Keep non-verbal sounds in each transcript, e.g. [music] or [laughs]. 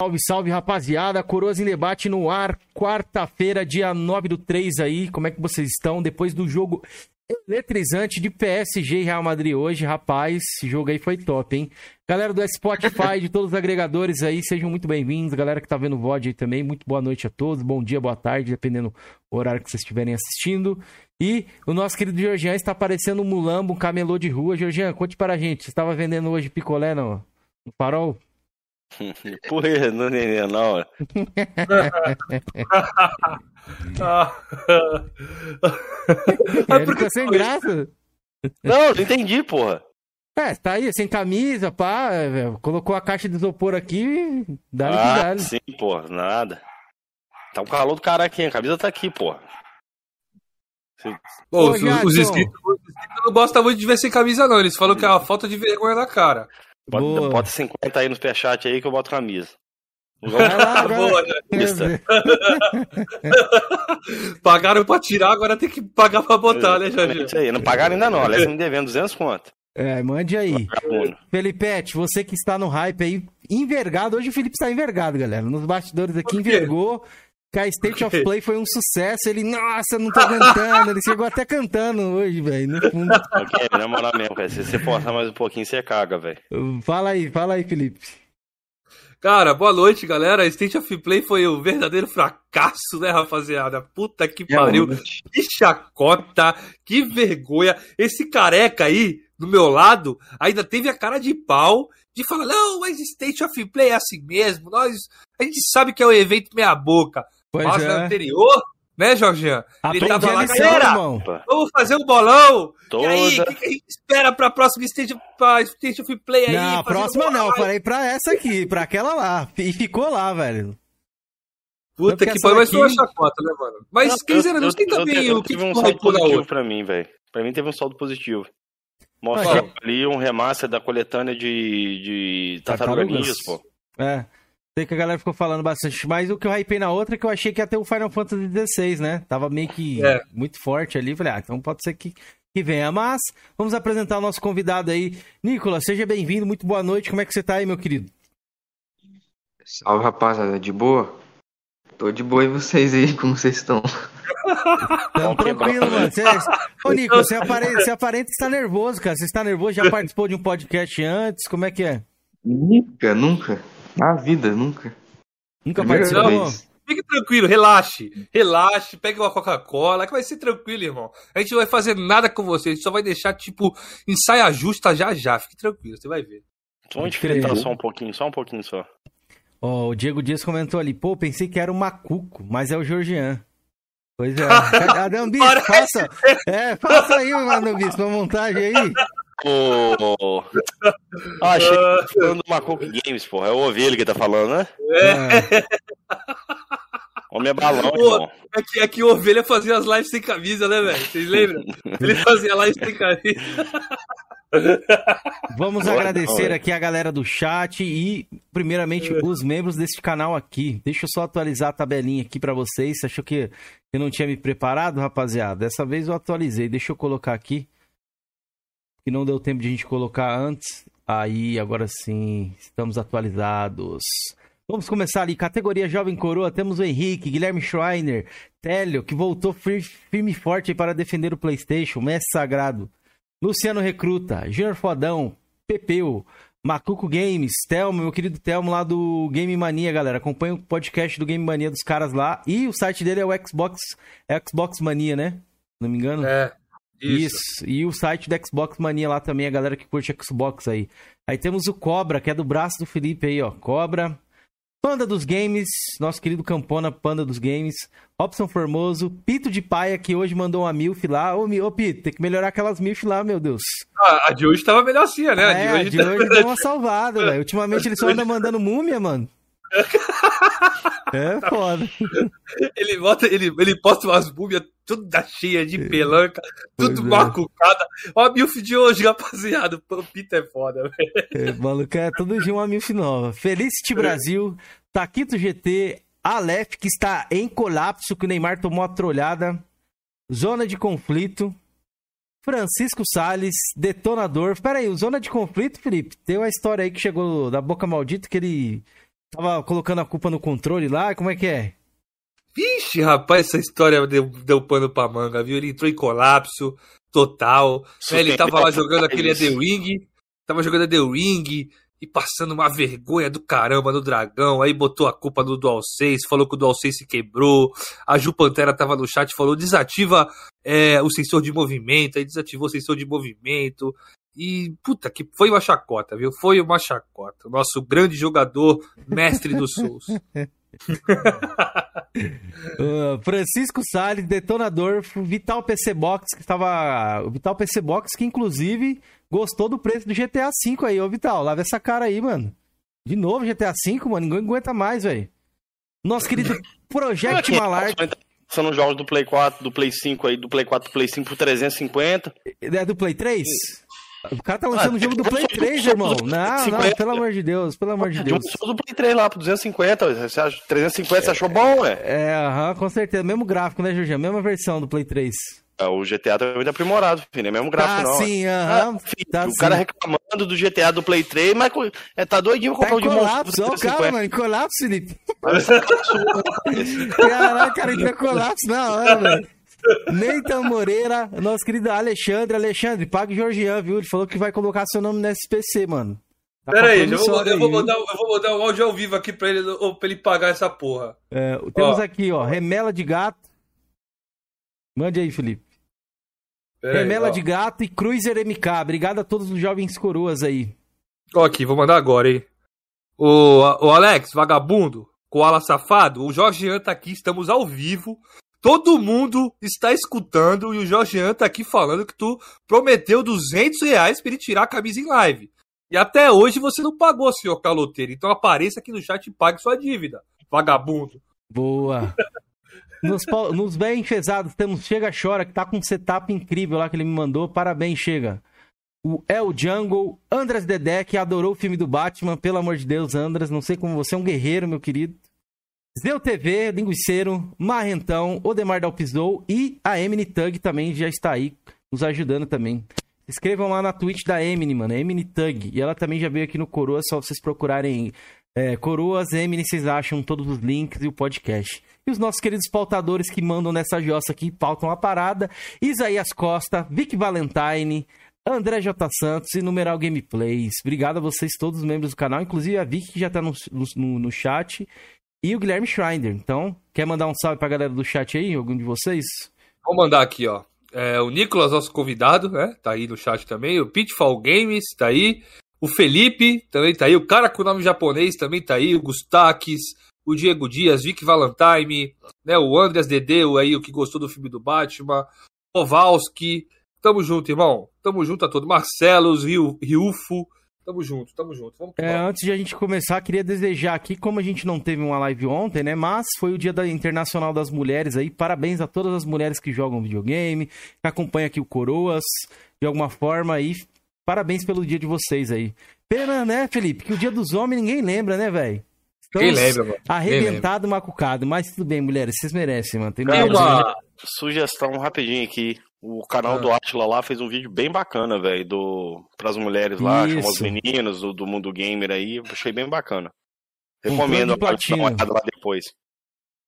Salve, salve, rapaziada. Coroas em debate no ar. Quarta-feira, dia 9 do 3 aí. Como é que vocês estão? Depois do jogo eletrizante de PSG e Real Madrid hoje, rapaz. Esse jogo aí foi top, hein? Galera do Spotify, de todos os agregadores aí, sejam muito bem-vindos. Galera que tá vendo o VOD aí também, muito boa noite a todos. Bom dia, boa tarde, dependendo do horário que vocês estiverem assistindo. E o nosso querido Georgian está aparecendo um mulambo, um camelô de rua. Georgian, conte para a gente, você estava vendendo hoje picolé no, no farol? [laughs] Porra, não entendeu, não. [laughs] Ele ficou sem graça. Não, não entendi, porra. É, tá aí, sem camisa, pá, velho. colocou a caixa de isopor aqui, que Ah, dá-lhe. sim, porra, nada. Tá um calor do caralho aqui, a camisa tá aqui, porra. Pô, Ô, os, os inscritos, os inscritos não gostam muito de ver sem camisa, não. Eles falam que é uma falta de vergonha na cara. Bota, Boa. bota 50 aí no superchat aí que eu boto camisa. [laughs] Vai lá. Boa, né? [laughs] Pagaram pra tirar, agora tem que pagar pra botar, né, Jorge? Isso aí, não pagaram ainda não. Aliás, me devendo 200 conto. É, mande aí. Felipete, você que está no hype aí, envergado. Hoje o Felipe está envergado, galera. Nos bastidores aqui, envergou. Que a State of quê? Play foi um sucesso. Ele, nossa, não tô aguentando. Ele chegou até cantando hoje, velho. No fundo. Ok, na moral mesmo, cara. Se você forçar mais um pouquinho, você caga, velho. Fala aí, fala aí, Felipe. Cara, boa noite, galera. State of Play foi um verdadeiro fracasso, né, rapaziada? Puta que pariu. Que chacota, que vergonha. Esse careca aí, do meu lado, ainda teve a cara de pau de falar: não, mas State of Play é assim mesmo. Nós, a gente sabe que é um evento meia-boca. Pois Mas é. anterior, né, Jorginho? Ele tava lá, lição, galera, irmão. vamos fazer um bolão. Toda. E aí, o que, que a gente espera pra próxima State, pra State of Play aí? Não, a Fazer um próxima não. Eu aí. falei pra essa aqui, pra aquela lá. E ficou lá, velho. Puta que pariu, mas foi uma chacota, né, mano? Mas, quer dizer, não tem também eu, o que tive um saldo positivo pra mim, velho. Pra mim teve um saldo positivo. Mostra ali um remaster da coletânea de, de Tartaruga? Ninjas, pô. É. Sei que a galera ficou falando bastante, mas o que eu hypei na outra é que eu achei que ia ter o Final Fantasy XVI, né? Tava meio que É. muito forte ali. Falei, ah, então pode ser que, que venha. Mas vamos apresentar o nosso convidado aí. Nicolas, seja bem-vindo, muito boa noite. Como é que você tá aí, meu querido? Salve rapaziada, de boa? Tô de boa e vocês aí, como vocês estão? Tamo Bom, tranquilo, mano. Você... Ô, Nicolas, você aparenta, você aparenta estar nervoso, cara. Você está nervoso? Já [laughs] participou de um podcast antes? Como é que é? Nunca, nunca. Na vida, nunca. Nunca participou? vez. Fique tranquilo, relaxe. Relaxe, pegue uma Coca-Cola, que vai ser tranquilo, irmão. A gente não vai fazer nada com você, a gente só vai deixar, tipo, ensaia justa já já. Fique tranquilo, você vai ver. Vamos crer. diferentar só um pouquinho, só um pouquinho só. Ó, o Diego Dias comentou ali, pô, pensei que era o Macuco, mas é o Georgian. Pois é. [laughs] Adão Bispo, Parece. faça. É, faça aí, Adão Bispo, uma montagem aí. Ô. Ah, achei que tá falando do Macoco Games, porra. É o Ovelha que tá falando, né? É. Homem é balão, Pô. irmão. É que, é que o Ovelha fazia as lives sem camisa, né, velho? Vocês lembram? Ele fazia live sem camisa. Vamos Boa, agradecer não, é. aqui a galera do chat e, primeiramente, os membros desse canal aqui. Deixa eu só atualizar a tabelinha aqui pra vocês. Você achou que eu não tinha me preparado, rapaziada? Dessa vez eu atualizei. Deixa eu colocar aqui. Que não deu tempo de a gente colocar antes. Aí, agora sim, estamos atualizados. Vamos começar ali. Categoria Jovem Coroa. Temos o Henrique, Guilherme Schreiner, Télio, que voltou fir- firme e forte para defender o PlayStation. Mestre Sagrado. Luciano Recruta, Júnior Fodão, Pepeu, Macuco Games, Telmo, meu querido Telmo lá do Game Mania, galera. Acompanha o podcast do Game Mania dos caras lá. E o site dele é o Xbox, Xbox Mania, né? Não me engano. É, Isso. isso. E o site do Xbox Mania lá também, a galera que curte Xbox aí. Aí temos o Cobra, que é do braço do Felipe aí, ó. Cobra. Panda dos Games, nosso querido Campona, Panda dos Games. Robson Formoso. Pito de Paia, que hoje mandou uma milf lá. Ô, ô Pito, tem que melhorar aquelas milf lá, meu Deus. Ah, a de hoje tava melhor assim, né? é, a de hoje, deu uma salvada, velho. Ultimamente ele só anda mandando múmia, mano. [laughs] É foda. ele, bota, ele, ele posta umas múmias tudo da cheia de pelanca, tudo é. macucada. Ó, a milf de hoje, rapaziada. O Pita é foda, velho. É, maluco, é tudo de uma milf nova. Felicity Brasil, Taquito GT, Aleph, que está em colapso, que o Neymar tomou a trolhada. Zona de conflito. Francisco Salles, detonador. Pera aí, o Zona de Conflito, Felipe, tem uma história aí que chegou da boca maldita que ele tava colocando a culpa no controle lá, como é que é? Vixe, rapaz, essa história deu, deu pano pra manga, viu? Ele entrou em colapso total. Né? Ele tava lá jogando aquele The Ring, tava jogando The Ring e passando uma vergonha do caramba no dragão. Aí botou a culpa no DualSense, falou que o DualSense quebrou. A Ju Pantera tava no chat, falou: desativa é, o sensor de movimento. Aí desativou o sensor de movimento. E, puta, que foi uma chacota, viu? Foi uma chacota. O nosso grande jogador, mestre dos Souls. uh, [laughs] [laughs] Francisco Salles, detonador, Vital PC Box, que estava. Vital PC Box, que inclusive gostou do preço do GTA V aí, ô Vital. Lava essa cara aí, mano. De novo GTA V, mano. Ninguém aguenta mais, velho. Nosso querido Project [laughs] Malar. São os jogos do Play 4, do Play 5 aí, do Play 4 do Play 5 por 350. É do Play 3? O cara tá lançando o ah, jogo do Play 3, irmão. Não, não, pelo amor de Deus, pelo amor de Deus. do Play 3 lá, por 250. Você acha, 350 você achou bom, ué? É, aham, com certeza. Mesmo gráfico, né, Jorginho? Mesma versão do Play 3. É, o GTA tá muito aprimorado, filho. É mesmo gráfico, ah, não. Sim, aham. Ah, tá o sim. cara reclamando do GTA do Play 3, mas é, tá doidinho pra comprar tá o de colapso, ó, cara, mano, colapso, Felipe. [laughs] Caraca, cara, entrou colapso na hora, velho. Neita Moreira, nosso querido Alexandre. Alexandre, pague Georgian, viu? Ele falou que vai colocar seu nome no SPC, mano. Tá Pera aí, eu vou, eu, vou mandar, eu vou mandar um áudio ao vivo aqui pra ele, pra ele pagar essa porra. É, temos ó. aqui, ó, remela de gato. Mande aí, Felipe. Pera remela aí, de gato e Cruiser MK. Obrigado a todos os jovens coroas aí. Ó, aqui, vou mandar agora, hein. O, o Alex, vagabundo, Koala safado, o Jorge tá aqui, estamos ao vivo. Todo mundo está escutando e o Jorgean tá aqui falando que tu prometeu 200 reais para ele tirar a camisa em live. E até hoje você não pagou, senhor caloteiro. Então apareça aqui no chat e pague sua dívida, vagabundo. Boa. [laughs] Nos, nos bem enfesados temos Chega Chora, que tá com um setup incrível lá que ele me mandou. Parabéns, Chega. O El Jungle, Andras Dedé, que adorou o filme do Batman. Pelo amor de Deus, Andras, não sei como você é um guerreiro, meu querido. Zeu TV, Linguiceiro, Marrentão, Odemar Dalpizou e a Emily Tug também já está aí nos ajudando também. Se inscrevam lá na Twitch da Emily, mano, Emily Tug. E ela também já veio aqui no Coroa, só vocês procurarem é, Coroas Emily, vocês acham todos os links e o podcast. E os nossos queridos pautadores que mandam nessa jossa aqui, pautam a parada. Isaías Costa, Vic Valentine, André J. Santos e Numeral Gameplays. Obrigado a vocês, todos os membros do canal, inclusive a Vic que já está no, no, no chat e o Guilherme Schreiner. Então, quer mandar um salve pra galera do chat aí, algum de vocês? Vou mandar aqui, ó. É, o Nicolas, nosso convidado, né? Tá aí no chat também. O Pitfall Games tá aí. O Felipe também tá aí. O cara com o nome japonês também tá aí. O Gustakis, o Diego Dias, Vic Valentine, né? O Andreas Dedeu aí, o que gostou do filme do Batman. Kowalski. Tamo junto, irmão. Tamo junto a todos. Marcelos, Rio, Riufo. Tamo junto, tamo junto. Vamos é, antes de a gente começar, queria desejar aqui, como a gente não teve uma live ontem, né? Mas foi o Dia da Internacional das Mulheres aí. Parabéns a todas as mulheres que jogam videogame, que acompanham aqui o Coroas, de alguma forma aí. Parabéns pelo dia de vocês aí. Pena, né, Felipe? Que o dia dos homens ninguém lembra, né, velho? Quem lembra, mano? Arrebentado, macucado. Mas tudo bem, mulheres, vocês merecem, mano. Tem uma sugestão rapidinho aqui. O canal ah. do Atila lá fez um vídeo bem bacana, velho, do pras mulheres lá, Isso. chamou os meninos do, do, mundo gamer aí, achei bem bacana. Recomendo um dar uma olhada lá depois.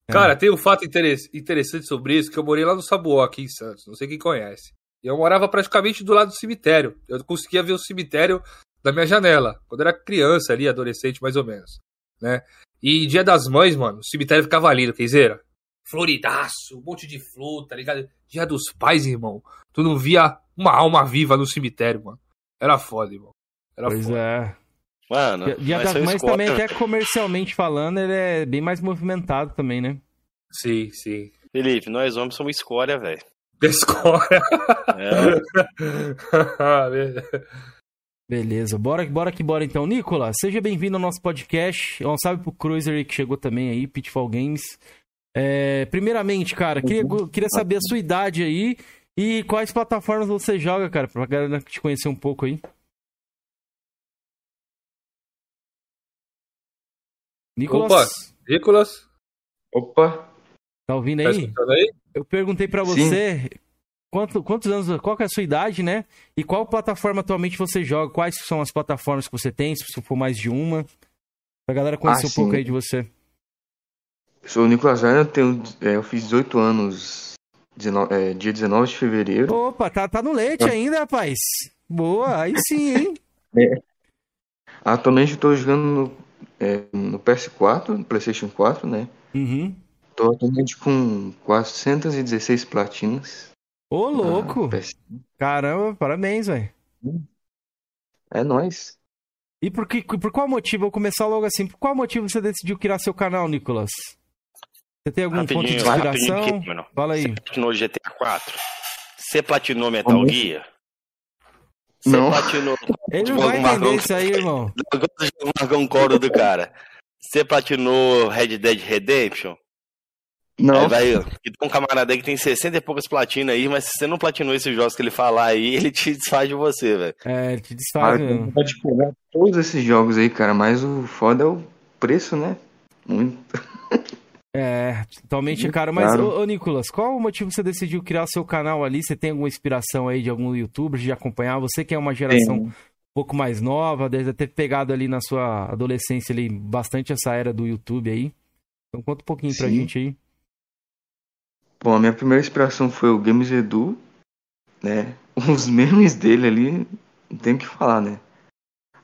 É. Cara, tem um fato interessante sobre isso, que eu morei lá no Sabuó, aqui em Santos, não sei quem conhece. Eu morava praticamente do lado do cemitério. Eu conseguia ver o cemitério da minha janela, quando eu era criança ali, adolescente mais ou menos, né? E dia das mães, mano, o cemitério ficava lindo, Keizeira floridaço, um monte de flor, tá ligado? Dia dos pais, irmão. Tu não via uma alma viva no cemitério, mano. Era foda, irmão. Era pois foda. é. Mano, Dia das Mães também, até comercialmente falando, ele é bem mais movimentado também, né? Sim, sim. Felipe, nós homens somos escória, velho. [laughs] Escória. É. Beleza, bora, bora que bora então. Nicolas, seja bem-vindo ao nosso podcast. Um salve pro Cruiser que chegou também aí, Pitfall Games. É, primeiramente, cara, queria, uhum. queria saber a sua idade aí e quais plataformas você joga, cara, pra galera te conhecer um pouco aí. Nicolas? Opa, Nicolas? Opa. Tá ouvindo aí? Tá aí? Eu perguntei para você quanto, quantos anos, qual é a sua idade, né? E qual plataforma atualmente você joga? Quais são as plataformas que você tem, se for mais de uma? Pra galera conhecer ah, um pouco aí de você. Sou o Nicolas Werner, eu, tenho, é, eu fiz 18 anos 19, é, dia 19 de fevereiro. Opa, tá, tá no leite ainda, rapaz. Boa, aí sim, hein? [laughs] É. Atualmente eu tô jogando no, é, no PS4, no PlayStation 4, né? Uhum. Tô atualmente com 416 platinas. Ô, louco! Ah, Caramba, parabéns, velho. É nóis. E por, que, por qual motivo, vou começar logo assim, por qual motivo você decidiu criar seu canal, Nicolas? Você tem algum ponto de inspiração? Aqui, Fala aí. Você platinou GTA 4? Você platinou Metal Como? Gear? Você não. platinou... [laughs] Ele não vai entender isso aí, irmão. [laughs] Um coro do cara. Você platinou Red Dead Redemption? Não. Aí vai, tem um camarada aí que tem 60 e poucas platinas aí, mas se você não platinou esses jogos que ele falar aí, [laughs] ele te desfaz de você, velho. É, ele te desfaz ah, mesmo. Pode pegar todos esses jogos aí, cara, mas o foda é o preço, né? Muito. É, totalmente caro. Mas, claro. ô, ô, Nicolas, qual o motivo você decidiu criar seu canal ali? Você tem alguma inspiração aí de algum youtuber de acompanhar? Você que é uma geração tem. um pouco mais nova, deve ter pegado ali na sua adolescência ali bastante essa era do YouTube aí. Então conta um pouquinho Sim. pra gente aí. Bom, a minha primeira inspiração foi o Games Edu, né? [laughs] Os memes dele ali, não tem o que falar, né?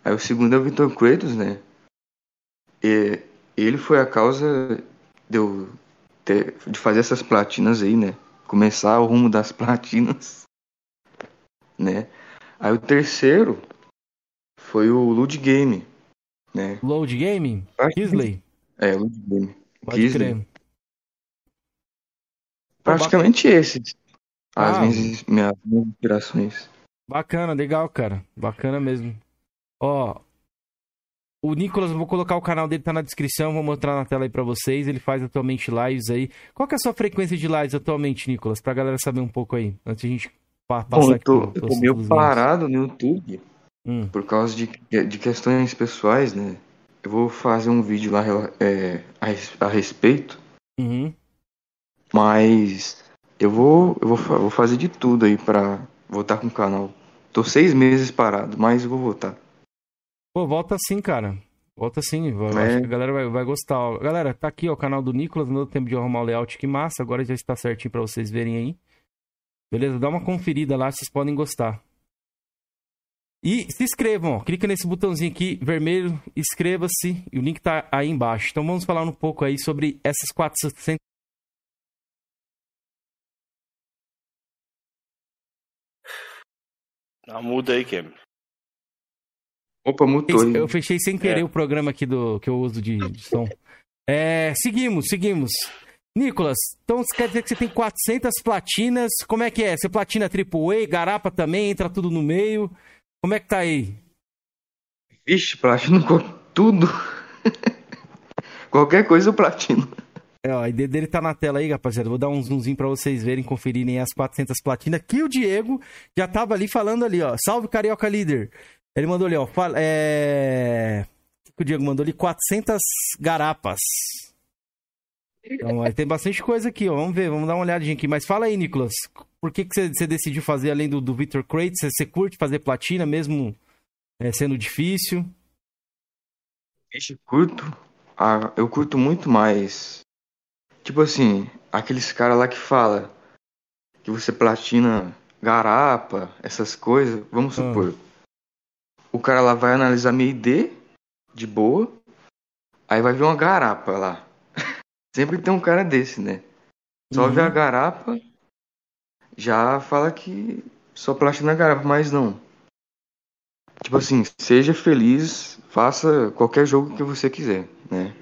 Aí o segundo é o Vitor Kratos, né? E ele foi a causa de eu ter, de fazer essas platinas aí, né? Começar o rumo das [laughs] platinas, né? Aí o terceiro foi o Load Game, né? Load Game? Kisley? É, Load Game. Pode Kisley. crer. Praticamente esses. As ah, minhas, minhas, inspirações. Bacana, legal, cara. Bacana mesmo. Ó, o Nicolas, vou colocar o canal dele, tá na descrição, vou mostrar na tela aí pra vocês. Ele faz atualmente lives aí. Qual que é a sua frequência de lives atualmente, Nicolas? Pra galera saber um pouco aí, antes de a gente passar Bom, eu tô, aqui. Eu tô meio parado no YouTube, hum. por causa de, de questões pessoais, né? Eu vou fazer um vídeo lá é, a, a respeito. Uhum. Mas eu vou, eu vou, vou fazer de tudo aí pra voltar com o canal. Tô seis meses parado, mas eu vou voltar. Pô, volta sim, cara. Volta sim. Eu é. Acho que a galera vai, vai gostar. Ó. Galera, tá aqui ó, o canal do Nicolas. No tempo de arrumar o layout, que massa. Agora já está certinho pra vocês verem aí. Beleza? Dá uma conferida lá, vocês podem gostar. E se inscrevam, ó. clica nesse botãozinho aqui, vermelho, inscreva-se, e o link tá aí embaixo. Então vamos falar um pouco aí sobre essas 400 Ah, muda aí, Kim. Opa, mutou. Eu fechei sem querer é. o programa aqui do que eu uso de, de som. [laughs] É, seguimos, seguimos. Nicolas, então quer dizer que você tem 400 platinas. Como é que é? Você platina AAA, garapa também, entra tudo no meio. Como é que tá aí? Vixe, platino com tudo. [laughs] Qualquer coisa eu platino. É, ó, a ID dele tá na tela aí, rapaziada. Vou dar um zoomzinho pra vocês verem, conferirem as 400 platinas. Que o Diego já tava ali falando ali, ó. Salve, Carioca Líder. Ele mandou ali, ó. Fala, é... O que o Diego mandou ali? 400 garapas. Então, tem bastante coisa aqui, ó. Vamos ver, vamos dar uma olhadinha aqui. Mas fala aí, Nicolas. Por que, que você, você decidiu fazer, além do, do Victor Crate? Você, você curte fazer platina, mesmo é, sendo difícil? Esse curto. Ah, eu curto muito mais Tipo assim, aqueles caras lá que fala que você platina garapa, essas coisas, vamos ah. O cara lá vai analisar minha ID de boa, aí vai ver uma garapa lá. [laughs] Sempre tem um cara desse, né? Só uhum. vê a garapa, já fala que só platina garapa, mas não. Tipo assim, seja feliz, faça qualquer jogo que você quiser, né?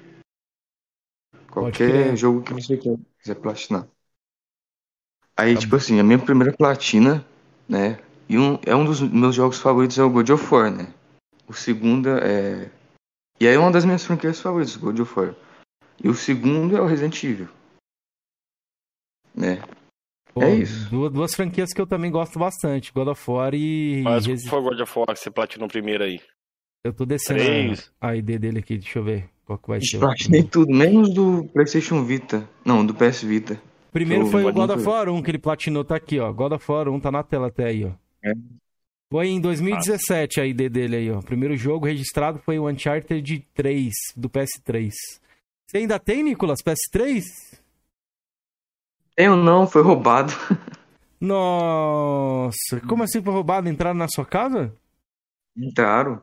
Qualquer jogo que você quiser platinar. Aí, tá tipo bom. assim, a minha primeira platina, né? E um, é um dos meus jogos favoritos é o God of War, né? O segundo é. E aí é uma das minhas franquias favoritas, God of War. E o segundo é o Resident Evil. Né? Pô, é isso. Duas, duas, franquias que eu também gosto bastante, God of War e. Mas qual foi o God of War que você platinou primeiro aí? Eu tô descendo a, a ID dele aqui, deixa eu ver. Qual que vai ser? Platinei tudo, menos do PlayStation Vita. Não, do PS Vita. Primeiro foi o God of War 1 que ele platinou, tá aqui, ó. God of War 1 tá na tela até aí, ó. É. Foi em 2017 a ID dele aí, ó. O primeiro jogo registrado foi o Uncharted 3, do PS3. Você ainda tem, Nicolas, PS3? Eu não, foi roubado. [laughs] Nossa, como assim foi roubado? Entraram na sua casa? Entraram.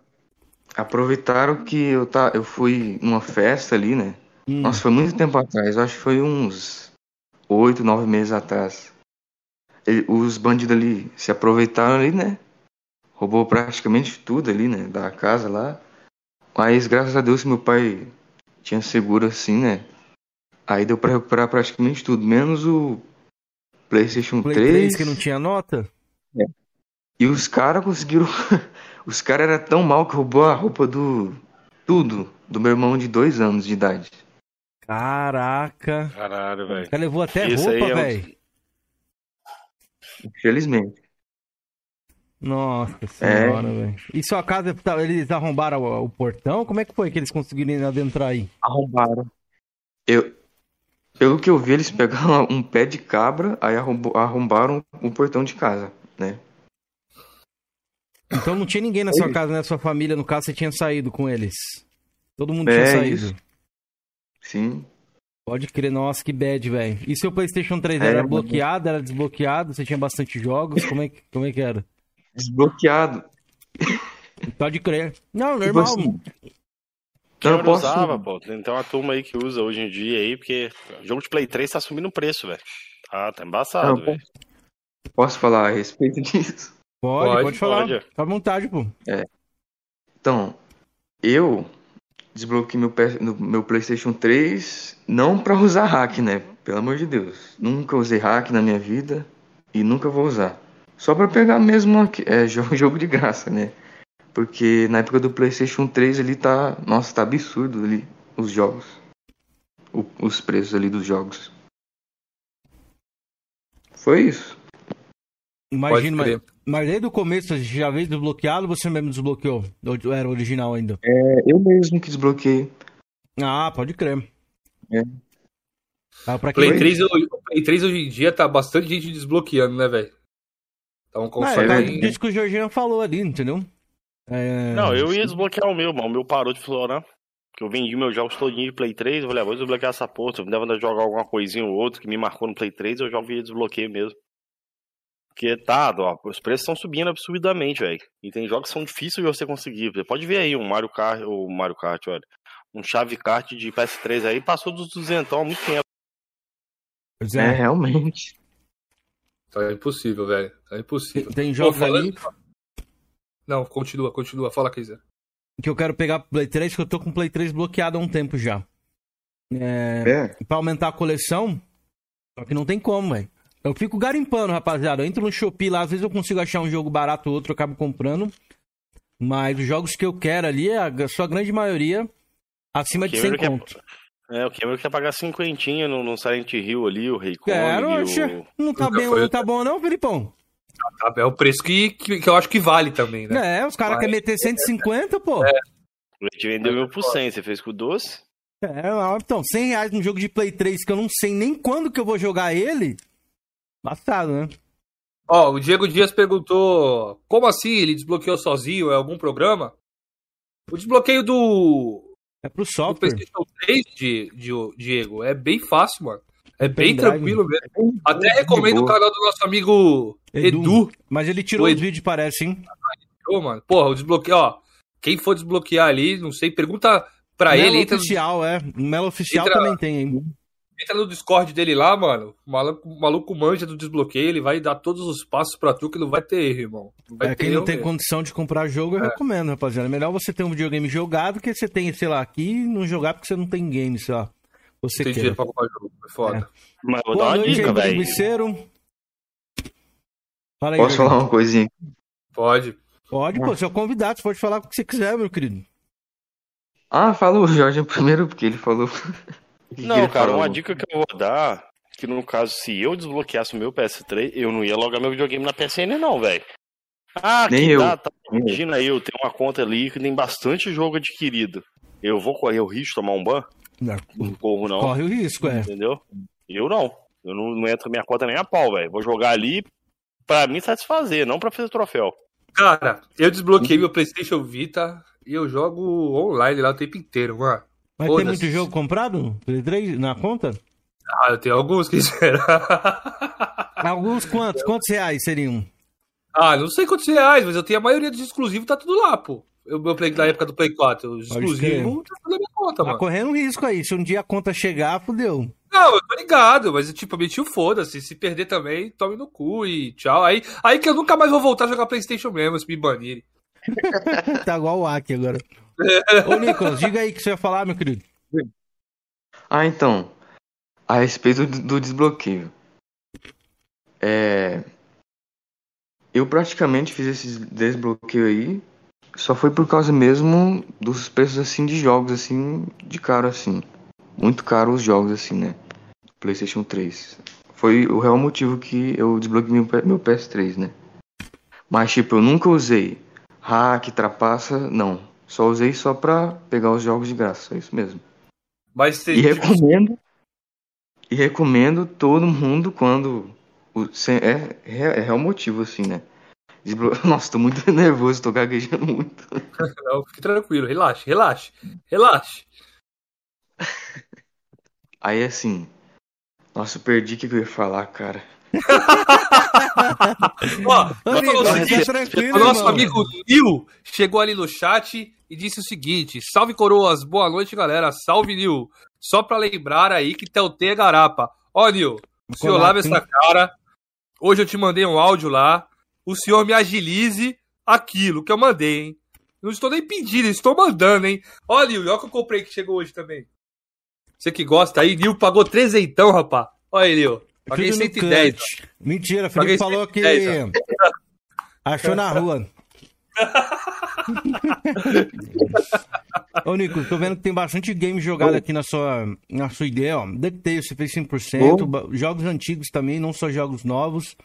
Aproveitaram que eu, tá, eu fui numa festa ali, né? Hum. Nossa, foi muito tempo atrás. Eu acho que foi uns oito, nove meses atrás. Ele- os bandidos ali se aproveitaram ali, né? Roubou praticamente tudo ali, né? Da casa lá. Mas graças a Deus meu pai tinha seguro assim, né? Aí deu pra recuperar praticamente tudo, menos o PlayStation Play 3. 3 que não tinha nota? E os caras conseguiram. [laughs] os caras eram tão mal que roubou a roupa do. Tudo. Do meu irmão de dois anos de idade. Caraca. Caralho, velho. O cara levou até Isso roupa, é um- velho. Infelizmente. Nossa senhora, velho. E sua casa, tá- eles arrombaram o, o portão? Como é que foi que eles conseguiram adentrar aí? Arrombaram. Eu. Pelo que eu vi, eles pegaram [laughs] um pé de cabra, aí arrombaram o portão de casa, né? Então não tinha ninguém na sua casa, né? Sua família, no caso, você tinha saído com eles. Todo mundo É, tinha saído. isso. Sim. Pode crer, nossa, que bad, velho. E seu PlayStation 3 É, era bloqueado, era desbloqueado? Você tinha bastante jogos? Como é que, como é que era? Desbloqueado. Pode crer. Não, Tipo normal. assim, Quem eu não posso- usava, pô. Tem tem uma turma aí que usa hoje em dia aí, porque jogo de Play 3 tá subindo o preço, velho. Ah, tá embaçado, velho. Posso falar a respeito disso? Pode, pode, Pode, falar. pode. Fica à vontade, pô. Então, eu desbloqueei meu, meu PlayStation 3 não pra usar hack, né? Pelo amor de Deus. Nunca usei hack na minha vida e nunca vou usar. Só pra pegar mesmo aqui- é, [laughs] jogo, jogo de graça, né? Porque na época do PlayStation 3 ele tá. Nossa, tá absurdo ali os jogos. O- os preços ali dos jogos. Foi isso. Imagina, mas, desde o começo você já veio desbloqueado ou você mesmo desbloqueou? Ou era original ainda? É, eu mesmo que desbloqueei. Ah, pode crer. É. Ah, pra. Play 3, hoje- o Play 3 hoje em dia tá bastante gente desbloqueando, né, velho? Tá um console é, bem- disso que o Jorginho falou ali, entendeu? É... Não, eu ia desbloquear o meu, mano. O meu parou de florar. Porque eu vendi meus jogos todinho de Play 3. Eu falei, ah, vou desbloquear essa porra. Se eu me dava de jogar alguma coisinha ou outra que me marcou no Play 3, eu jogo via desbloqueio mesmo. Porque tá, ó, os preços estão subindo absurdamente, velho. E tem jogos que são difíceis de você conseguir. Você pode ver aí um Mario Kart, ou Mario Kart, olha. Um chave kart de PS3 aí passou dos 200 há muito tempo. Pois É, é. realmente. Tá impossível, velho. Tá Tem, impossível. tem jogos Pô, falando- ali Não, continua, continua. Fala, Kaiser. que eu quero pegar pro Play 3, que eu tô com o Play 3 bloqueado há um tempo já. É... É. Pra aumentar a coleção, só que não tem como, velho. Eu fico garimpando, rapaziada. Eu entro no Shopee lá, às vezes eu consigo achar um jogo barato ou outro, eu acabo comprando. Mas os jogos que eu quero ali, a sua grande maioria, acima de 100 Cameron quer- conto. É, o Cameron quer pagar cinquentinha no, no Silent Hill ali, o Rei Quero, o... Não tá bem, foi- não tá bom não, Felipão? Tá, É o preço que, que, que eu acho que vale também, né? É, os caras Mas- querem meter 150, pô. A gente vendeu mil por cem, você fez com o doce? É, não, então, 100 reais num jogo de Play 3 que eu não sei nem quando que eu vou jogar ele. Bastado, né? Ó, o Diego Dias perguntou: como assim ele desbloqueou sozinho? É algum programa? O desbloqueio do, É pro do software. PlayStation 3, de, de, Diego, é bem fácil, mano. É bem pendrive. tranquilo mesmo. Até de recomendo o canal do nosso amigo Edu. Edu. Mas ele tirou os vídeos, parece, hein? Ô, mano. Porra, o desbloqueio, ó. Quem for desbloquear ali, não sei, pergunta pra Melo ele. Entra oficial, é. O Melo oficial Entra- também tem, hein? Entra no Discord dele lá, mano. O maluco, o maluco manja do desbloqueio, ele vai dar todos os passos pra tu que não vai ter erro, irmão. Não É, ter quem não tem mesmo. condição de comprar jogo, eu recomendo, rapaziada. É melhor você ter um videogame jogado que você tem, sei lá, aqui e não jogar porque você não tem game, sei lá. Você Tem quer. dinheiro pra comprar jogo, é foda. Mas vou Boa dar uma noite, dica, velho. Fala aí, Posso falar uma coisinha? Pode. Pode, pô, você é o convidado, você pode falar o que você quiser, meu querido. Ah, fala o Jorge primeiro, porque ele falou. Não, cara, uma dica que eu vou dar, que no caso, se eu desbloqueasse o meu PS3, eu não ia logar meu videogame na PSN não, velho. Ah, Nem que eu. dá, tá. Imagina aí, eu tenho uma conta ali que tem bastante jogo adquirido. Eu vou correr o risco de tomar um ban? Não, Não corro não, Corre o risco, é. entendeu? Eu não. Eu não, não entro na minha conta nem a pau, velho. Vou jogar ali pra me satisfazer, não pra fazer troféu. Cara, eu desbloqueei meu PlayStation Vita e eu jogo online lá o tempo inteiro, mano. Mas tem muito jogo comprado? Play 3 na conta? Ah, eu tenho alguns que [laughs] Alguns quantos? Quantos reais seriam? Ah, não sei quantos reais, mas eu tenho a maioria dos exclusivos, tá tudo lá, pô. Eu, meu Play da época do Play 4, os exclusivos, tá tudo na minha conta, tá mano. correndo um risco aí. Se um dia a conta chegar, fudeu. Não, eu tô ligado, mas tipo, eu meti o foda-se. Se perder também, tome no cu e tchau. Aí, aí que eu nunca mais vou voltar a jogar Playstation mesmo, se me banirem. [laughs] tá igual o Aki agora. [laughs] Ô, Nicolas, diga aí o que você ia falar, meu querido. Ah, então. A respeito do, desbloqueio. É. Eu praticamente fiz esse desbloqueio aí. Só foi por causa mesmo dos preços assim de jogos assim de caro assim. Muito caro os jogos assim, né? PlayStation 3. Foi o real motivo que eu desbloqueei meu, meu PS3, né? Mas tipo, eu nunca usei hack, trapaça, não. Só usei só pra pegar os jogos de graça, é isso mesmo. Mas e recomendo. E recomendo todo mundo quando. É, é, é real motivo, assim, né? [laughs] Nossa, tô muito [laughs] nervoso, tô gaguejando muito. [laughs] Não, fique tranquilo, relaxe, relaxe, relaxe. Aí assim. Nossa, eu perdi o que eu ia falar, cara. [laughs] Ó, o nosso amigo Nil chegou ali no chat e disse o seguinte: Salve coroas, boa noite, galera. Salve, Nil. Só pra lembrar aí que Teltê é garapa. Ó, Nil, o senhor lava essa cara. Hoje eu te mandei um áudio lá. O senhor me agilize aquilo que eu mandei, hein? Não estou nem pedindo, estou mandando, hein? Ó, Nil, olha o que eu comprei que chegou hoje também. Você que gosta aí, Nil pagou trezentão, rapaz. Olha aí, Nil. Paguei 110. Mentira, Felipe falou 110, que achou na rua. [laughs] Ô, Nico, tô vendo que tem bastante game jogado aqui na sua, na sua ideia, ó. DuckTales, você fez 100%. Oh. Jogos antigos também, não só jogos novos.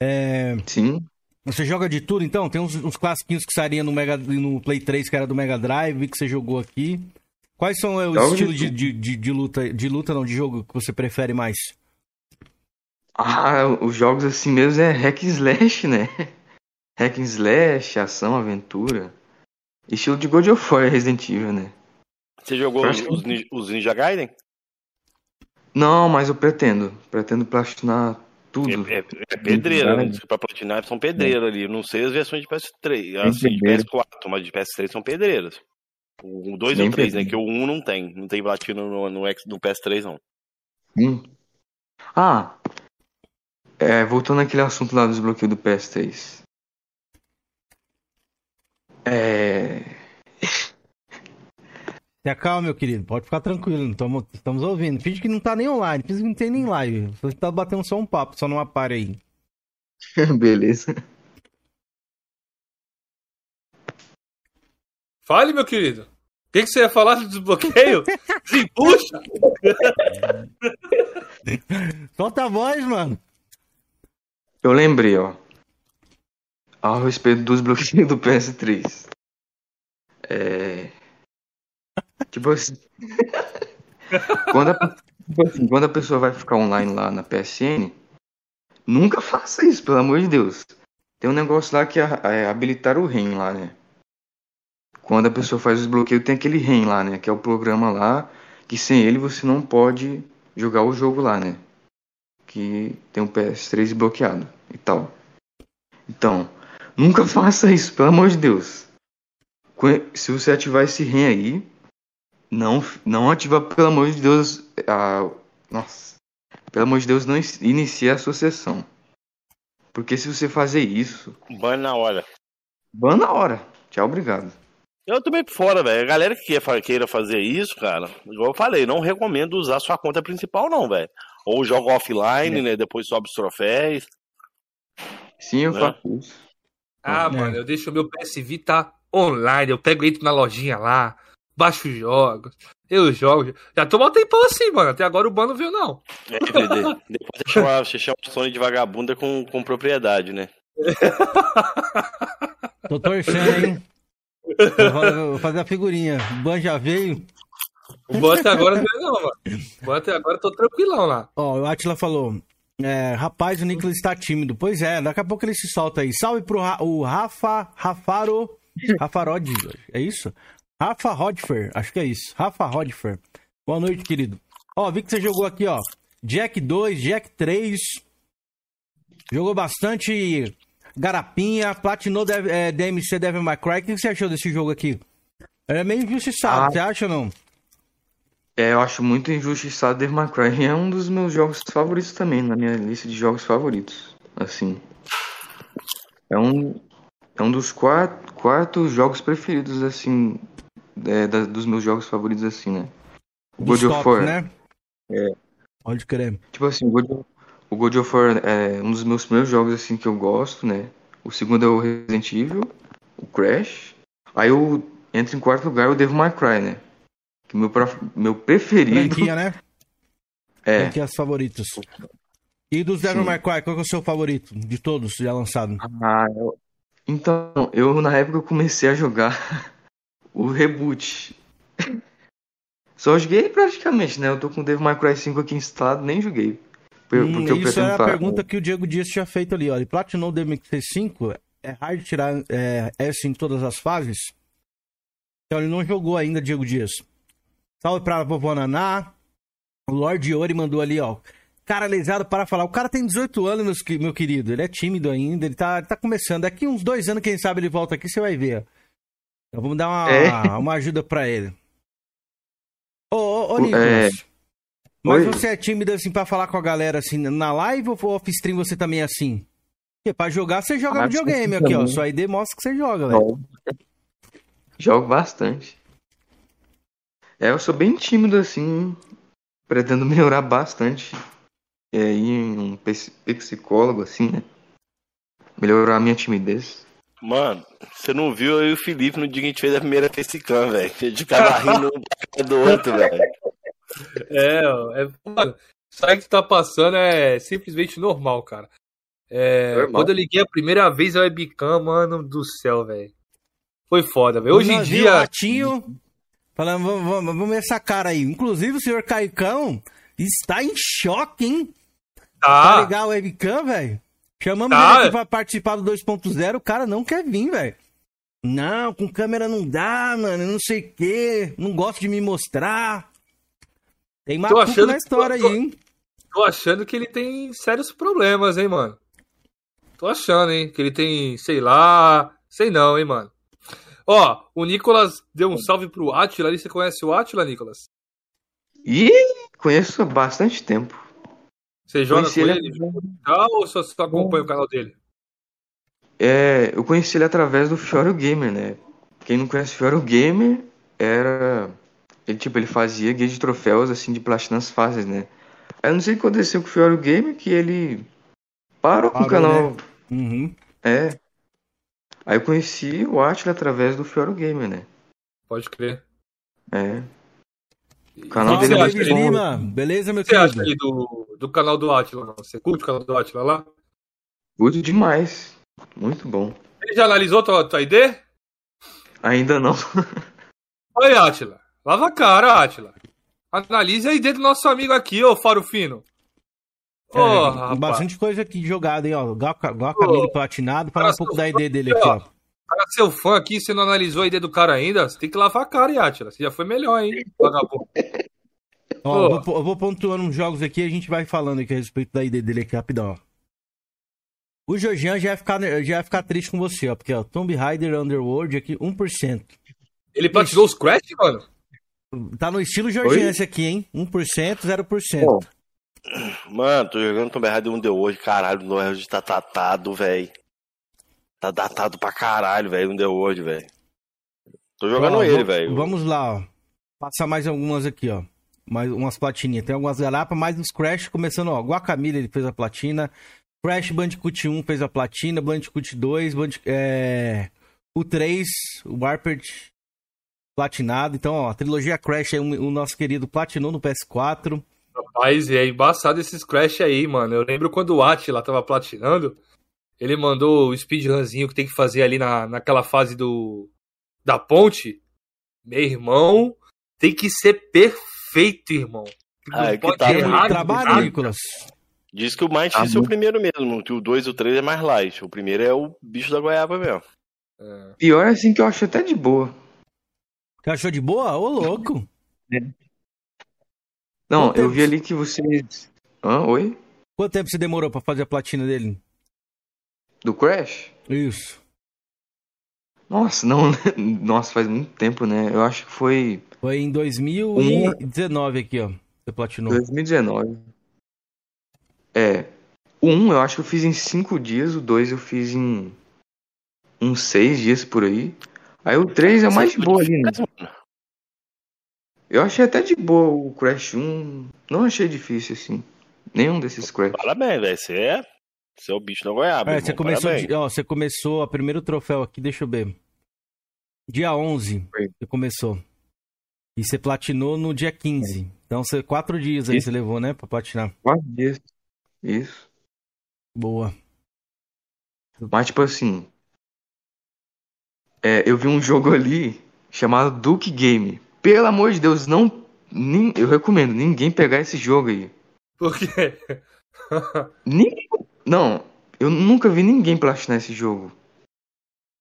É... Sim. Você joga de tudo, então? Tem uns, uns classiquinhos que sairiam no, Mega, no Play 3, que era do Mega Drive, que você jogou aqui. Quais são é, os estilos de, de, de, de, luta, de luta, não, de jogo que você prefere mais? Ah, os jogos assim mesmo é hack and slash, né? Hack and slash, ação, aventura. Estilo de God of War Resident Evil, né? Você jogou os, os, Ninja, os Ninja Gaiden? Não, mas eu pretendo. Pretendo platinar tudo. É, é, é pedreira, né? Pra platinar são pedreiras é. ali. Não sei as versões de PS3, as de PS4, mas de PS3 são pedreiras. O 2 e o 3, né? Que o 1 não tem. Não tem platina no, no, no PS3, não. Hum. Ah, é, voltando àquele assunto lá do desbloqueio do PS3. É. [laughs] Se acalma, meu querido. Pode ficar tranquilo. Estamos, estamos ouvindo. Finge que não tá nem online. Finge que não tem nem live. Você tá batendo só um papo, só não apare aí. [laughs] Beleza. Fale, meu querido. O que, que você ia falar do desbloqueio? [laughs] Desempuxa! Solta a voz, mano. Eu lembrei, ó. A respeito dos bloqueios [laughs] do PS3. É. Tipo assim. [laughs] quando, a, tipo assim, quando a pessoa vai ficar online lá na PSN, nunca faça isso, pelo amor de Deus. Tem um negócio lá que é, é habilitar o REM lá, né? Quando a pessoa faz os bloqueios, tem aquele REM lá, né? Que é o programa lá, que sem ele você não pode jogar o jogo lá, né? Que tem o PS3 bloqueado e tal. Então, nunca faça isso, pelo amor de Deus. Se você ativar esse REM aí, não, não ativa, pelo amor de Deus, a, nossa, pelo amor de Deus, não inicie a sessão. Porque se você fazer isso. Ban na hora. Ban na hora. Tchau, obrigado. Eu também por fora, velho. A galera que queira fazer isso, cara, igual eu falei, não recomendo usar sua conta principal, não, velho. Ou joga offline, é. né? Depois sobe os troféus. Sim, eu né? faço isso. Ah, é. mano, eu deixo o meu PS Vita online, eu pego entro na lojinha lá, baixo jogos, eu jogo. Já tô mal tempão assim, mano. Até agora o ban não veio, não. É, depois você chama, você chama o Sony de vagabunda com, com propriedade, né? [laughs] tô torcendo, hein? Vou fazer a figurinha. O ban já veio. O ban até agora não veio, não, mano. O ban até agora eu tô tranquilão lá. Ó, o Atila falou: É, rapaz, o Nicolas está tímido. Pois é, daqui a pouco ele se solta aí. Salve pro Ra o Rafa Rafaro. [laughs] Rafa Rod, é isso? Rafa Rodfer, acho que é isso. Rafa Rodfer. Boa noite, querido. Ó, vi que você jogou aqui, ó. Jack 2, Jack 3. Jogou bastante Garapinha, platinou é, DMC Devil May Cry. O que você achou desse jogo aqui? É meio injustiçado, ah. você acha ou não? É, eu acho muito injustiçado Devil May Cry. É um dos meus jogos favoritos também, na minha lista de jogos favoritos. Assim. É um, é um dos quatro, quatro jogos preferidos, assim. É, da, dos meus jogos favoritos, assim, né? O God of War. né? É. Pode crer. Tipo assim, o God, o God of War é um dos meus primeiros jogos, assim, que eu gosto, né? O segundo é o Resident Evil, o Crash. Aí eu entro em quarto lugar o Devil May Cry, né? Que meu, meu preferido. Franquia, né? É. Franquias favoritos. E dos Devil May Cry, qual é o seu favorito de todos já lançado? Ah, eu... Então, eu na época eu comecei a jogar [laughs] o reboot. Só joguei praticamente, né? Eu tô com o Devil May Cry 5 aqui instalado, nem joguei. Hum, isso era a pergunta que o Diego Dias tinha feito ali. Ele platinou o Devil May Cry 5, é hard tirar é, S em todas as fases? Então ele não jogou ainda, Diego Dias. Salve pra vovó Naná. O Lord Ori mandou ali, ó. Cara lesado para falar. O cara tem 18 anos, meu querido. Ele é tímido ainda. Ele tá, ele tá começando. Daqui uns dois anos, quem sabe ele volta aqui, você vai ver. Então vamos dar uma, é. [laughs] uma ajuda pra ele. Ô, ô, ô Nicolas. É. Mas Oi? você é tímido assim pra falar com a galera assim na live ou off-stream você também é assim? Porque pra jogar você joga ah, videogame aqui, ó. Sua ID mostra que você joga, velho. Jogo bastante. É, eu sou bem tímido assim, pretendo [laughs] melhorar bastante. E aí, um psicólogo assim, né? Melhorar a minha timidez. Mano, você não viu aí o Felipe no dia que a gente fez a primeira facecam, velho? De cada rindo um do outro, velho. [laughs] É, é, mano, sabe que tá passando é simplesmente normal, cara. É, normal. Quando eu liguei a primeira vez a webcam, mano do céu, velho. Foi foda, velho. Hoje em dia. Latinho, falando, vamos, vamos, vamos ver essa cara aí. Inclusive, o senhor Caicão está em choque, hein? Tá. Pra ligar o webcam, velho. Chamamos tá. ele aqui pra participar do 2.0, o cara não quer vir, velho. Não, com câmera não dá, mano, não sei o quê. Não gosto de me mostrar. Tem maluco na história tô, aí, hein? Tô achando que ele tem sérios problemas, hein, mano. Tô achando, hein, que ele tem, sei lá, sei não, hein, mano. Ó, o Nicolas deu um salve pro Atila ali. Você conhece o Atila, Nicolas? Ih, conheço há bastante tempo. Você joga conheci com ele, ele ou só, só acompanha o canal dele? É, eu conheci ele através do Fioro Gamer, né? Quem não conhece o Fioro Gamer era. Ele, tipo, ele fazia guia de troféus assim de platinas fáceis, né? Aí eu não sei o que aconteceu com o Fioro Gamer, que ele parou, parou com o canal. Né? Uhum. É. Aí eu conheci o Atila através do Fioro Gamer, né? Pode crer. É. O canal dele é muito Lima, beleza, meu querido? O que você acha do, do canal do Atila? Você curte o canal do Atila lá? Curto demais. Muito bom. Ele já analisou tua, tua ID? Ainda não. Oi, Atila. Lava a cara, Atila. Analise a ID do nosso amigo aqui, ô Faro Fino. É, bastante coisa aqui jogada, hein, ó. Guacamole platinado, fala um pouco da ID dele aqui, ó. Cara, seu fã aqui, você não analisou a ID do cara ainda? Você tem que lavar a cara, Yatila. Você já foi melhor, hein, vagabundo. Ó, eu vou, eu vou, pontuando uns jogos aqui e a gente vai falando aqui a respeito da ID dele aqui rapidão, ó. O Georgian já vai ficar, já vai ficar triste com você, ó. Porque, ó, Tomb Raider Underworld aqui, 1%. Ele platinou os Crash, mano? Tá no estilo Georgian esse aqui, hein? 1%, 0%. Pô. Mano, tô jogando Tomb Raider Under hoje, caralho, o Underworld tá datado, velho. Tá datado pra caralho, velho, Underworld, velho. Tô jogando ó, ele, velho. Vamos lá, ó. Passar mais algumas aqui, ó. Mais umas platininhas. Tem algumas garapas, mais uns Crash, começando, ó. Guacamole ele fez a platina. Crash Bandicoot 1 fez a platina. Bandicoot 2, Band... é... o 3, o Warped platinado. Então, ó, a trilogia Crash aí, o nosso querido platinou no PS4. Rapaz, é embaçado esses Crash aí, mano. Eu lembro quando o Atila tava platinando, ele mandou o speedrunzinho que tem que fazer ali na, naquela fase do da ponte. Meu irmão, tem que ser perfeito, irmão. Ah, é que tá errar, trabalho, Nicolas. Diz que o mais Ah, difícil é o primeiro mesmo, que o 2 e o 3 é mais light. O primeiro é o bicho da goiaba mesmo. É. Pior assim que eu acho até de boa. Você achou de boa? Ô, louco. Não, Quanto eu tempo vi ali que vocês. Hã? Oi? Quanto tempo você demorou pra fazer a platina dele? Do Crash? Isso. Nossa, não. [laughs] Nossa, faz muito tempo, né? Eu acho que foi Foi em 2019 aqui, ó. Você platinou. 2019. É. O 1 eu acho que eu fiz em 5 dias, o 2 eu fiz em uns 6 dias por aí. Aí o 3 é mais de boa ali, né? Eu achei até de boa o Crash 1. Não achei difícil assim. Nenhum desses Crash. Parabéns, velho. Você é, você é o bicho da goiaba. É, você começou, de- ó, você começou o primeiro troféu aqui, deixa eu ver. Dia 11, Foi. você começou. E você platinou no dia 15. Então, você quatro dias aí Isso. você levou, né, pra platinar. 4 dias. Isso. Boa. Mas tipo assim. É, eu vi um jogo ali chamado Duke Game. Pelo amor de Deus, não. nin- eu recomendo ninguém pegar esse jogo aí. Por quê? [laughs] Ninguém, não, eu nunca vi ninguém platinar esse jogo.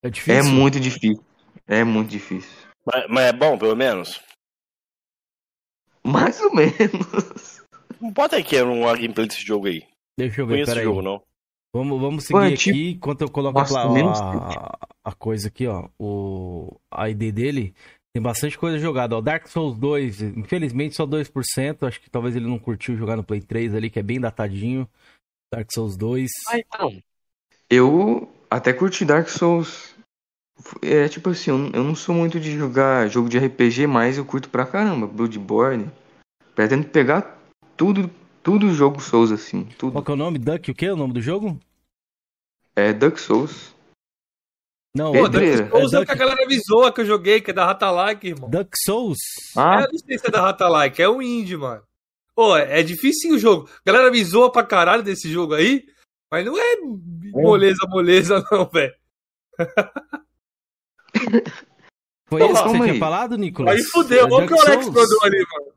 É difícil. É muito difícil. É muito difícil. Mas, mas é bom, pelo menos. Mais ou menos. Bota aí que é uma gameplay desse jogo aí. Deixa eu ver, conheço esse peraí. jogo, não. Vamos, vamos seguir Pô, é aqui tipo- enquanto eu coloco Nossa, a, a, a coisa aqui, ó. O a ID dele. Tem bastante coisa jogada. Ó, Dark Souls 2, infelizmente só 2%. Acho que talvez ele não curtiu jogar no Play 3 ali, que é bem datadinho. Dark Souls 2. Eu até curti Dark Souls. É tipo assim, eu não- sou muito de jogar jogo de RPG, mas eu curto pra caramba. Bloodborne. Pretendo pegar tudo, tudo jogo Souls assim. Qual Tudo. que é o nome? Duck, o que é o nome do jogo? É Dark Souls. Não, Pô, Pedreira. Dark Souls é, É o que a galera avisou que eu joguei, que é da Ratalike, irmão. Duck Souls? Ah, É, não sei se é da Ratalike, é um indie, mano. Pô, é difícil o jogo. A galera me zoa pra caralho desse jogo aí, mas não é moleza, moleza, não, velho. Foi esse que você calma tinha aí. falado, Nicolas? Aí fudeu, É olha o que o Dark Alex mandou ali, mano.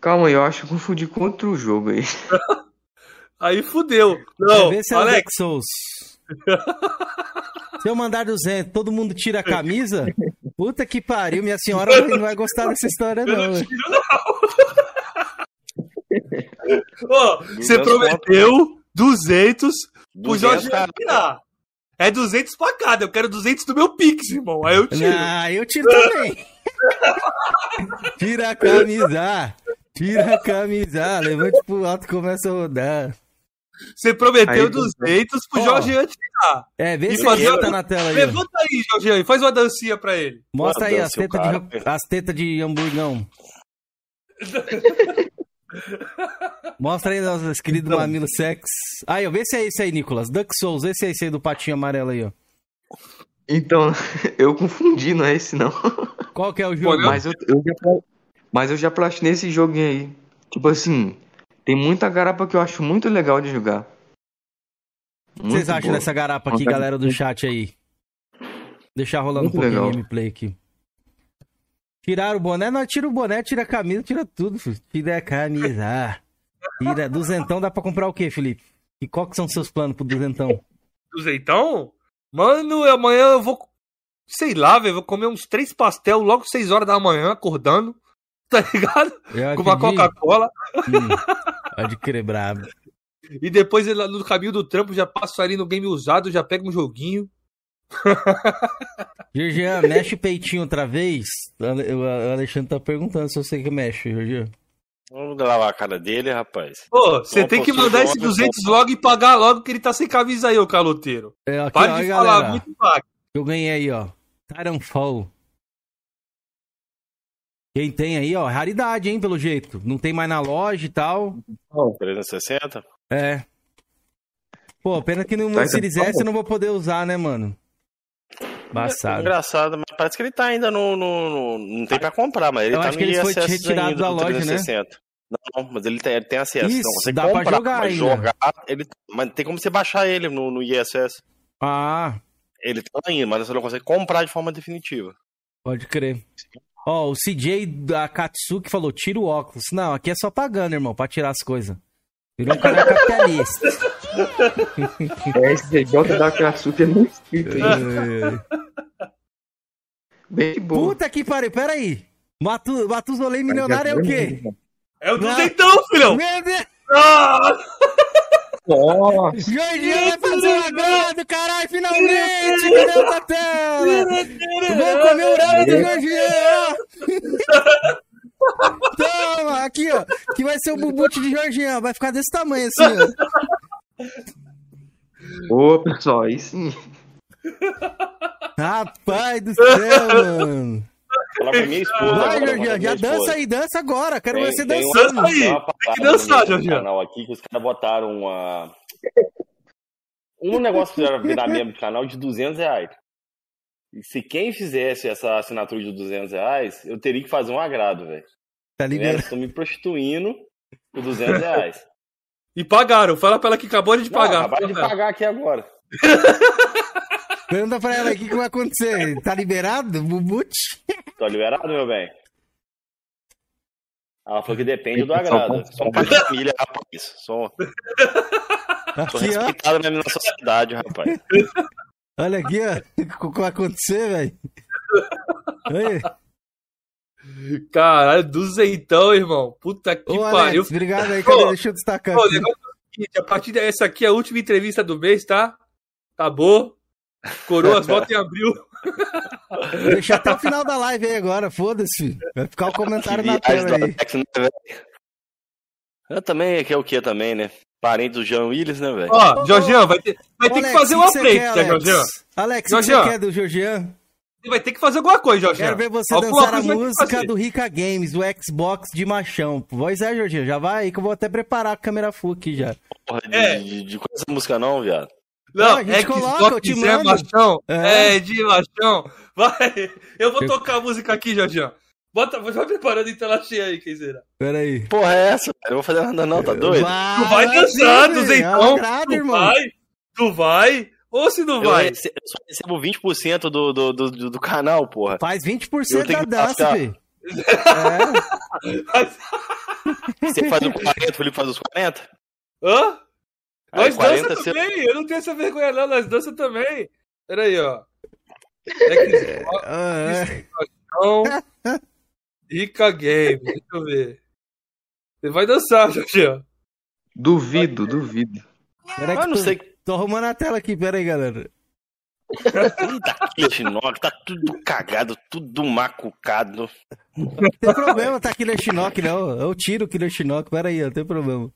calma aí, eu acho que eu confundi com outro jogo aí. [laughs] Aí fudeu. Não, é o Alex, Dark Souls. Se eu mandar 200, todo mundo tira a camisa? Puta que pariu, minha senhora não vai gostar dessa história, eu não. não tiro, não. [laughs] Ô, você 200 prometeu 200 pro 200, Jorge tirar. É 200 pra cada, eu quero 200 do meu Pix, irmão. Aí eu tiro. Ah, eu tiro também. Tira a camisa. Tira a camisa. Levante pro alto e começa a rodar. Você prometeu Aí, 200 pro. Jorge tirar. É, vê E se fazer- ele tá na tela aí. Levanta aí, Jorge, faz uma dancinha pra ele. Mostra aí as tetas de, as tetas de hamburgão. [laughs] Mostra aí nossos queridos mamilo sex. Aí, ó, vê se é esse aí, Nicolas. Duck Souls, esse é esse aí do patinho amarelo aí, ó. Então, [laughs] eu confundi, não é esse não. Qual que é o jogo? não? Mas eu, eu já, mas eu já platinei esse joguinho aí. Tipo assim, tem muita garapa que eu acho muito legal de jogar. O que vocês acham boa. dessa garapa aqui, galera do chat aí? Deixar rolando Muito um pouquinho legal. de gameplay aqui. Tiraram o boné? Não, tira o boné, tira a camisa, tira tudo, filho. Tira a camisa. [laughs] Tira. Duzentão dá pra comprar o quê, Felipe? E qual que são os seus planos pro duzentão? Duzeitão? Mano, amanhã eu vou. Sei lá, velho. Vou comer uns três pastel logo 6 horas da manhã, acordando. [laughs] Tá ligado? Eu Com uma. Coca-Cola. Hum, pode crer, brabo. E depois ele, no caminho do trampo já passo ali no game usado, já pego um joguinho. [laughs] Georgian, mexe o peitinho outra vez? O Ale- o Alexandre tá perguntando se você que mexe, Georgian. Vamos lavar a cara dele, rapaz. Pô, você tem que mandar esse outra 200 logo e pagar logo que ele tá sem camisa aí, ô caloteiro. É, aqui, Para ó, de aí, falar galera. muito vago. Eu ganhei aí, ó. Titanfall. Quem tem aí, ó, raridade, hein, pelo jeito. Não tem mais na loja e tal. 360? É. Pô, pena que no Titanfall. Series S eu não vou poder usar, né, mano? É Embaçado. engraçado, mas parece que ele tá ainda no. no- no- não tem pra comprar, mas ele Eu tá acho no que ele foi retirado da loja, né? 360. Não, mas ele tem, ele tem acesso. Isso, então, você dá pra comprar, jogar mas ainda. jogar, ele, mas tem como você baixar ele no, no ISS. Ah, Ele tá ainda, mas você não consegue comprar de forma definitiva. pode crer. Ó, o CJ da Katsuki falou, tira o óculos. Não, aqui é só pagando, irmão, pra tirar as coisas. Virou um canal capitalista. [laughs] É SDJ da Katsuki é muito escrito aí. [laughs] É. Bem boa. Puta que pariu, peraí. Matu, Matusolei milionário é o quê? É o duzentão, filhão! Meu Deus! Ah! Jorginho vai fazer agrado, caralho, finalmente! Cadê o tela? Vamos comer o rabo do Jorginho! Toma, aqui, ó. Que vai ser o bubute de Jorginho, ó. Vai ficar desse tamanho assim, ó. Ô, pessoal, aí sim. Rapaz do céu, mano. Falar pra minha esposa. Vai, Jorginho, dança esposa. aí, dança agora. Quero Tem- ver você dançando. Dança aí. tem que dançar, Jorginho. canal aqui que os caras botaram uma. Um negócio que fizeram virar membro do canal de 200 reais. E se quem fizesse essa assinatura de 200 reais, eu teria que fazer um agrado, velho. Tá Eles ligado? estão me prostituindo por 200 reais. E pagaram. Fala pra ela que acabou de Não, pagar. acabaram de pagar aqui agora. [laughs] Pergunta pra ela aí o que, vai acontecer. Tá liberado? Bubute? Tô liberado, meu bem? Ela falou que depende do agrado. Sou um pai de família, rapaz. Sou, sou Aqui, ó. respeitado na minha sociedade, rapaz. Olha aqui, ó. O que vai acontecer, velho? Aí. Caralho, duzentão, irmão. Puta que Ô, pariu. Alex, obrigado aí. Ô, Deixa eu destacar aqui. negócio é a partir dessa aqui é a última entrevista do mês, tá? Acabou. Coroas [laughs] volta em abril. Deixa até o final da live aí agora, foda-se. Vai ficar o comentário na tela aí. Alex, né? Eu também, que é o que também, né? Parente do Jean Willis, né, velho? Ó, Jorgian, vai ter, vai ter Ô, que Alex, fazer o uma frente, quer, né, Alex? Jorgian? Alex, o que você Jorgian. quer do Jorgian? Você vai ter que fazer alguma coisa, Jorgian. Quero ver você Alguma dançar a música do Rica Games, do Xbox de machão. Pois é, Jorginho, já vai aí que eu vou até preparar a câmera full aqui já. Porra, de, É. de, de coisa música não, viado. Não, gente Xbox coloca, eu te é mando. machão. É. É. de machão. Vai. Eu vou Eu- tocar a música aqui, Jorgian. Bota, vai preparando em tela cheia aí, Kenzeira. Pera aí. Porra, é essa? velho? Eu não vou fazer nada não, tá doido? Tu vai dançar, sim, duzentão. agrado, Tu irmão. vai? Tu vai? Ou se não Eu, vai? eu só recebo 20% do, do, do, do, do canal, porra. Faz 20% Eu tenho da que dança, filho. [laughs] É. Você faz os 40, o Felipe faz os 40? Hã? Aí Nós 40 dança você- também, eu não tenho essa vergonha não, nós dança também. Pera aí, ó. Xbox, Ah, é. Então, [laughs] Rica Game, deixa eu ver. Você vai dançar, Jorginho. Duvido, duvido. Pera aí Ah, que não tô, sei. tô arrumando a tela aqui, pera aí, galera. Aquele Chinook, tá tudo cagado, tudo macucado. Não tem problema, tá Killer Shinnok, não. Eu tiro o Killer Shinnok, pera aí, não tem problema.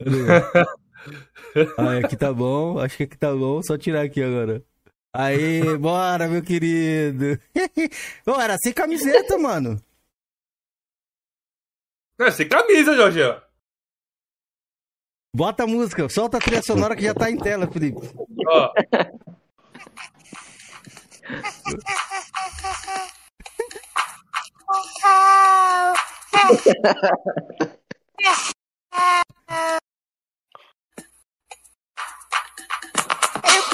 [laughs] [laughs] Aí. Aqui tá bom, acho que aqui tá bom, só tirar aqui agora. Aí, bora, meu querido. [laughs] Era sem camiseta, mano. É, sem camisa, Jorginho. Bota a música, solta a trilha sonora que já tá em tela, Felipe. Ó. [laughs]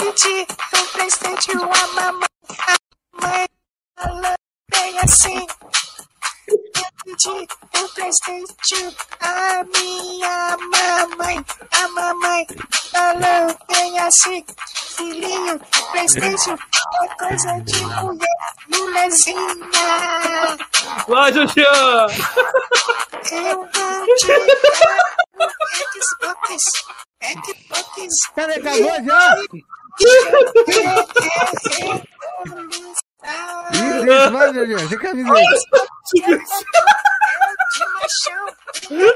Eu pedi um Playstation a mamãe, a mãe falou bem assim. Eu pedi um Playstation a minha mamãe, a mamãe falou bem assim. Filhinho, Playstation é coisa de mulher, mulherzinha. Vai, Jorginho. Eu vou te dar Xbox, Xbox. Cadê? Acabou já? Isso, vai, Jorginho, sem camiseta.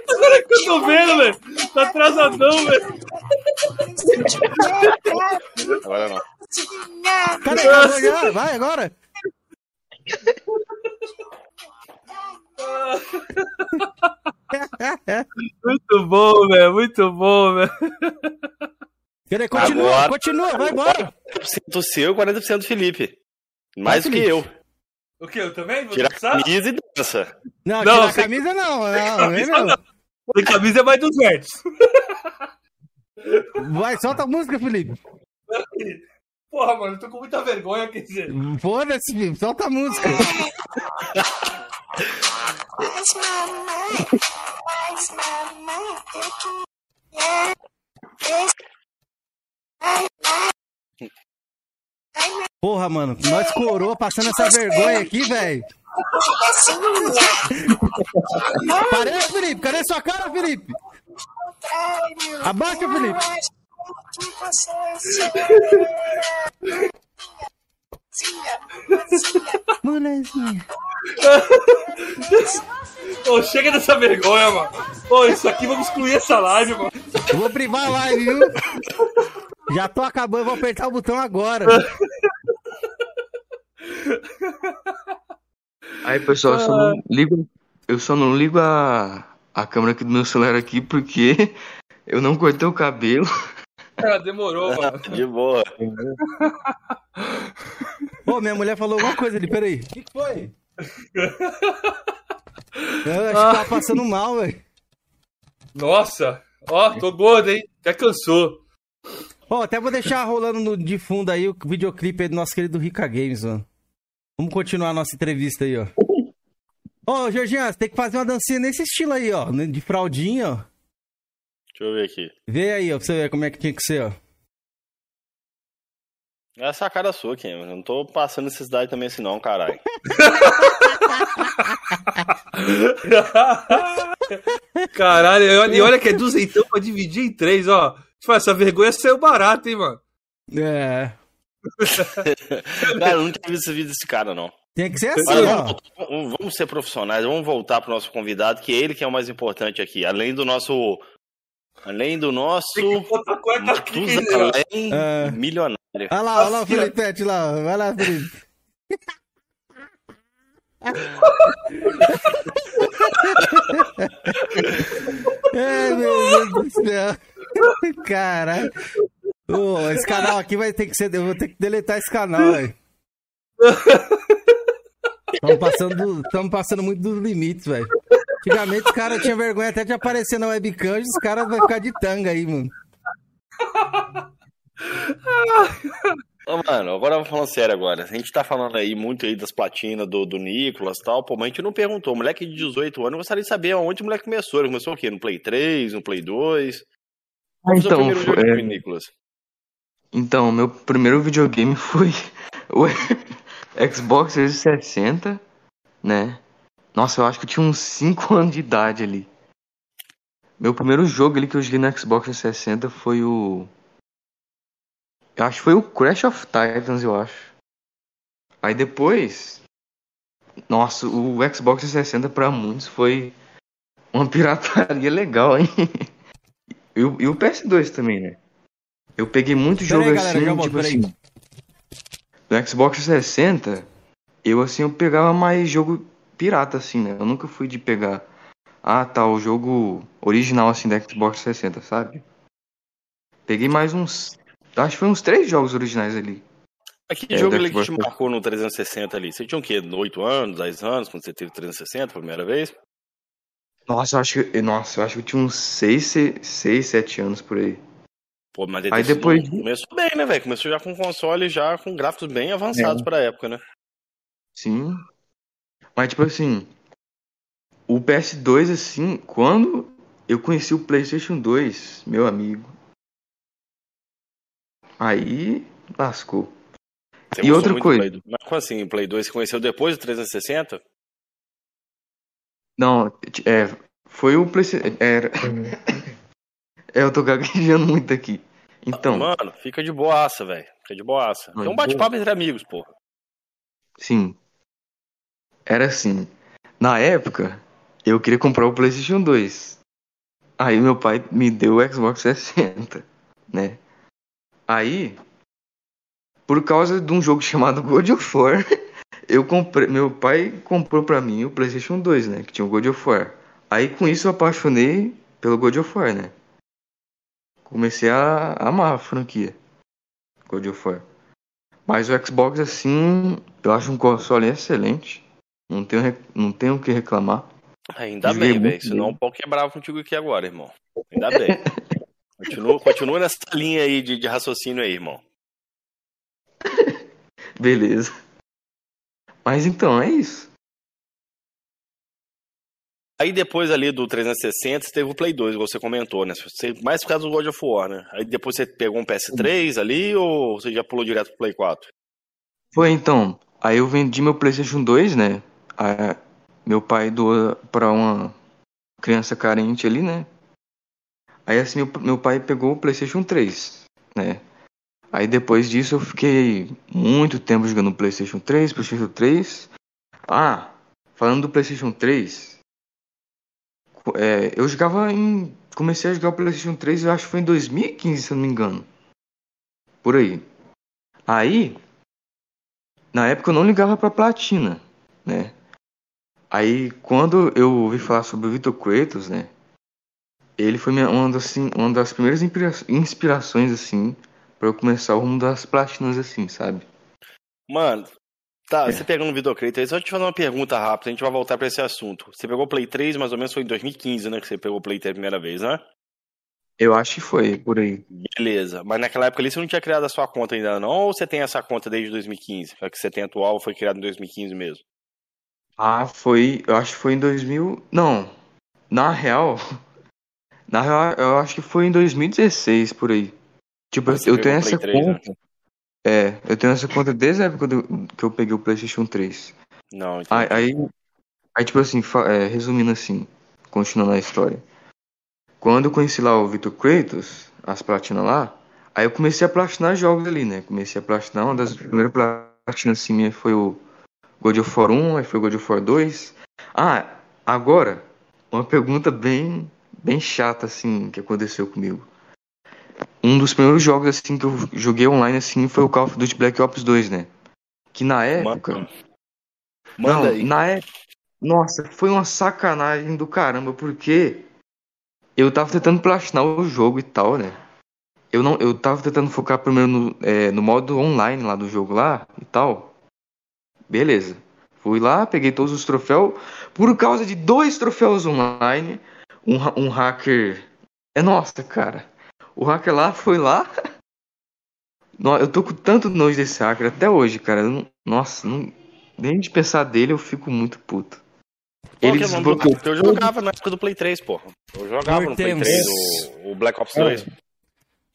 Agora que eu tô vendo, velho. Tá atrasadão, velho. Agora não. Acabou já? Vai, agora. Muito bom, velho. Muito bom, velho. Cadê? Continua, Agora- continua, vai embora. 40% seu e 40% do Felipe. Mais do que eu. O que? Eu também? Vou Tira a camisa e dança. Não, Não, tirar a camisa não, não, Camisa não. não. Sem camisa é mais 200. [laughs] Vai, solta a música, Felipe. Porra, mano, eu tô com muita vergonha, quer dizer. Foda-se, Felipe, solta a música. Mas mamãe, mas mamãe, eu que É. Esse. Ai, ai. Ai, minha Porra, mano, nós coroa passando essa vergonha aqui, velho. Parei, Felipe. Cadê sua cara, Felipe? Abaixa, Felipe. Molezinha. Ô, chega dessa vergonha, mano. Ô, isso aqui vamos excluir essa live, mano. Eu vou privar a live, viu? Já tô acabando, vou apertar o botão agora. Aí, pessoal, eu só não ligo, eu só não ligo a, a câmera aqui do meu celular aqui porque eu não cortei o cabelo. Ah, demorou, mano. [laughs] De boa. Ô, minha mulher falou alguma coisa ali, peraí. O que, que foi? [laughs] Eu acho que tava passando mal, velho. Nossa. Ó, tô gordo, hein? Até cansou. Ó, até vou deixar rolando no- de fundo aí o videoclipe aí do nosso querido Rica Games, mano. Vamos continuar a nossa entrevista aí, ó. Ô, Jorginho, você tem que fazer uma dancinha nesse estilo aí, ó. De fraldinha, ó. Deixa eu ver aqui. Vê aí, ó, pra você ver como é que tinha que ser, ó. Essa é a cara sua, Kim. Eu não tô passando necessidade também assim, não, caralho. [laughs] Caralho, e olha, olha que é duzentão pra dividir em três, ó. Tipo, essa vergonha saiu barato, hein, mano. É. [laughs] Cara, eu não tinha visto esse vídeo desse cara, não. Tem que ser assim, Olha, ó. vamos, vamos- vamos ser profissionais, vamos voltar pro nosso convidado, que é ele que é o mais importante aqui. Além do nosso. Além do nosso. Tem que botar a cueca aqui, né? É. milionário. Olha lá, olha lá o. Felipete lá. Vai lá, Felipe. Ai, [laughs] meu Deus do céu. Caralho. Ô, esse canal aqui vai ter que ser. Eu vou ter que deletar esse canal, velho. [laughs] Estamos passando, passando muito dos limites, velho. Antigamente os caras tinham vergonha até de aparecer na webcam, hoje os caras vão ficar de tanga aí, mano. Ô, mano, agora falando sério agora. A gente tá falando aí muito aí das platinas do, do Nicolas e tal, pô, mas a gente não perguntou. Moleque de 18 anos, eu gostaria de saber aonde o moleque começou. Ele começou o quê? No Play 3, no Play 2? Qual foi o seu Então, primeiro foi- videogame, é, Nicolas? então, meu primeiro videogame [laughs] foi o Xbox 360, né? Nossa, eu acho que eu tinha uns 5 [laughs] anos de idade ali. Meu primeiro jogo ali que eu joguei no Xbox 360 foi o. Eu acho que foi o Crash of Titans, eu acho. Aí depois. Nossa, o Xbox 360 pra muitos foi uma [laughs] pirataria legal, hein? E o, e o PS2 também, né? Eu peguei muito Pera jogo aí, galera, assim, volto, tipo aí. assim. No Xbox 360, eu assim, eu pegava mais jogo pirata, assim, né? Eu nunca fui de pegar. Ah, tá, o jogo original, assim, da Xbox 360, sabe? Peguei mais uns. Acho que foi uns três jogos originais ali. Mas que É, jogo ele que te marcou no 360 ali? Você tinha o quê? 8 anos, 10 anos, quando você teve 360 pela primeira vez? Nossa, eu acho que. Nossa, eu acho que eu tinha uns 6, 6 7 anos por aí. Pô, mas ele Aí depois- começou bem, né, velho? Começou já com console, já com gráficos bem É. avançados pra época, né? Sim. Mas, tipo assim. O PS2, assim, quando eu conheci o PlayStation 2, meu amigo. Aí lascou. Você E outra coisa. Play 2. Mas como assim, o Play 2 você conheceu depois do 360? Não, é, foi o PlayStation. Era... [laughs] é, eu tô gaguejando muito aqui. Então, Mano, fica de boaça, velho. Fica de boaça. Não, É um bate-papo entre amigos, pô. sim. Era assim. Na época, eu queria comprar o PlayStation 2. Aí meu pai me deu o Xbox [laughs] 60, né? Aí, por causa de um jogo chamado God of War, [laughs] eu comprei, meu pai comprou pra mim o PlayStation 2, né? Que tinha o God of War. Aí com isso eu apaixonei pelo God of War, né? Comecei a amar a franquia God of War. Mas o Xbox, assim, eu acho um console excelente. Não tenho, não tenho o que reclamar. Ainda Joguei bem, velho. Senão o pau quebrava contigo aqui agora, irmão. Ainda bem. continua, continua nessa linha aí de, de raciocínio aí, irmão. [laughs] Beleza. Mas então, é isso. Aí depois ali do 360, você teve o Play 2, igual você comentou, né? Você, mais por causa do God of War, né? Aí depois você pegou um PS3 ali ou você já pulou direto pro Play 4? Foi então. Aí eu vendi meu PlayStation 2, né? Aí, meu pai doou pra uma criança carente ali, né? Aí assim, meu, meu pai pegou o PlayStation 3, né? Aí depois disso eu fiquei muito tempo jogando PlayStation 3, PlayStation 3. Ah, falando do PlayStation 3, é, eu jogava em. Comecei a jogar o PlayStation 3, eu acho que foi em 2015, se eu não me engano. Por aí. Aí, na época eu não ligava pra platina, né? Aí, quando eu ouvi falar sobre o Vitor Kratos, né? Ele foi minha, uma, das, assim, uma das primeiras inspirações, assim, para eu começar o rumo das platinas, assim, sabe? Mano, tá, é. você pegando o Vitor Kratos, só te fazer uma pergunta rápida, a gente vai voltar para esse assunto. Você pegou o Play 3, mais ou menos foi em 2015, né? Que você pegou o Play 3 a primeira vez, né? Eu acho que foi, por aí. Beleza. Mas naquela época ali você não tinha criado a sua conta ainda não? Ou você tem essa conta desde 2015? A que você tem atual foi criada em 2015 mesmo? Ah, foi. Eu acho que foi em 2000. Não. Na real. [laughs] Na real, eu acho que foi em 2016 por aí. Tipo, Você eu tenho essa 3, né? conta. Né? É, eu tenho essa conta desde a época do, que eu peguei o PlayStation 3. Não, aí, aí, aí, tipo assim, é, resumindo assim, continuando a história. Quando eu conheci lá o Victor Kratos, as platinas lá, aí eu comecei a platinar jogos ali, né? Comecei a platinar, uma das primeiras platinas assim minha foi o God of War 1, aí foi God of War 2. Ah, agora, uma pergunta bem, bem chata, assim, que aconteceu comigo. Um dos primeiros jogos, assim, que eu joguei online, assim, foi o Call of Duty Black Ops 2, né? Que na época... Manda, Manda não, aí. Na época... Nossa, foi uma sacanagem do caramba, porque eu tava tentando platinar o jogo e tal, né? Eu não, eu tava tentando focar primeiro no, é, no modo online lá do jogo lá e tal. Beleza. Fui lá, peguei todos os troféus. Por causa de dois troféus online, um, um hacker. É nossa, cara. O hacker lá foi lá. [laughs] Eu tô com tanto nojo desse hacker até hoje, cara. Não, nossa, não, nem de pensar dele eu fico muito puto. Ele desbloqueou. Eu jogava na época do Play 3, porra. Eu jogava no Play 3 o, o Black Ops 2. É.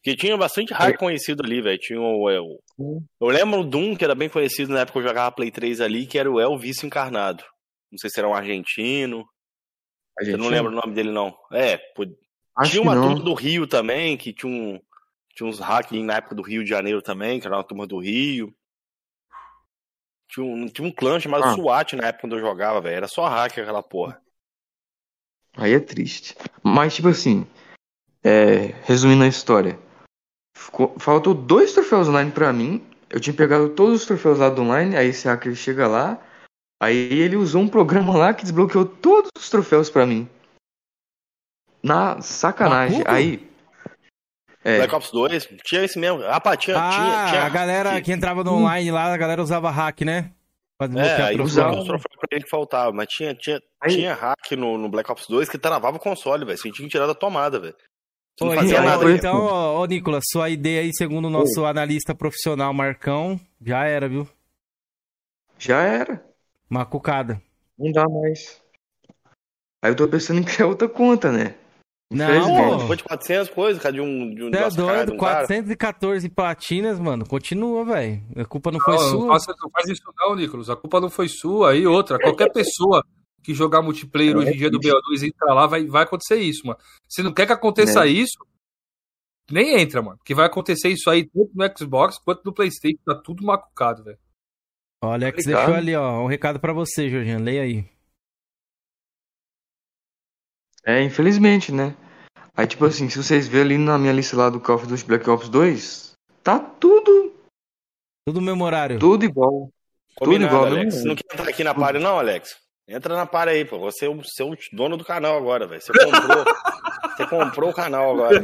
Que tinha bastante hack conhecido ali, velho. Tinha o, o, Eu lembro de um que era bem conhecido na época que eu jogava Play 3 ali, que era o Elvis Encarnado. Não sei se era um argentino. argentino? Eu não lembro o nome dele, não. É, Acho tinha uma turma do Rio também, que tinha, um, tinha uns hacks na época do Rio de Janeiro também, que era uma turma do Rio. Tinha um, tinha um clã chamado ah. SWAT na época quando eu jogava, velho. Era só hack aquela porra. Aí é triste. Mas, tipo assim, é, resumindo a história. Ficou, faltou dois troféus online pra mim. Eu tinha pegado todos os troféus lá do online. Aí esse hacker chega lá. Aí ele usou um [laughs] programa lá que desbloqueou todos os troféus pra mim. Na sacanagem. Aí. É. Black Ops 2, tinha esse mesmo. Ah, pá, tinha, ah, tinha, tinha, a galera tinha. que entrava no online lá, a galera usava hack, né? Pra é, aí usava os troféus pra ele que faltava, mas tinha, tinha, tinha hack no, no Black Ops 2 que travava o console, velho. Você tinha que tirar da tomada, velho. Oi. Então, ó, ó, Nicolas, sua ideia aí, segundo o nosso Oi. analista profissional Marcão, já era, viu? Já era. Macucada. Não dá mais. Aí eu tô pensando em criar outra conta, né? Não, depois de 400 coisas, cada de um. De um Você é doido, um 414 cara. platinas, mano. Continua, velho. A culpa não foi não, sua. Não, faça, não faz isso, não, Nicolas. A culpa não foi sua. Aí outra, qualquer pessoa que jogar multiplayer é, hoje em dia do BO2 e entrar lá, vai, vai acontecer isso, mano. Se não quer que aconteça é. isso, nem entra, mano. Que vai acontecer isso aí tanto no Xbox quanto no PlayStation, tá tudo macucado, velho. O Alex Obrigado. deixou ali, ó, um recado para você, Jorginho. Leia aí. É, infelizmente, né? Aí, tipo assim, se vocês verem ali na minha lista lá do Call of Duty Black Ops 2, tá tudo. Tudo memorário. Tudo igual. Combinado, tudo igual. Alex. Você não quer entrar aqui na party, não, Alex? Entra na para aí, pô. Você é o, você é o dono do canal agora, velho. Você comprou, [laughs] você comprou o canal agora.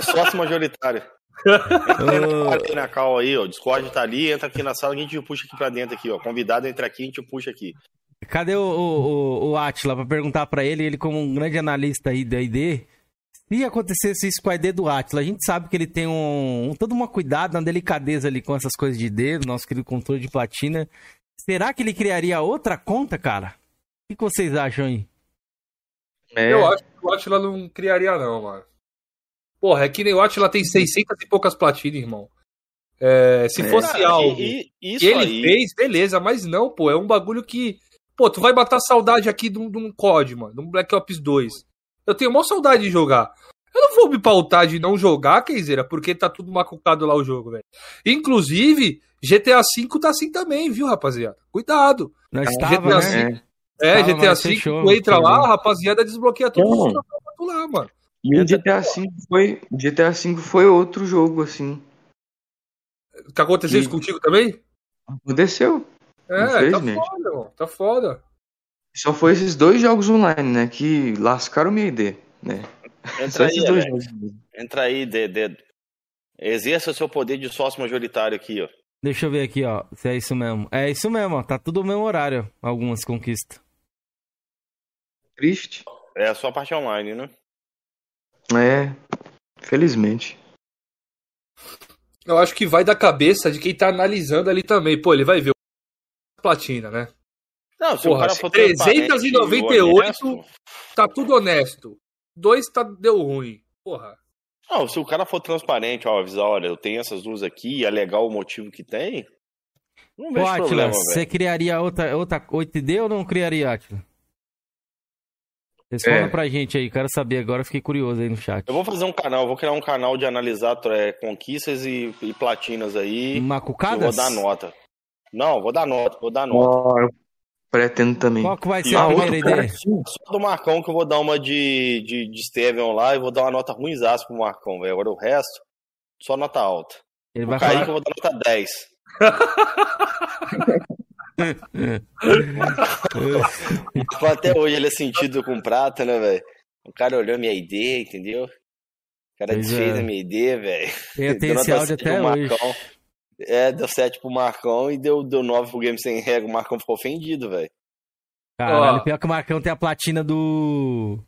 Sócio majoritário. Entra aí na cal aí, ó. O Discord tá ali, entra aqui na sala, a gente puxa aqui pra dentro aqui, ó. Convidado entra aqui, a gente puxa aqui. Cadê o, o, o Atila pra perguntar pra ele, ele como um grande analista aí da ID, se acontecesse isso com a ID do Atila, a gente sabe que ele tem um, um todo uma cuidado, uma delicadeza ali com essas coisas de ID, nosso querido controle de platina. Será que ele criaria outra conta, cara? O que vocês acham aí? É, Eu acho que o Atila não criaria, não, mano. Porra, é que nem o Atila tem 600 e poucas platinas, irmão. É, se É. fosse algo e, e isso que ele aí, fez, beleza, mas não, pô, é um bagulho que. Pô, tu vai matar saudade aqui de um, de um COD, mano, de um Black Ops 2. Eu tenho maior saudade de jogar. Eu não vou me pautar de não jogar, Keizeira, porque tá tudo macucado lá o jogo, velho. Inclusive, GTA V tá assim também, viu, rapaziada? Cuidado. Nós GTA tava, V. né? É. É, Tava, GTA V, tu entra lá, a rapaziada desbloqueia tudo lá, mano. E o GTA V foi, o GTA V foi outro jogo, assim. O que aconteceu E- isso contigo também? Aconteceu. É, tá foda, irmão. Tá foda. Só foi esses dois jogos online, né? Que lascaram minha ID, né? Só entra aí, esses dois Alex. jogos. entra aí, dedo. Exerça o seu poder de sócio majoritário aqui, ó. Deixa eu ver aqui, ó, se é isso mesmo. É isso mesmo, ó. Tá tudo no mesmo horário, algumas conquistas. Triste. É a sua parte online, né? É. Felizmente. Eu acho que vai da cabeça de quem tá analisando ali também. Pô, ele vai ver o platina, né? Não, se Porra, o cara for transparente 398, e honesto- Tá tudo honesto. Dois tá, deu ruim. Porra. Não, se o cara for transparente, ó, avisar, olha, eu tenho essas duas aqui, e é legal o motivo que tem, não Ô, vejo Atila, problema, você velho. criaria outra, outra 8D ou não criaria, Atila? Responda É. pra gente aí, quero saber agora, fiquei curioso aí no chat. Eu vou fazer um canal, eu vou criar um canal de analisar é, conquistas e, e platinas aí, e Macucadas? vou dar nota. Não, vou dar nota, vou dar nota. Ó, eu pretendo também. Qual que vai E ser a a primeira ideia? Só do Marcão que eu vou dar uma de, de, de Steven lá e vou dar uma nota ruimzaça pro Marcão, velho. Agora o resto, só nota alta. Ele O vai Kaique falar... eu vou dar nota 10. [laughs] Marcão, Até hoje ele é sentido com prata, né, velho? O cara olhou minha ID, entendeu? O cara Pois desfez é. a minha ID, velho. Tem, tem esse áudio 7 até hoje. Marcão. É, deu 7 pro Marcão e deu, deu 9 pro Game Sem Regra. O Marcão ficou ofendido, velho. Caralho, Ó. pior que o Marcão tem a platina do...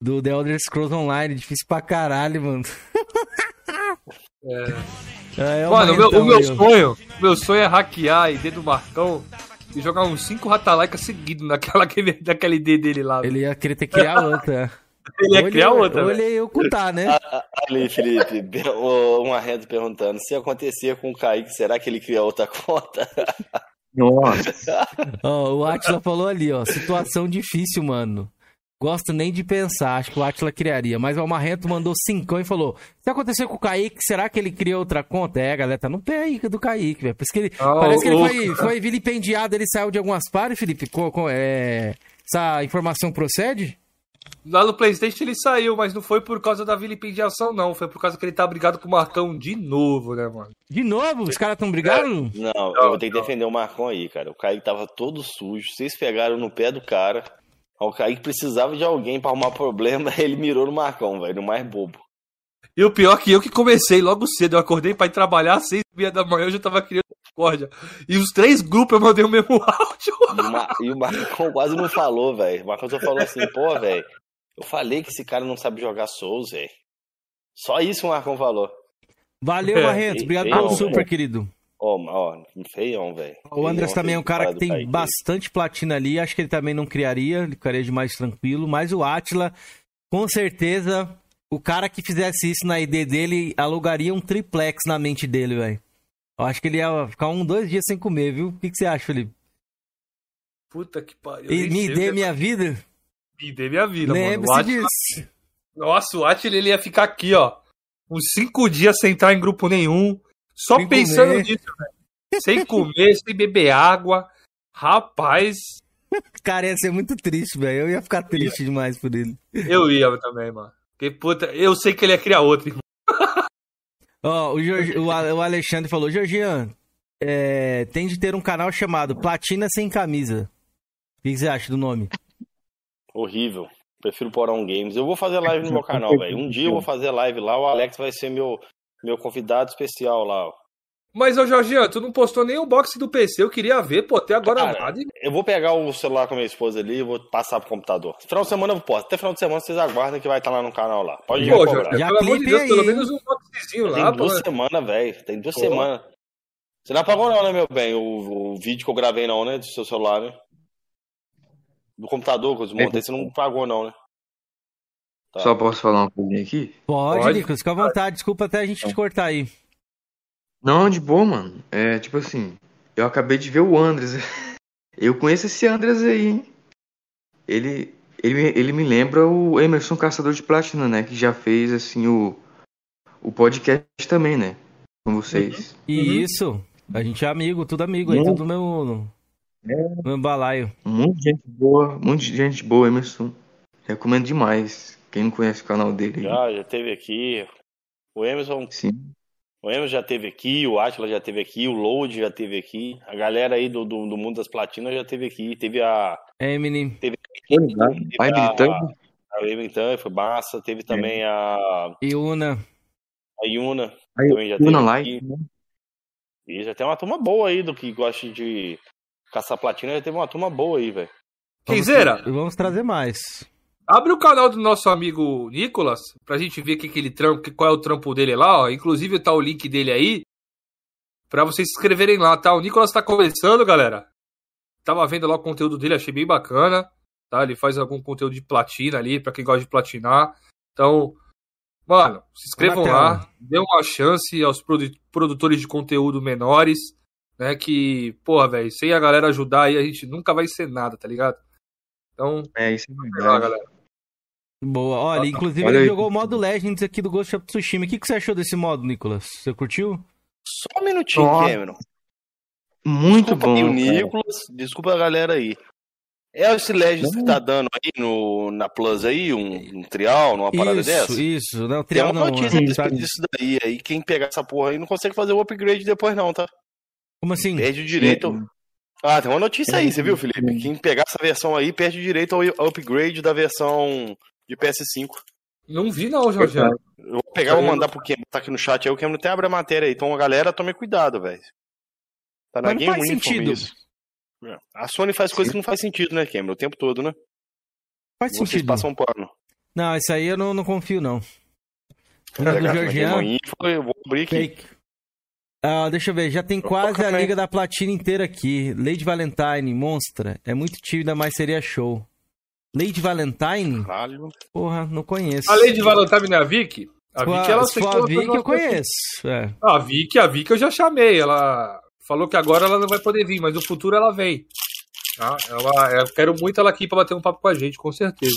Do The Elder Scrolls Online, difícil pra caralho, mano. [laughs] É, é Mano, o meu, o meu sonho, o meu sonho é hackear a ID do Marcão e jogar uns 5 Ratalaika seguidos naquela, [laughs] naquela ID dele lá. Ele, Ele ia querer ter que criar outra. ia Ou criar ele- outra. Ou velho. ele ia ocultar, né? Ali, Felipe, be- o- um arredo perguntando: se acontecer com o Kaique, será que ele cria outra conta? Nossa. [laughs] Ó, o Atila falou ali, ó. Situação difícil, mano. Gosto nem de pensar, acho que o Atila criaria. Mas o Marrento mandou cincão e falou: Se acontecer com o Kaique, será que ele cria outra conta? É, a galera tá no pé aí do Kaique, velho. Isso que ele. Ah, parece que ele o- foi, foi vilipendiado, ele saiu de algumas pares, Felipe. Co- co- é, essa informação procede? Lá no Playstation ele saiu, mas não foi por causa da vilipendiação, não. Foi por causa que ele tá brigado com o Marcão de novo, né, mano? De novo? Os caras tão brigando? Não, eu vou ter que defender o Marcão aí, cara. O Kaique tava todo sujo. Vocês pegaram no pé do cara. O Kaique precisava de alguém pra arrumar problema, [laughs] ele mirou no Marcão, velho, no mais bobo. E o pior que eu que comecei logo cedo. Eu acordei pra ir trabalhar às seis e meia da manhã, eu já tava criando discórdia. E os três grupos eu mandei o mesmo [laughs] áudio. E o, Ma- e o Marcão quase não falou, velho. O Marcão só falou assim, pô, velho, eu falei que esse cara não sabe jogar Souls, velho. Só isso o Marcão falou. Valeu, É, Marrento. Obrigado ei, pelo super, querido. Ó, ó, feião, velho. O Andrés também é um cara que tem Kaique. bastante platina ali. Acho que ele também não criaria, ele ficaria de mais tranquilo. Mas o Atila, com certeza, o cara que fizesse isso na ID dele alugaria um triplex na mente dele, velho. Eu acho que ele ia ficar um, dois dias sem comer, viu? O que, que você acha, Felipe? Puta que pariu. E me dê que- minha vida? Me dê minha vida, mano. Lembre-se Atila- disso. Nossa, o Atila ele ia ficar aqui, ó. Uns cinco dias sem entrar em grupo nenhum. Só Sem pensando comer. nisso, velho. Sem [laughs] comer, sem beber água. Rapaz, Cara, ia ser muito triste, velho. Eu ia ficar triste demais por ele. eu ia também, mano. Porque, puta, eu sei que ele ia criar outro, irmão. Ó, o, Jorge- o Alexandre falou, Georgian, é, tem de ter um canal chamado Platina Sem Camisa. O que que você acha do nome? Horrível. Prefiro Porão Games. Eu vou fazer live no meu canal, [laughs] velho. Um dia eu vou fazer live lá, o Alex vai ser meu, meu convidado especial lá, ó. Mas, ô Jorginho, tu não postou nem o box do PC. Eu queria ver, pô, até agora Cara, nada. Eu vou pegar o celular com a minha esposa ali e vou passar pro computador. Final de semana eu posto. Até final de semana vocês aguardam que vai estar lá no canal lá. Pode ir Pô. Jorginho, Já pelo amor de Deus, aí, pelo menos um boxzinho Tem lá, duas pô. semanas, velho. Tem duas semanas. Você não apagou não, né, meu bem? O, o vídeo que eu gravei não, né? Do seu celular, né? do computador que eu desmontei, você não pagou, não, né? Tá. Só posso falar uma coisinha aqui? Pode, Pode. Nicolas, fica à vontade. Desculpa até a gente te cortar aí. Não, de boa, mano. É tipo assim, eu acabei de ver o Andres. [laughs] Eu conheço esse Andres aí, hein? Ele, ele, me- ele me lembra o Emerson Caçador de Platina, né? Que já fez, assim, o, o podcast também, né? Com vocês. E Uhum. isso, a gente é amigo, tudo amigo aí, Uhum. tudo meu, no É. meu balaio. Muita gente boa, muita gente boa, Emerson. Recomendo demais. Quem não conhece o canal dele aí. Já, já teve aqui. O Emerson, Sim. o Emerson já teve aqui, o Atila já teve aqui, o Load já teve aqui. A galera aí do, do, do mundo das platinas já teve aqui. Teve a. Eminem, Teve Vai a, a Eminem foi massa. Teve também a, Iuna. a Yuna. Aí, Também já Luna teve Live, aqui. né? E já tem uma turma boa aí do que gosta de caçar platina. Já teve uma turma boa aí, velho. Kenzeira, Vamos trazer mais. Abre o canal do nosso amigo Nicolas pra gente ver que que ele trampo, qual é o trampo dele lá, ó. Inclusive tá o link dele aí pra vocês se inscreverem lá, tá? O Nicolas tá começando, galera. Tava vendo lá o conteúdo dele, achei bem bacana, tá? Ele faz algum conteúdo de platina ali pra quem gosta de platinar. Então, mano, se inscrevam lá, dê uma chance aos produ- produtores de conteúdo menores, né? Que, porra, velho, sem a galera ajudar aí a gente nunca vai ser nada, tá ligado? Então, É, isso é lá, galera. Boa. Olha, inclusive Olha ele aí. jogou o modo Legends aqui do Ghost of Tsushima. O que, que você achou desse modo, Nicolas? Você curtiu? Só um minutinho, Nossa. Cameron. Muito desculpa bom. aí o. Nicolas, desculpa a galera aí. É esse Legends que tá dando aí no, na Plus aí, um, um trial, numa parada isso, dessa? isso. Não, Tem trial uma não. notícia né? respeito disso daí. Aí quem pegar essa porra aí não consegue fazer o upgrade depois, não, tá? Como assim? Perde o direito. Ah, tem uma notícia aí, você viu, Felipe? Quem pegar essa versão aí perde o direito ao upgrade da versão de PS5. Não vi não, Jorge. Eu vou pegar e vou mandar pro Cameron, tá aqui no chat aí, o Cameron até abre a matéria aí. Então, a galera, tome cuidado, velho. Tá na Mas não Game faz Info sentido. isso. É. A Sony faz coisas que não faz sentido, né, Cameron? O tempo todo, né? Faz Vocês sentido. passam pano. Não, isso aí eu não, não confio, não. Vou Vindo do Georgian, Info, eu vou abrir aqui. fake. Ah, deixa eu ver, já tem quase a Liga da Platina inteira aqui. Lady Valentine, monstra. É muito tímida, mas seria show. Lady Valentine? Caralho. Porra, não conheço. Além de Valentine e a Vicky, a Vicky ela se for a Vicky, fazer eu conheço. É. A Vicky, a Vicky eu já chamei. Ela falou que agora ela não vai poder vir, mas no futuro ela vem. Tá? Ela, eu quero muito ela aqui pra bater um papo com a gente, com certeza.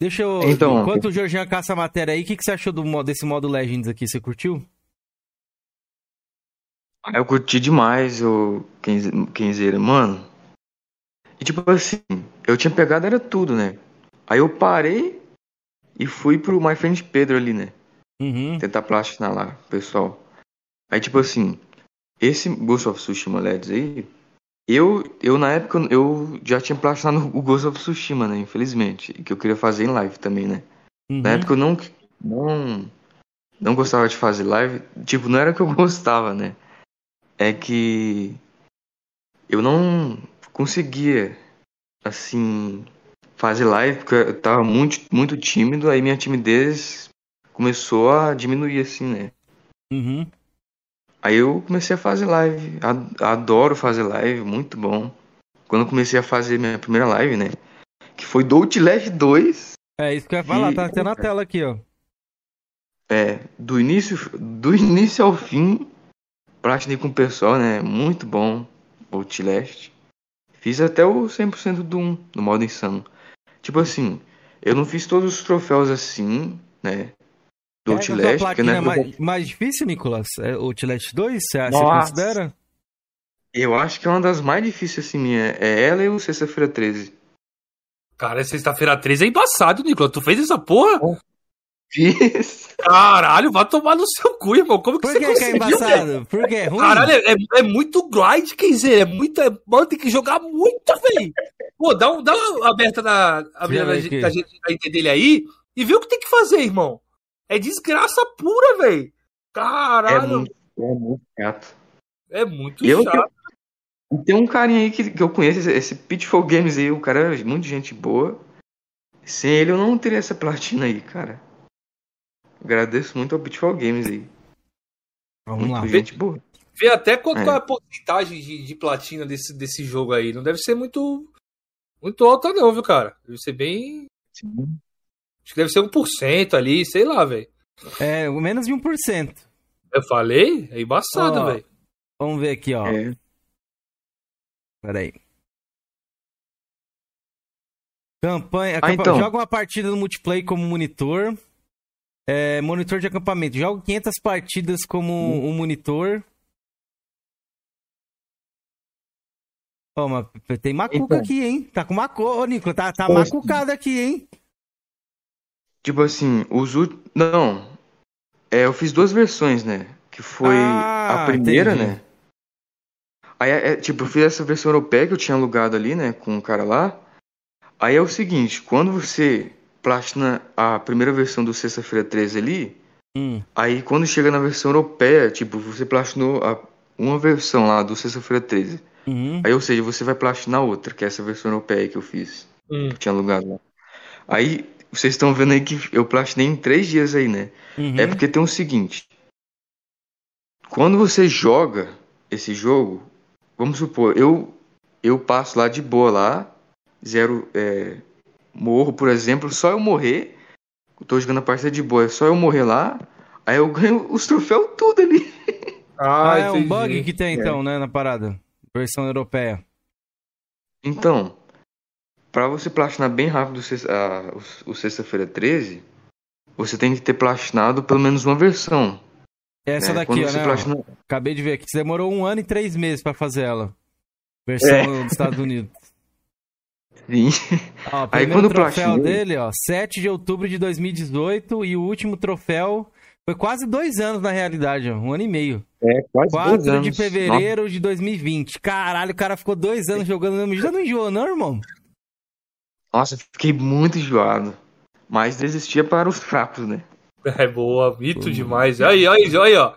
Deixa eu. Então- Enquanto o Georgian caça a matéria aí, o que, que você achou do, desse modo Legends aqui? Você curtiu? Ah, Eu curti demais o Kenze- Kenzeira, mano. E tipo assim, eu tinha pegado era tudo, né? Aí eu parei e fui pro My Friend Pedro ali, né? Uhum. Tentar platinar lá, pessoal. Aí tipo assim, esse Ghost of Tsushima LEDs aí, eu, eu na época eu já tinha platinado o Ghost of Tsushima, né? Infelizmente. Que eu queria fazer em live também, né? uhum. Na época eu não, não, não gostava de fazer live. Tipo, não era que eu [laughs] gostava, né? É que eu não conseguia, assim, fazer live porque eu tava muito, muito tímido. Aí minha timidez começou a diminuir, assim, né? Uhum. Aí eu comecei a fazer live. Ad- Adoro fazer live, muito bom. Quando eu comecei a fazer minha primeira live, né? Que foi do Outlast 2. É isso que eu ia falar, E- tá até na tela aqui, ó. É, do início, do início ao fim, platinei com o pessoal, né? Muito bom, Outlast. Fiz até o 100% do 1, no modo insano. Tipo assim, eu não fiz todos os troféus assim, né? Do É, Outlast, porque né, é mais, mais difícil, Nicolas? É o Outlast 2? Você, você considera? eu acho que é uma das mais difíceis assim minha. É ela e o Sexta-feira 13. Cara, sexta-feira 13 é embaçado, Nicolas. Tu fez essa porra? Fiz. Caralho, vai tomar no seu cu, irmão. Como que Por você que, que é conseguiu, embaçado? Por que? É ruim? Caralho, é, é muito grind, quer dizer, é muito. É, mano, tem que jogar muito, velho. Pô, dá, um, dá uma aberta na, aberta ver na, gente- da gente dele aí e vê o que tem que fazer, irmão. É desgraça pura, velho. É Caralho, muito, é muito chato. é muito, Eu chato. E tem um carinha aí que, que eu conheço, esse, esse Pitfall Games aí, o cara é muito gente boa. Sem ele eu não teria essa platina aí, cara. Agradeço muito ao Pitfall Games aí. Vamos muito lá. gente boa. Vê até quanto É. é a porcentagem de, de platina desse, desse jogo aí. Não deve ser muito. Muito alta não, viu, cara? Deve ser bem. Acho que deve ser 1% ali, sei lá, velho. É, menos de 1%. Eu falei? É embaçado, velho. Vamos ver aqui, ó. É. Peraí. Campanha. Ah, acampa- então. Joga uma partida no multiplayer como monitor. É, monitor de acampamento. Joga 500 partidas como um monitor. Ó, mas tem macuca Então. aqui, hein? Tá com macu... Ô, Nicolas, tá, tá Poxa. macucado aqui, hein? Tipo assim, os últimos. Não. É, eu fiz duas versões, né? Que foi Ah, a primeira, entendi. né? Aí, é, tipo, eu fiz essa versão europeia que eu tinha alugado ali, né? Com o cara lá. Aí é o seguinte, quando você platina a primeira versão do Sexta-feira 13 ali, Hum, aí quando chega na versão europeia, tipo, você platinou a- uma versão lá do Sexta-feira 13. uhum. Aí, ou seja, você vai platinar outra, que é essa versão europeia que eu fiz. Hum. Que tinha alugado lá. Aí, vocês estão vendo aí que eu platinei em três dias aí, né? uhum. É porque tem o seguinte. Quando você joga esse jogo, vamos supor, eu eu passo lá de boa lá, zero é, morro, por exemplo, só eu morrer, eu tô jogando a partida de boa, é só eu morrer lá, aí eu ganho os troféus tudo ali. Ah, é um bug que tem então, né, na parada. Versão europeia. Então, pra você platinar bem rápido o sex- a- o, o sexta-feira 13, você tem que ter platinado pelo menos uma versão. Essa né? daqui, Quando ó, você né? platina- Acabei de ver aqui. Você demorou um ano e três meses pra fazer ela. Versão É. dos Estados Unidos. Sim. Ó, o Aí primeiro quando eu troféu platinei- dele, ó, 7 de outubro de 2018 e o último troféu foi quase dois anos na realidade, ó, um ano e meio. É, quase 4 de fevereiro de 2020. Caralho, o cara ficou dois anos jogando no mesmo. Já não enjoou, não, irmão? Nossa, fiquei muito enjoado. Mas desistia para os fracos, né? É boa, mito demais. Aí, aí, aí, ó.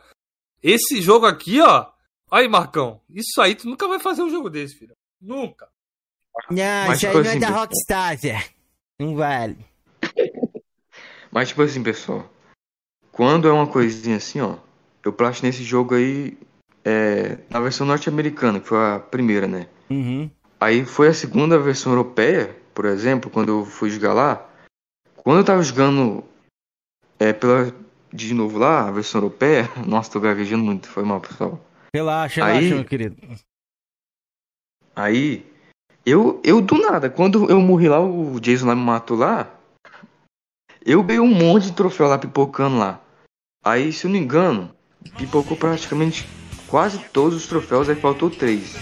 Esse jogo aqui, ó. Aí, Marcão. Isso aí, tu nunca vai fazer um jogo desse, filho. Nunca. Não, Mas, isso aí tipo não é assim, da. Rockstar, Zé. Não vale. [laughs] Mas, tipo assim, pessoal. Quando é uma coisinha assim, ó. Eu platinei esse jogo aí é, na versão norte-americana, que foi a primeira, né? Uhum. Aí foi a segunda versão europeia, por exemplo, quando eu fui jogar lá. Quando eu tava jogando é, pela, de novo lá, a versão europeia. [laughs] Nossa, tô gaguejando muito, foi mal, pessoal. Relaxa, Aí- relaxa, meu querido. Aí, eu, eu do nada, quando eu morri lá, o Jason lá me matou lá, eu ganhei um monte de troféu lá pipocando lá. Aí, se eu não engano, pipocou praticamente quase todos os troféus, aí faltou três.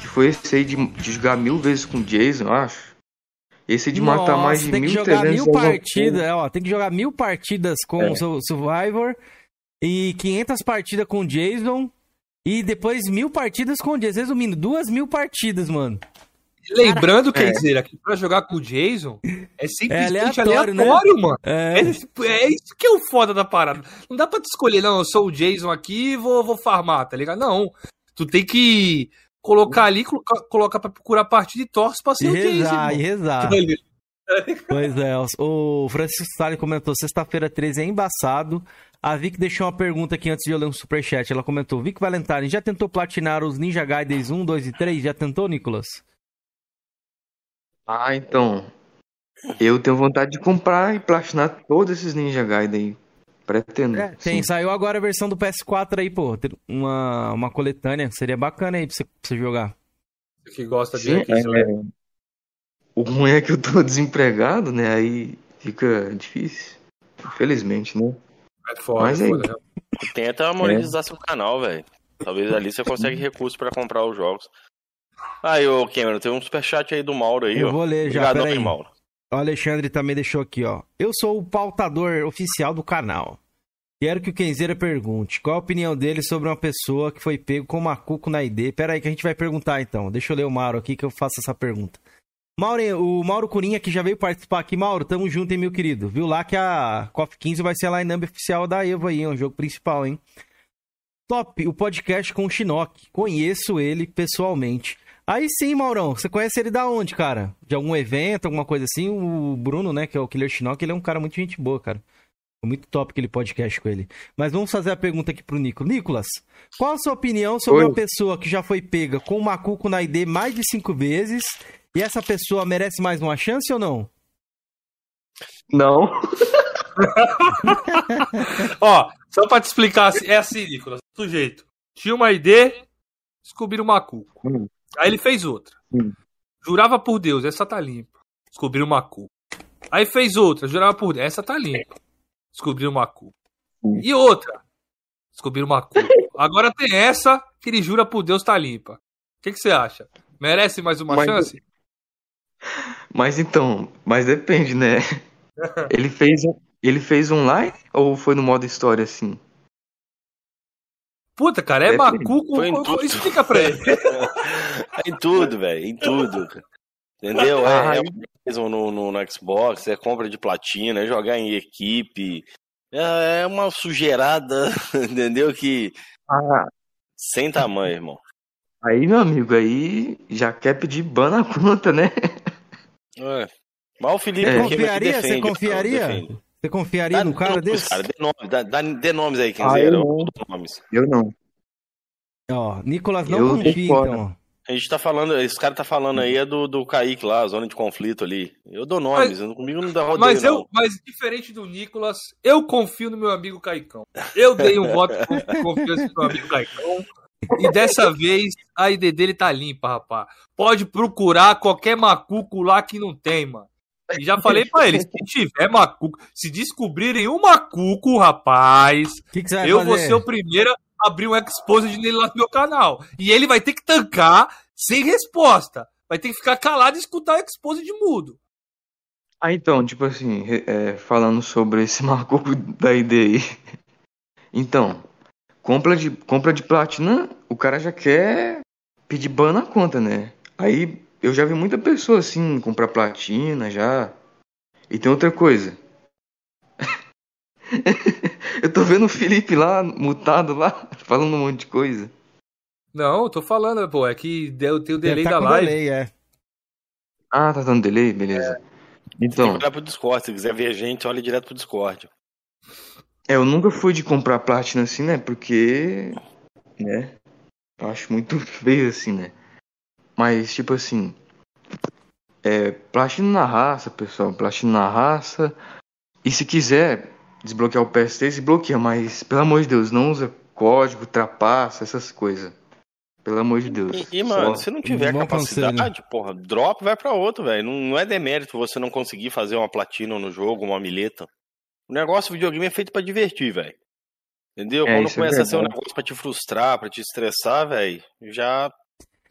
Que foi esse aí de, de jogar mil vezes com o Jason, eu acho. Esse de matar Nossa, mais de tem que mil jogar mil partidas, é, ó, tem que jogar mil partidas com É. o Survivor e 500 partidas com o Jason e depois mil partidas com o Jason. Resumindo, duas mil partidas, mano. Lembrando, quer É. dizer, que pra jogar com o Jason é simplesmente É aleatório, aleatório, né? mano. É, É, é isso que é o foda da parada. Não dá pra te escolher, não, eu sou o Jason aqui e vou, vou farmar, tá ligado? Não. Tu tem que colocar ali, colocar, colocar pra procurar partida e torce pra e ser o Jason. rezar, e rezar. Pois é, o Francisco Salles comentou: sexta-feira 13 é embaçado. A Vic deixou uma pergunta aqui antes de eu ler um superchat. Ela comentou: Vic Valentine, já tentou platinar os Ninja Gaidens 1, 2 e 3? Já tentou, Nicolas? Ah, então. Eu tenho vontade de comprar e platinar todos esses Ninja Gaiden aí. Pretendo. É, tem, sim. saiu agora a versão do PS4 aí, pô. Uma, uma coletânea. Seria bacana aí pra você, pra você jogar. Você que gosta de Sim, Hack and Slash. é. O ruim é que eu tô [laughs] desempregado, né? Aí fica difícil. Infelizmente, né? É foda, Mas é aí- foda. né? Tenta monetizar seu canal, velho. Talvez ali você consegue recursos pra comprar os jogos. Aí, ô Cameron, tem um superchat aí do Mauro aí, Eu ó. vou ler já, Obrigadão, peraí. hein, Mauro. O Alexandre também deixou aqui, ó. Eu sou o pautador oficial do canal. Quero que o Kenzeira pergunte qual a opinião dele sobre uma pessoa que foi pego com macuco na ID. Pera aí que a gente vai perguntar então. Deixa eu ler o Mauro aqui que eu faço essa pergunta. Mauro, o Mauro Curinha que já veio participar aqui. Mauro, tamo junto, hein, meu querido. Viu lá que a KOF 15 vai ser a line oficial da Evo aí, é um jogo principal, hein? Top, o podcast com o Shinnok. Conheço ele pessoalmente. Aí sim, Maurão, você conhece ele da onde, cara? De algum evento, alguma coisa assim? O Bruno, né, que é o Killer Shinnok, ele é um cara muito gente boa, cara. Foi muito top aquele podcast com ele. Mas vamos fazer a pergunta aqui pro Nico. Nicolas, qual a sua opinião sobre Oi. uma pessoa que já foi pega com o macuco na ID mais de cinco vezes E essa pessoa merece mais uma chance ou não? Não. [laughs] Ó, só pra te explicar, é assim, Nicolas. Sujeito. Tinha uma ID, descobriram o macuco. Hum. Aí ele fez outra. Hum. Jurava por Deus, essa tá limpa. Descobriram o macuco. Aí fez outra, jurava por Deus, essa tá limpa. Descobriram o macuco. Hum. E outra, descobriram o macuco. Agora tem essa que ele jura por Deus tá limpa. O que, que você acha? Merece mais uma Mas- chance? Mas então, mas depende, né? [laughs] Ele fez, ele fez online ou foi no modo história assim? Puta, cara, é Depende. macuco. Explica pra ele. [laughs] em tudo, velho. Em tudo. Entendeu? É, é mesmo no, no, no Xbox, é compra de platina, é jogar em equipe. É, é uma sujeirada, [laughs] entendeu? Que Ah, sem tamanho, irmão. aí, meu amigo, aí já quer pedir ban na conta, né? É. Mas o Felipe É. Confiaria? defende, Você confiaria? defende. Você confiaria Dá num cara nomes, desse? cara, dê, nome, dá, dá- dê nomes aí, quem Ah, dizer, eu eu não. Eu não. Ó, Nicolas não Eu confia, então. A gente tá falando, esse cara tá falando aí é do, do Kaique lá, a zona de conflito ali. Eu dou nomes, eu- comigo não dá rodeio, Mas não. eu, mas diferente do Nicolas, eu confio no meu amigo Caicão. Eu dei um voto de confiança no meu amigo Caicão. E dessa vez a ID dele tá limpa, rapaz. Pode procurar qualquer macuco lá que não tem, mano. E já falei pra ele, se tiver macuco, se descobrirem um macuco, rapaz, que, que eu fazer? vou ser o primeiro a abrir um exposed nele lá no meu canal. E ele vai ter que tancar sem resposta. Vai ter que ficar calado e escutar o exposed mudo. Ah, então, tipo assim, é, falando sobre esse [laughs] macuco da ID. Então, compra de, compra de platina, o cara já quer pedir ban na conta, né? Aí eu já vi muita pessoa assim, comprar platina já. E tem outra coisa. [laughs] eu tô vendo o Felipe lá, mutado lá, [laughs] falando um monte de coisa. Não, eu tô falando, pô, é que deu, tem o delay tá da live. delay, é. Ah, tá dando delay? Beleza. Tem que Então, olhar pro Discord, se quiser ver a gente, olha direto pro Discord. É, eu nunca fui de comprar platina assim, né? Porque, né? Eu acho muito [laughs] feio assim, né? Mas, tipo assim, é, platina na raça, pessoal, platina na raça. E se quiser desbloquear o PS3, desbloqueia, mas, pelo amor de Deus, não usa código, trapaça, essas coisas. Pelo amor de Deus. E, e, mano, Só- se não tiver bom capacidade, porra, drop vai pra outro, velho. Não, não é demérito você não conseguir fazer uma platina no jogo, uma mileta. O negócio videogame é feito pra divertir, velho. Entendeu? É, Quando é começa a ser um negócio pra te frustrar, pra te estressar, velho, já.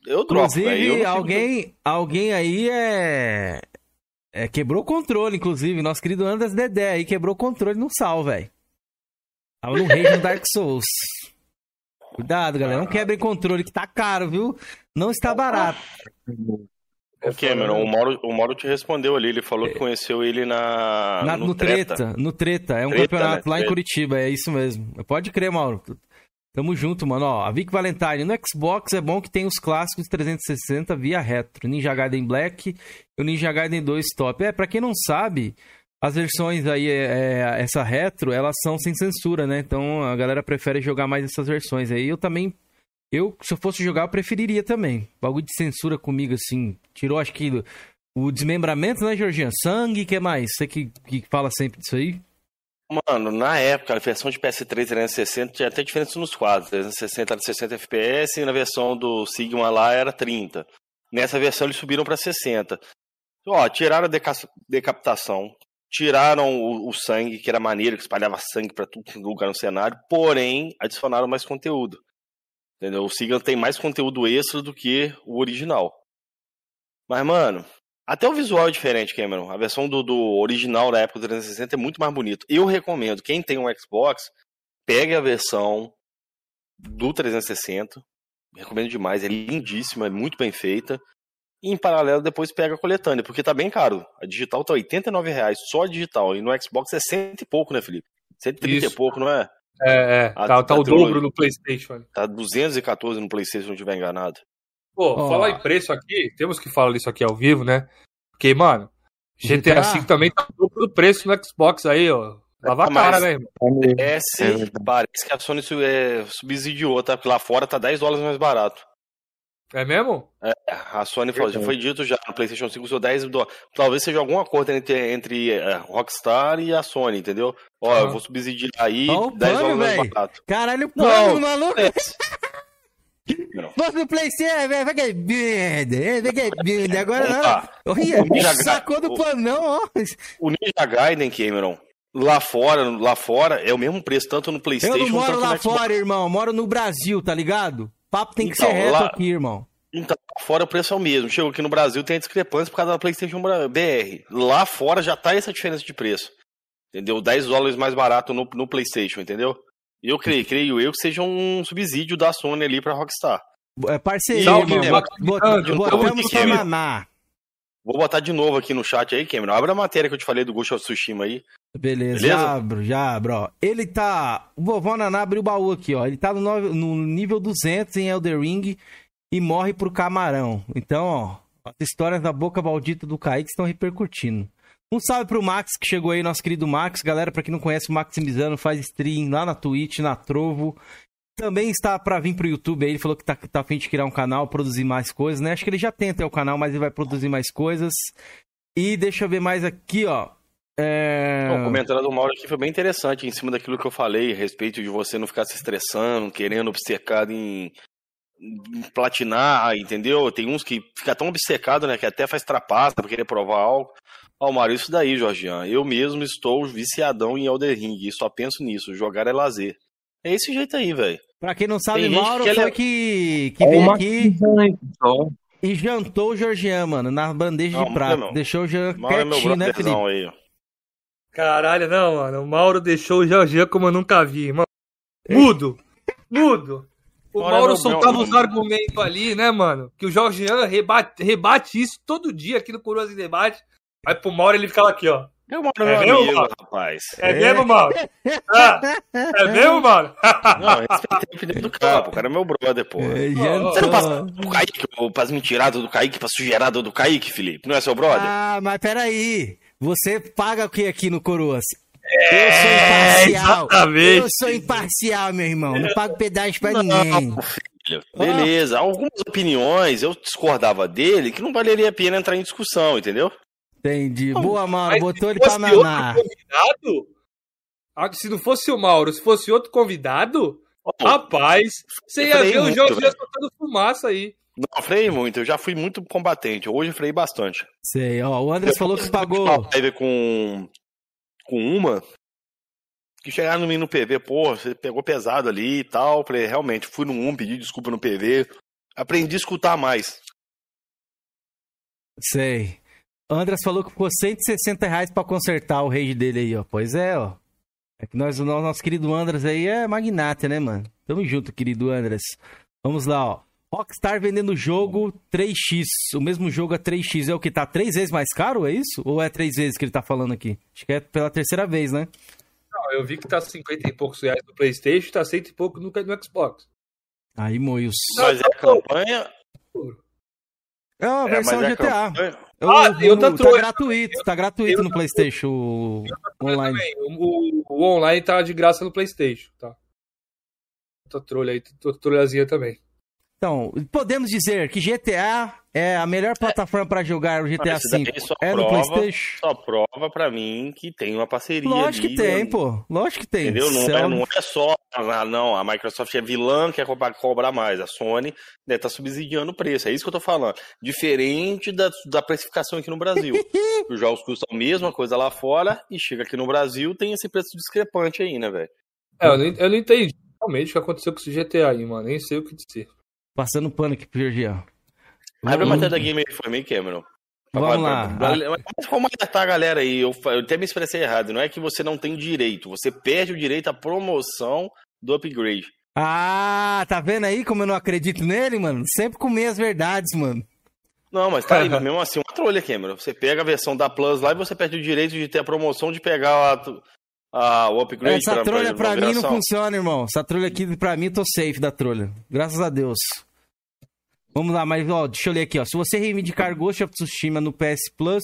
Eu dropo, velho. Eu Inclusive, não fico- alguém, alguém aí é... é. Quebrou o controle, inclusive. Nosso querido Andas Dedé aí quebrou o controle no sal, velho. Tava no rei do Dark Souls. Cuidado, galera. Não quebrem controle, que tá caro, viu? Não está barato. É O Cameron, o Mauro, o Mauro te respondeu ali, ele falou que conheceu ele na. Na- no, no treta. treta. no Treta. É um Treta, campeonato né? lá em. Curitiba, é isso mesmo. Pode crer, Mauro. Tamo junto, mano. Ó, a Vic Valentine no Xbox é bom que tem os clássicos 360 via retro. Ninja Gaiden Black e o Ninja Gaiden 2 Top. É, pra quem não sabe, as versões aí, é, é, essa retro, elas são sem censura, né? Então a galera prefere jogar mais essas versões aí. Eu também, eu, se eu fosse jogar, eu preferiria também. Bagulho de censura comigo, assim. Tirou, acho que, o desmembramento, né, Georgian? Sangue, que mais? Você que, que fala sempre disso aí? Mano, na época, a versão de PS3 360 tinha até diferença nos quadros. 360 era 60 FPS e na versão do Sigma lá era 30. Nessa versão eles subiram para 60. Ó, tiraram a deca- decapitação, tiraram o, o sangue, que era maneiro, que espalhava sangue pra tudo é lugar no cenário, porém adicionaram mais conteúdo. Entendeu? O Sigma tem mais conteúdo extra do que o original. Mas, mano, até o visual é diferente, Cameron. A versão do, do original da época do 360 é muito mais bonito. Eu recomendo, quem tem um Xbox, pegue a versão do 360. Recomendo demais, é lindíssima, é muito bem feita. E em paralelo depois pega a coletânea, porque tá bem caro. A digital tá 89 reais, só a digital. E no Xbox é cento e pouco, né, Felipe? 130 Isso. e pouco, não é? É, é. Ah, tá, tá o dobro no PlayStation. Tá 214 no PlayStation, se não estiver enganado. Pô, Ó. falar em preço aqui, temos que falar isso aqui ao vivo, né? Porque, mano, GTA GTA? V também tá o dobro do preço no Xbox aí, ó. Lava a cara, né, irmão? PS, É verdade. parece que a Sony é, subsidiou, tá? Porque lá fora tá 10 dólares mais barato. É mesmo? A Sony falou, já foi dito já no PlayStation 5 usou 10 dólares. Talvez seja algum acordo entre, entre é, Rockstar e a Sony, entendeu? Ó, Ah. eu vou subsidiar aí Ó o 10 plano, dólares mais barato. Caralho, plano, maluco. é. Não. No PlayStation, vai que merda, vai que merda. Agora Vamos não. lá. Olha, Ninja sacou do Gaiden- planão, ó. O Ninja Gaiden, Cameron, lá fora, lá fora, é o mesmo preço, tanto no Eu PlayStation não moro quanto lá no Xbox. fora, irmão. Eu moro no Brasil, tá ligado? Papo tem que Então, ser reto lá- aqui, irmão. Então, lá fora o preço é o mesmo. Chegou aqui no Brasil, tem a discrepância por causa da PlayStation BR. Lá fora já tá essa diferença de preço. Entendeu? 10 dólares mais barato no, no PlayStation, entendeu? Eu creio, creio eu que seja um subsídio da Sony ali pra Rockstar. É parceria, Salve, irmão. Botamos mamar. Vou botar de novo aqui no chat aí, Cameron. Abre a matéria que eu te falei do Ghost of Tsushima aí. Beleza, Beleza? já abro, já abro, ó. Ele tá. O vovó Naná abriu o baú aqui, ó. Ele tá no, nove- no nível 200 em Elder Ring e morre pro camarão. Então, ó, as histórias da boca maldita do Kaique estão repercutindo. Um salve pro Max que chegou aí, nosso querido Max. Galera, pra quem não conhece, o Maximizano faz stream lá na Twitch, na Trovo. Também está pra vir pro YouTube aí. Ele falou que tá, tá a fim de criar um canal, produzir mais coisas, né? Acho que ele já tem até o canal, mas ele vai produzir mais coisas. E deixa eu ver mais aqui, ó. É... O comentário do Mauro aqui foi bem interessante, em cima daquilo que eu falei, a respeito de você não ficar se estressando, querendo obcecado em, em platinar, entendeu? Tem uns que fica tão obcecado, né, que até faz trapaça pra querer provar algo. Ó, Mário, isso daí, Jorgian. Eu mesmo estou viciadão em Elder Ring e só penso nisso. Jogar é lazer. É esse jeito aí, velho. Pra quem não sabe, Tem Mauro que foi é- que, que Ó, veio aqui e jantou o Georgian, mano, na bandeja Não, de prata. não. Deixou o Jean Mauro é meu quietinho, né, Felipe? aí, ó. Caralho, não, mano. O Mauro deixou o Jorginho como eu nunca vi, irmão. Mudo! Mudo! O Olha, Mauro meu- soltava meu- os argumentos ali, né, mano? Que o Jorgian rebate, rebate isso todo dia aqui no Coroas em Debate. Aí pro Mauro ele ficava aqui, ó. É o É mesmo, amigo, Mauro? rapaz. É, mesmo, Mauro? Ah, é mesmo, Mauro? Não, respeitei a opinião do campo. O cara é meu brother, pô. É, Você não passa jantou. do Kaique, ô, pras mentiradas do Kaique, pra sujeirada do Kaique, Felipe? Não é seu brother? Ah, mas peraí. Você paga o que aqui no Coroas? É, eu sou imparcial. exatamente. Eu sou imparcial, meu irmão. Não pago pedágio pra ninguém. Filho, Beleza, algumas opiniões eu discordava dele que não valeria a pena entrar em discussão, entendeu? Entendi. Boa, Mauro. Botou se ele pra mamar. convidado? Ah, Se não fosse o Mauro, se fosse outro convidado, Ó, rapaz, você ia ver o muito, Jorginho velho. soltando fumaça aí. Não, freio muito, eu já fui muito combatente, hoje eu freiei bastante. Sei, ó. O Andres falou que Uma pagou. live com, com uma que chegaram no mim no PV, pô, você pegou pesado ali e tal. Falei, realmente, fui no 1, pedi desculpa no PV. Aprendi a escutar mais. Sei. Andras falou que ficou 160 reais pra consertar o rage dele aí, ó. Pois é, ó. É que nós, o nosso, querido Andras aí é magnata, né, mano? Tamo junto, querido Andras. Vamos lá, ó. Rockstar vendendo jogo 3x. O mesmo jogo a 3x. É o que? Tá três vezes mais caro, é isso? Ou é três vezes que ele tá falando aqui? Acho que é pela terceira vez, né? Não, eu vi que tá 50 e poucos reais no Playstation, tá 100 e pouco no, no Xbox. Aí, moios. Mas é a campanha. É a É, versão mas é a GTA. campanha. Eu- Ah, e outra tá trolha gratuito, tá gratuito Eu no Playstation o- online. O, o online tá de graça no Playstation, tá? Outra trolha aí, outra trolhazinha também. Então, podemos dizer que GTA é a melhor plataforma pra jogar o GTA V. É no prova- PlayStation? Só prova pra mim que tem uma parceria Lógico ali, que tem, né? pô. Lógico que tem. Entendeu? Não é, não é só. Ah, não, a Microsoft é vilã, quer cobrar, cobrar mais. A Sony né, tá subsidiando o preço. É isso que eu tô falando. Diferente da, da precificação aqui no Brasil. [laughs] Os jogos custam a mesma coisa lá fora e chega aqui no Brasil tem esse preço discrepante aí, né, velho? É, eu não, eu não entendi realmente o que aconteceu com esse GTA aí, mano. Nem sei o que dizer. Passando pano aqui pro Georgião. Abre a matéria da Game Informe aí, Cameron. Vamos lá. Mas como alertar a galera aí? Eu, eu até me expressei errado. Não é que você não tem direito. Você perde o direito à promoção do upgrade. Ah, tá vendo aí como eu não acredito nele, mano? Sempre com meias verdades, mano. Não, mas tá aí, [laughs] mas mesmo assim, uma trolha, Cameron. Você pega a versão da Plus lá e você perde o direito de ter a promoção de pegar a, a- o upgrade Essa pra, trolha pra mim não funciona, irmão. Essa trolha aqui, pra mim, tô safe da trolha. Graças a Deus. Vamos lá, mas ó, deixa eu ler aqui, ó. Se você reivindicar Ghost of Tsushima no PS Plus,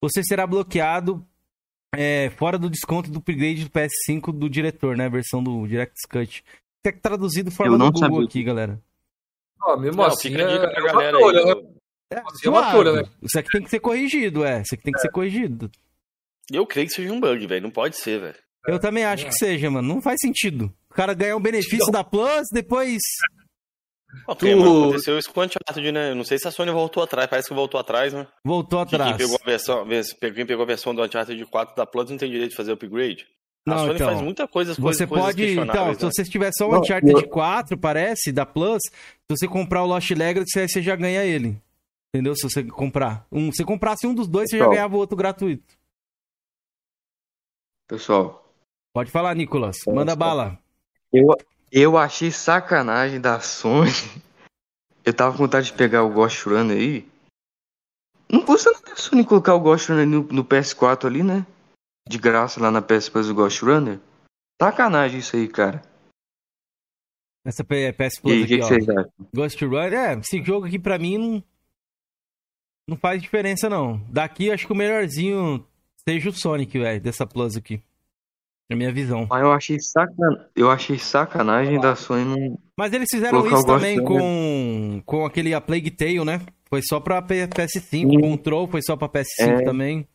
você será bloqueado é, fora do desconto do upgrade do PS5 do diretor, né? A versão do Direct Cut. Tem que traduzido não do Google sabia. aqui, galera. Ó, mesmo Não, assim, fica a dica é, pra é uma galera aí. né? É, é uma trolha, né? Isso aqui tem que ser corrigido, é. Isso aqui tem que ser corrigido. Eu creio que seja um bug, velho. Não pode ser, velho. Eu também acho que seja, mano. Não faz sentido. O cara ganhar um benefício da Plus, depois. Ok, Tu- mano, aconteceu isso com o Uncharted, né? Não sei se a Sony voltou atrás, parece que voltou atrás, né? Voltou Que Quem atrás. pegou a versão, quem pegou a versão do Uncharted 4 da Plus não tem direito de fazer upgrade. A Não, Sony então. faz muita coisa, coisas, Você coisas pode. Então, questionáveis, se né? você tiver só o Não, Uncharted eu- 4, parece, da Plus, se você comprar o Lost Legacy, aí você já ganha ele. Entendeu? Se você comprar. Um, se comprasse um dos dois, você já Pessoal. ganhava o outro gratuito. Pessoal, Pode falar, Nicolas. Manda bala. eu, eu achei sacanagem da Sony. [laughs] Eu tava com vontade de pegar o Ghost Runner aí. Não custa nada a Sony colocar o Ghost Runner no, no PS4 ali, né? De graça lá na PS Plus do Ghost Runner. Sacanagem isso aí, cara. Essa PS E Plus o aqui, que, que ó. vocês acham? Ghost Runner, é, esse jogo aqui pra mim não, não faz diferença não. Daqui acho que o melhorzinho seja o Sonic, velho, dessa Plus aqui. Na minha visão. Mas eu achei, sacan... eu achei sacanagem da Sony não. Mas eles fizeram isso também com, com aquele A Plague Tale, né? Foi só pra P- PS5, Sim. Control foi só pra PS5 É. também.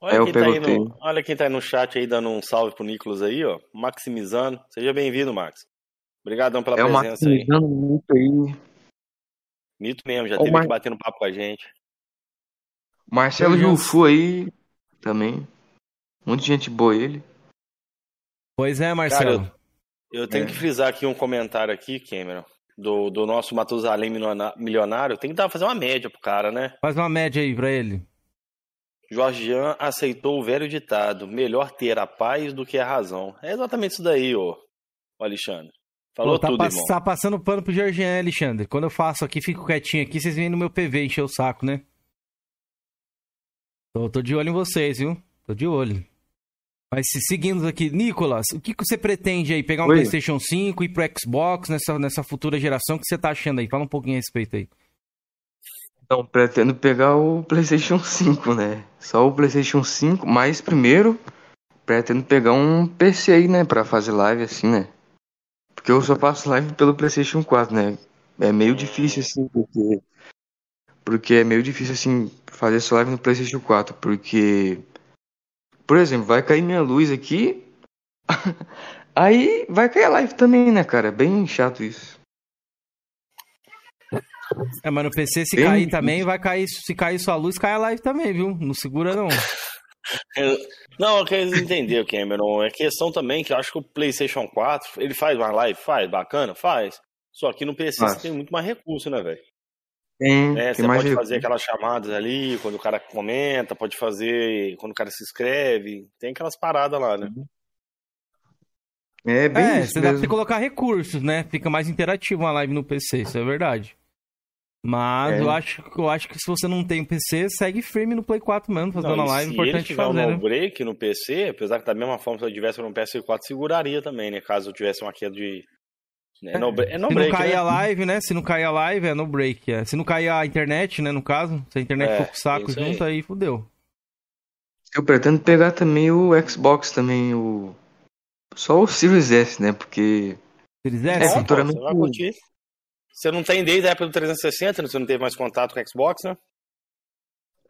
Olha, É, quem tá aí no, olha quem tá aí no chat aí dando um salve pro Nicolas aí, ó. Maximizando. Seja bem-vindo, Max. Obrigadão pela É o presença aí. maximizando muito aí. Mito mesmo, já Ô, teve Mar- aqui batendo papo com a gente. Marcelo Jufu aí também. Muita gente boa ele. Pois é, Marcelo. Eu tenho É. que frisar aqui um comentário aqui, Cameron, do, do nosso Matusalém milioná- milionário. Tem que dar, fazer uma média pro cara, né? Faz uma média aí pra ele. Jorgian aceitou o velho ditado: melhor ter a paz do que a razão. É exatamente isso daí, ô, ô Alexandre. Falou Pô, tá, tudo, pass- irmão. tá passando pano pro Georgian, Alexandre. Quando eu faço aqui, fico quietinho aqui, vocês vêm no meu PV encher o saco, né? Tô, tô de olho em vocês, viu? Tô de olho. Mas se seguindo aqui, Nicolas, o que, que você pretende aí? Pegar um Oi. PlayStation 5 e pro Xbox nessa, nessa futura geração? O que você tá achando aí? Fala um pouquinho a respeito aí. Então, pretendo pegar o PlayStation 5, né? Só o PlayStation 5, mas primeiro pretendo pegar um PC aí, né? Pra fazer live assim, né? Porque eu só faço live pelo PlayStation 4, né? É meio difícil assim, porque. Porque é meio difícil assim fazer essa live no PlayStation 4, porque. Por exemplo, vai cair minha luz aqui. [laughs] aí vai cair a live também, né, cara? É bem chato isso. É, mas no PC, se Bem cair difícil. também, vai cair. Se cair sua luz, cai a live também, viu? Não segura, não. [laughs] Eu- Não, eu quero entender, Cameron. É questão também que eu acho que o PlayStation 4, ele faz uma live? Faz, bacana? Faz. Só que no PC Faz. você tem muito mais recurso, né, velho? Tem, Né, tem Você mais pode recurso. fazer aquelas chamadas ali, quando o cara comenta, pode fazer quando o cara se inscreve. Tem aquelas paradas lá, né? É bem É, isso você dá pra mesmo. você colocar recursos, né? Fica mais interativo uma live no PC, isso é verdade. Mas É. eu, acho, eu acho que se você não tem PC, segue firme no Play 4 mesmo, fazendo Não, a live, se importante ele tiver fazer, um né? break no PC, apesar que da mesma forma se eu tivesse no PS4, seguraria também, né? Caso eu tivesse uma queda de. É no, é no Se break, não cair né? a live, né? Se não cair a live, é no break. É. Se não cair a internet, né? No caso, se a internet É, for pro saco isso aí. junto, aí fudeu. Eu pretendo pegar também o Xbox também, o. Só o Series S, né? Porque. Se eles É, é, pô, futuramente- você vai curtir. Você não tem desde a época do 360, né? você não teve mais contato com o Xbox, né?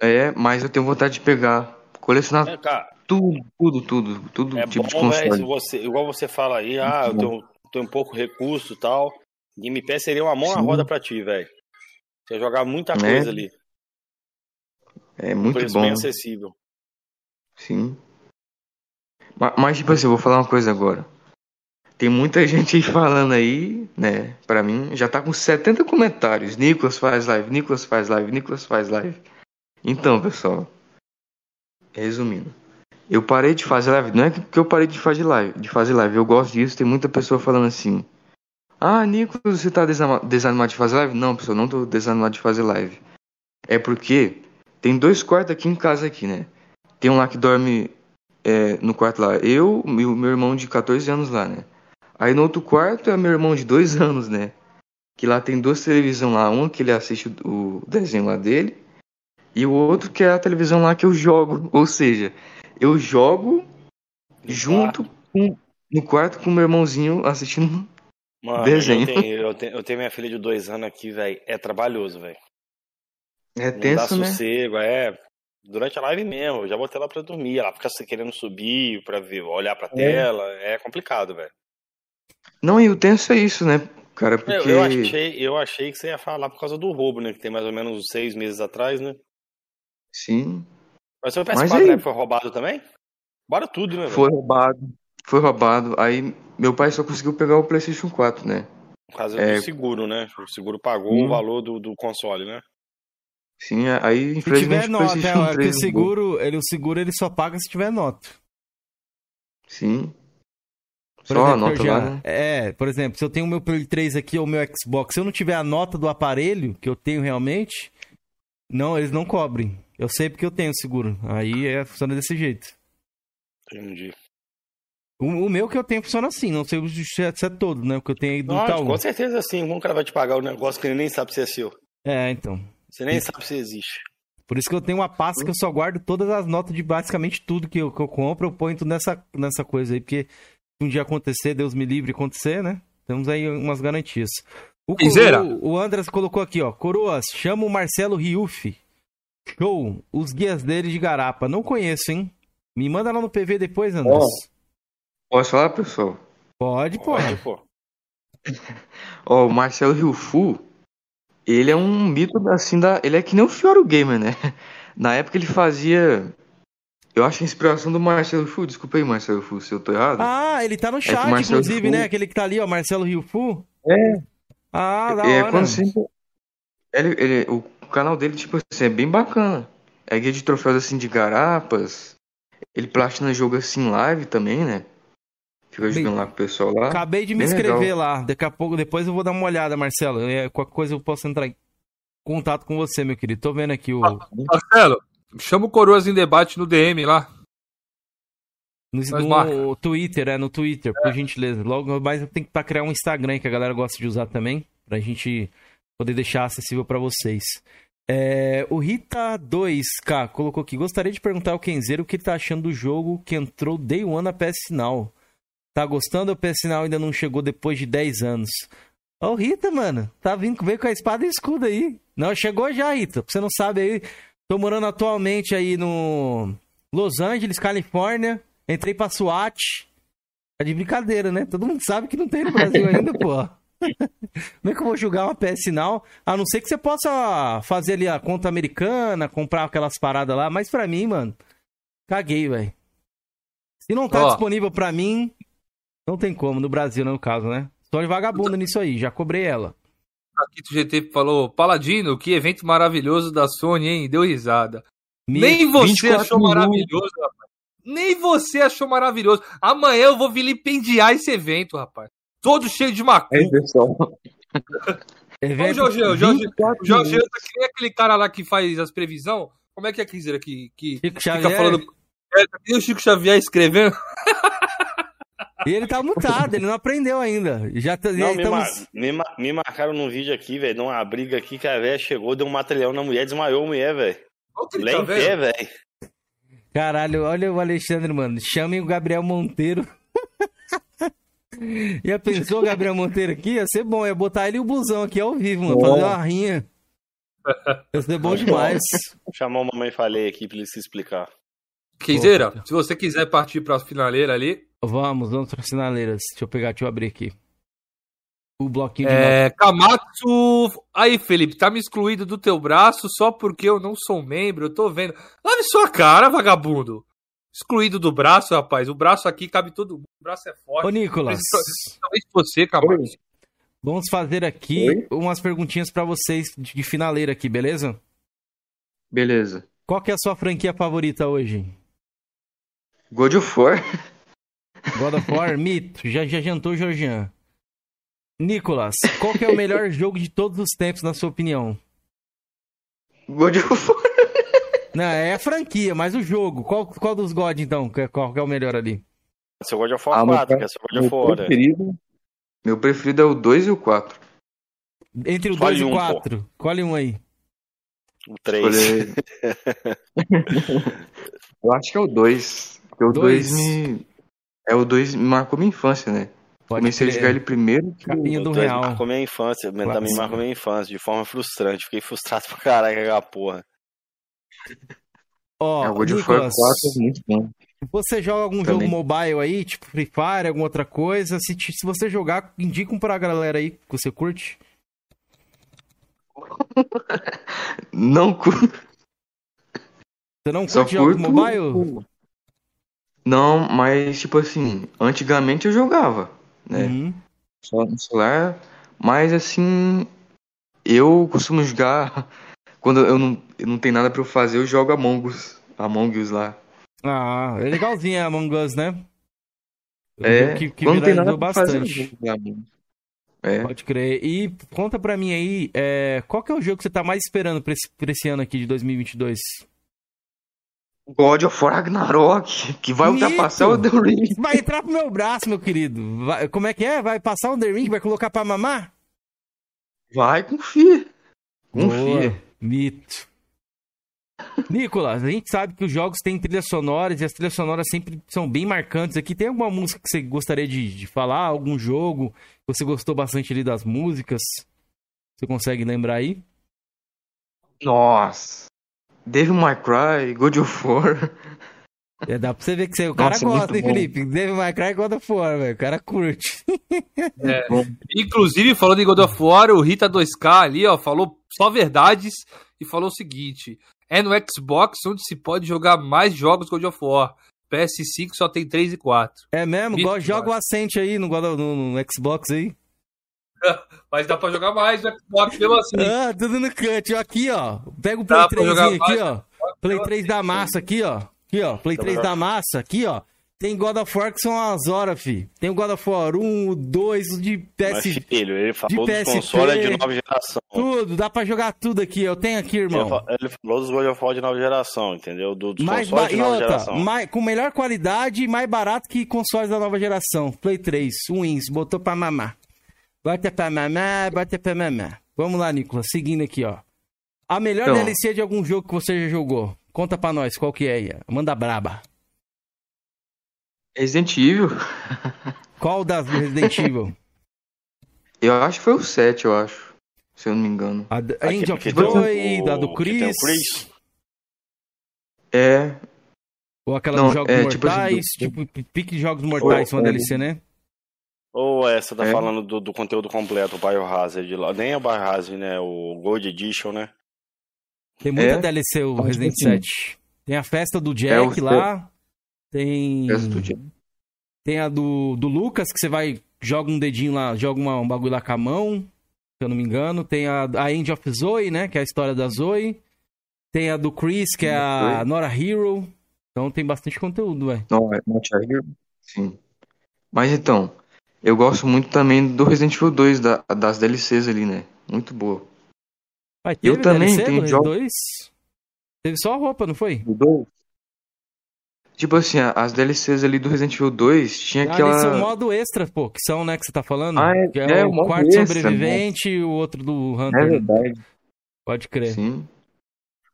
É, mas eu tenho vontade de pegar. Colecionar É, cara, tudo, tudo, tudo. Tudo é tipo de bom, se console. você, igual você fala aí, ah, eu tenho, tenho pouco recurso e tal. Game Pass seria uma mão na Sim. roda pra ti, velho. Você jogar muita É, coisa ali. É muito bom. bem acessível. Sim. Ma- Mas, tipo assim, eu vou falar uma coisa agora. Tem muita [laughs] gente aí falando aí, né? Pra mim, já tá com 70 comentários. Nicolas faz live, Nicolas faz live, Nicolas faz live. Então, pessoal. Resumindo. Eu parei de fazer live. Não é que eu parei de fazer live. De fazer live. Eu gosto disso. Tem muita pessoa falando assim. Ah, Nicolas, você tá desanimado de fazer live? Não, pessoal, não tô desanimado de fazer live. É porque tem dois quartos aqui em casa aqui, né? Tem um lá que dorme é, no quarto lá. Eu e o meu irmão de 14 anos lá, né? Aí no outro quarto é meu irmão de 2 [laughs] anos, né? Que lá tem duas televisões lá. Um que ele assiste o desenho lá dele. E o outro que é a televisão lá que eu jogo. [laughs] Ou seja, eu jogo junto com, no quarto com o meu irmãozinho assistindo Mano, [laughs] Desenho. Eu tenho, eu, tenho, eu tenho minha filha de dois anos aqui, velho. É trabalhoso, velho. É Não dá tenso, né? sossego, é. Durante a live mesmo, eu já botei ela pra dormir. Ela fica querendo subir pra ver, olhar pra tela. É complicado, velho. Não, e o tenso é isso, né, cara? Eu, Porque. eu, achei, eu achei que você ia falar por causa do roubo, né? Que tem mais ou menos seis meses atrás, né? Sim. Mas seu Mas PS4 aí- né, foi roubado também? Roubaram tudo, né, velho? Foi roubado. Foi roubado. Aí meu pai só conseguiu pegar o PlayStation 4, né? Por causa É. do seguro, né? O seguro pagou Sim. o valor do, do console, né? Sim, aí Se infelizmente tiver o nota, PlayStation é, que 3. o seguro, ele, o seguro ele só paga se tiver nota. Sim. Por Só a exemplo, nota eu lá, já- né? É, por exemplo, se eu tenho o meu Play 3 aqui ou o meu Xbox, se eu não tiver a nota do aparelho que eu tenho realmente, não, eles não cobrem. Eu sei porque eu tenho seguro. Aí é, funciona desse jeito. Entendi. O, o meu que eu tenho funciona assim, não sei se é, se é todo, né? O que eu tenho aí do Não, Itaú. com certeza sim. Como o cara vai te pagar o negócio que ele nem sabe se é seu? É, então. Você nem sabe se existe. Por isso que eu tenho uma pasta que eu só guardo todas as notas de basicamente tudo que eu, que eu compro, eu ponho tudo nessa, nessa coisa aí, porque se um dia acontecer, Deus me livre acontecer, né? Temos aí umas garantias. O, Coro- o Andras colocou aqui, ó. Coroas, chama o Marcelo Riufi. Show. Os guias dele de garapa. Não conheço, hein? Me manda lá no PV depois, Andras. Posso falar, pessoal? Pode, pô. Pode, pô. [laughs] Ó, o Marcelo Riufu, ele é um mito assim da. Ele é que nem o Fioro Gamer, né? [laughs] Na época ele fazia. Eu acho a inspiração do Marcelo Riufu. Desculpa aí, Marcelo Riufu, se eu tô errado. Ah, ele tá no que chat, Marcelo inclusive, Riufu- né? Aquele que tá ali, ó, Marcelo Riufu. É. Ah, da é hora. quando sempre. Ele, ele- o canal dele, tipo assim, é bem bacana. É guia de troféus assim de garapas. Ele platina jogo assim live também, né? Fica Bem, jogando lá com o pessoal lá. Acabei de me Bem inscrever legal. lá. Daqui a pouco, depois eu vou dar uma olhada, Marcelo. É, qualquer coisa eu posso entrar em contato com você, meu querido. Tô vendo aqui o. Marcelo, chama o Coroas em debate no DM lá. No, no. Twitter, é, no Twitter, por gentileza. Logo mais eu tenho que criar um Instagram que a galera gosta de usar também. Pra gente poder deixar acessível pra vocês. É, o Rita2K colocou aqui. Gostaria de perguntar ao Kenzeiro o que ele tá achando do jogo que entrou Day One na PS Now. Tá gostando ou o PS Now ainda não chegou depois de 10 anos? Ó, o Rita, mano. Tá vindo veio com a espada e escudo aí. Não, chegou já, Rita. Você não sabe aí, tô morando atualmente aí no Los Angeles, Califórnia. Entrei pra SWAT. Tá de brincadeira, né? Todo mundo sabe que não tem no Brasil ainda, [laughs] pô. [laughs] Como é que eu vou julgar uma PS Now? A não ser que você possa fazer ali a conta americana, comprar aquelas paradas lá, mas pra mim, mano, caguei, velho. Se não tá Ó. disponível pra mim, não tem como, no Brasil, no caso, né? Tô de vagabunda nisso aí, já cobrei ela. Aqui o GT falou, Paladino, que evento maravilhoso da Sony, hein? Deu risada. Me- Nem você 24 achou minutos. maravilhoso, rapaz. Nem você achou maravilhoso. Amanhã eu vou vilipendiar esse evento, rapaz. Todo cheio de macu. É, pessoal. Ô, Jorge, o Jorge, 24 o Jorge tá que nem aquele cara lá que faz as previsão. Como é que é que dizer aqui? Que Chico fica Xavier, falando. É, tá que o Chico Xavier escrevendo. E ele tá mutado, ele não aprendeu ainda. Já tá, Não, me, estamos... mar- me, me marcaram num vídeo aqui, velho, numa briga aqui que a velha chegou, deu um matalhão na mulher, desmaiou a mulher, velho. Que ele Lá tá em pé, velho. Caralho, olha o Alexandre, mano. Chamem o Gabriel Monteiro. [laughs] Já pensou Gabriel Monteiro aqui? Ia ser bom, ia botar ele e o busão aqui ao vivo, mano. Fazer uma rinha. Ia ser bom demais. Chamou a mamãe falei aqui pra ele se explicar. Quinzeira, se você quiser partir pra finaleira ali. Vamos, vamos para sinaleiras. Deixa eu pegar, deixa eu abrir aqui. O bloquinho de É, Kamatsu. Aí, Felipe, tá me excluído do teu braço só porque eu não sou membro. Eu tô vendo. Lave sua cara, vagabundo. Excluído do braço, rapaz. O braço aqui cabe todo mundo. O braço é forte. Ô, Nicolas, [laughs] Talvez você, Kamatsu. vamos fazer aqui Oi? umas perguntinhas pra vocês de finaleira aqui, beleza? Beleza. Qual que é a sua franquia favorita hoje? God of War. [laughs] God of War, mito. Já, já jantou, Georgian. Nicolas, qual que é o melhor [laughs] jogo de todos os tempos, na sua opinião? God of War. Não, é a franquia, mas o jogo. Qual, qual dos God, então? Que- Qual que é o melhor ali? Seu God of War Ah, meu 4, que é seu God of War. né? preferido. Meu preferido é o 2 e o 4. Entre o Escolhe 2 e o um, pô. 4. Escolhe um aí. O 3. Escolher- [laughs] eu acho que é o 2. Porque o Dois. 2 me. É o 2 me marcou minha infância, né? Pode Comecei a crer. jogar ele primeiro. que- Capinha do real. marcou minha infância, também Clássico. marcou minha infância, de forma frustrante. Fiquei frustrado pra caralho com aquela porra. É, Ó, o God of War Nicolas, 4 é muito bom. você joga algum Também. jogo mobile aí, tipo Free Fire, alguma outra coisa? Se, se você jogar, indica pra galera aí que você curte. [laughs] Não curto. Você não Só curte jogos curto. mobile? Não, mas tipo assim, antigamente eu jogava, né? Uhum. Só no celular. Mas assim, eu costumo jogar. [laughs] Quando eu não, eu não tenho nada pra eu fazer, eu jogo Among Us. Among Us lá. Ah, é legalzinho a Among Us, né? Um É, que, que não tem nada pra fazer, eu bastante. Among Us. É. Pode crer. E conta pra mim aí, é, qual que é o jogo que você tá mais esperando pra esse, pra esse ano aqui de 2022? God of Ragnarok, que vai Mito! ultrapassar o The Ring. Vai entrar pro meu braço, meu querido. Vai- como é que é? Vai passar o The Ring? Vai colocar pra mamar? Vai, confia. Boa. Confia. Mito. Nicolas, a gente sabe que os jogos têm trilhas sonoras e as trilhas sonoras sempre são bem marcantes aqui. Tem alguma música que você gostaria de, de falar? Algum jogo que você gostou bastante ali das músicas? Você consegue lembrar aí? Nossa. Devil May Cry, God of War. É, dá pra você ver que você, o cara Nossa, gosta, hein, bom. Felipe? Devil May Cry God of War, velho. O cara curte. Inclusive, falando em God of War, o Rita 2K ali, ó, falou só verdades e falou o seguinte: é no Xbox onde se pode jogar mais jogos God of War. PS5 só tem 3 e 4. É mesmo? Go- Joga o Ascent aí no, no- no Xbox aí. [laughs] Mas dá pra jogar mais no Xbox mesmo assim. [laughs] Ah, tudo no cut. Ó, Aqui, ó. Pega o Play Dá pra 3 jogar aqui, mais, ó. Play 3 da massa aqui, ó. Aqui, ó. Play 3 da massa aqui, ó. Tem God of War que são as horas, fi. Tem o God of War 1, o 2, o de Mas, PS... filho, ele falou de dos PSP. consoles de nova geração. Tudo, dá pra jogar tudo aqui. Eu tenho aqui, irmão. Ele falou dos God of War de nova geração, entendeu? Do- Dos Mais consoles de E nova outra, geração. mais... com melhor qualidade e mais barato que consoles da nova geração. Play 3, Wins, botou pra mamar. Bota pra mamar, bota pra mamar. Vamos lá, Nicolas, seguindo aqui, ó. A melhor Então. DLC de algum jogo que você já jogou. Conta pra nós, qual que é aí? Manda braba. Resident Evil. Qual das do Resident [laughs] Evil? Eu acho que foi o 7, eu acho. Se eu não me engano. A End of o- Joy, a do Chris, Chris. É. ou aquela Não, dos Jogos é, tipo assim, Mortais, do- tipo, pique de Jogos Mortais, Foi, uma é. DLC, né? Ou essa tá É. falando do, do conteúdo completo, o Biohazard lá. Nem é o Biohazard, né? O Gold Edition, né? Tem muita É, DLC o Resident assim, 7. Tem a festa do é Jack o- lá. Tem. Dia. Tem a do, do Lucas, que você vai, joga um dedinho lá, joga uma- um bagulho lá com a mão, se eu não me engano. Tem a, a End of Zoe, né? Que é a história da Zoe. Tem a do Chris, que é a Nora Hero. Então tem bastante conteúdo, velho. Não, é Not a Hero. Sim. Mas então, eu gosto muito também do Resident Evil 2, da- das DLCs ali, né? Muito boa. Mas Eu também DLC tenho jogos- 2? Teve só a roupa, não foi? O 2? Tipo assim, as DLCs ali do Resident Evil 2 tinha Ah, esse é o aquela. modo extra, pô, que são, né, que você tá falando? Ah, é- que é, o o modo quarto extra, sobrevivente e o outro do É Hunter. verdade, Pode crer. sim.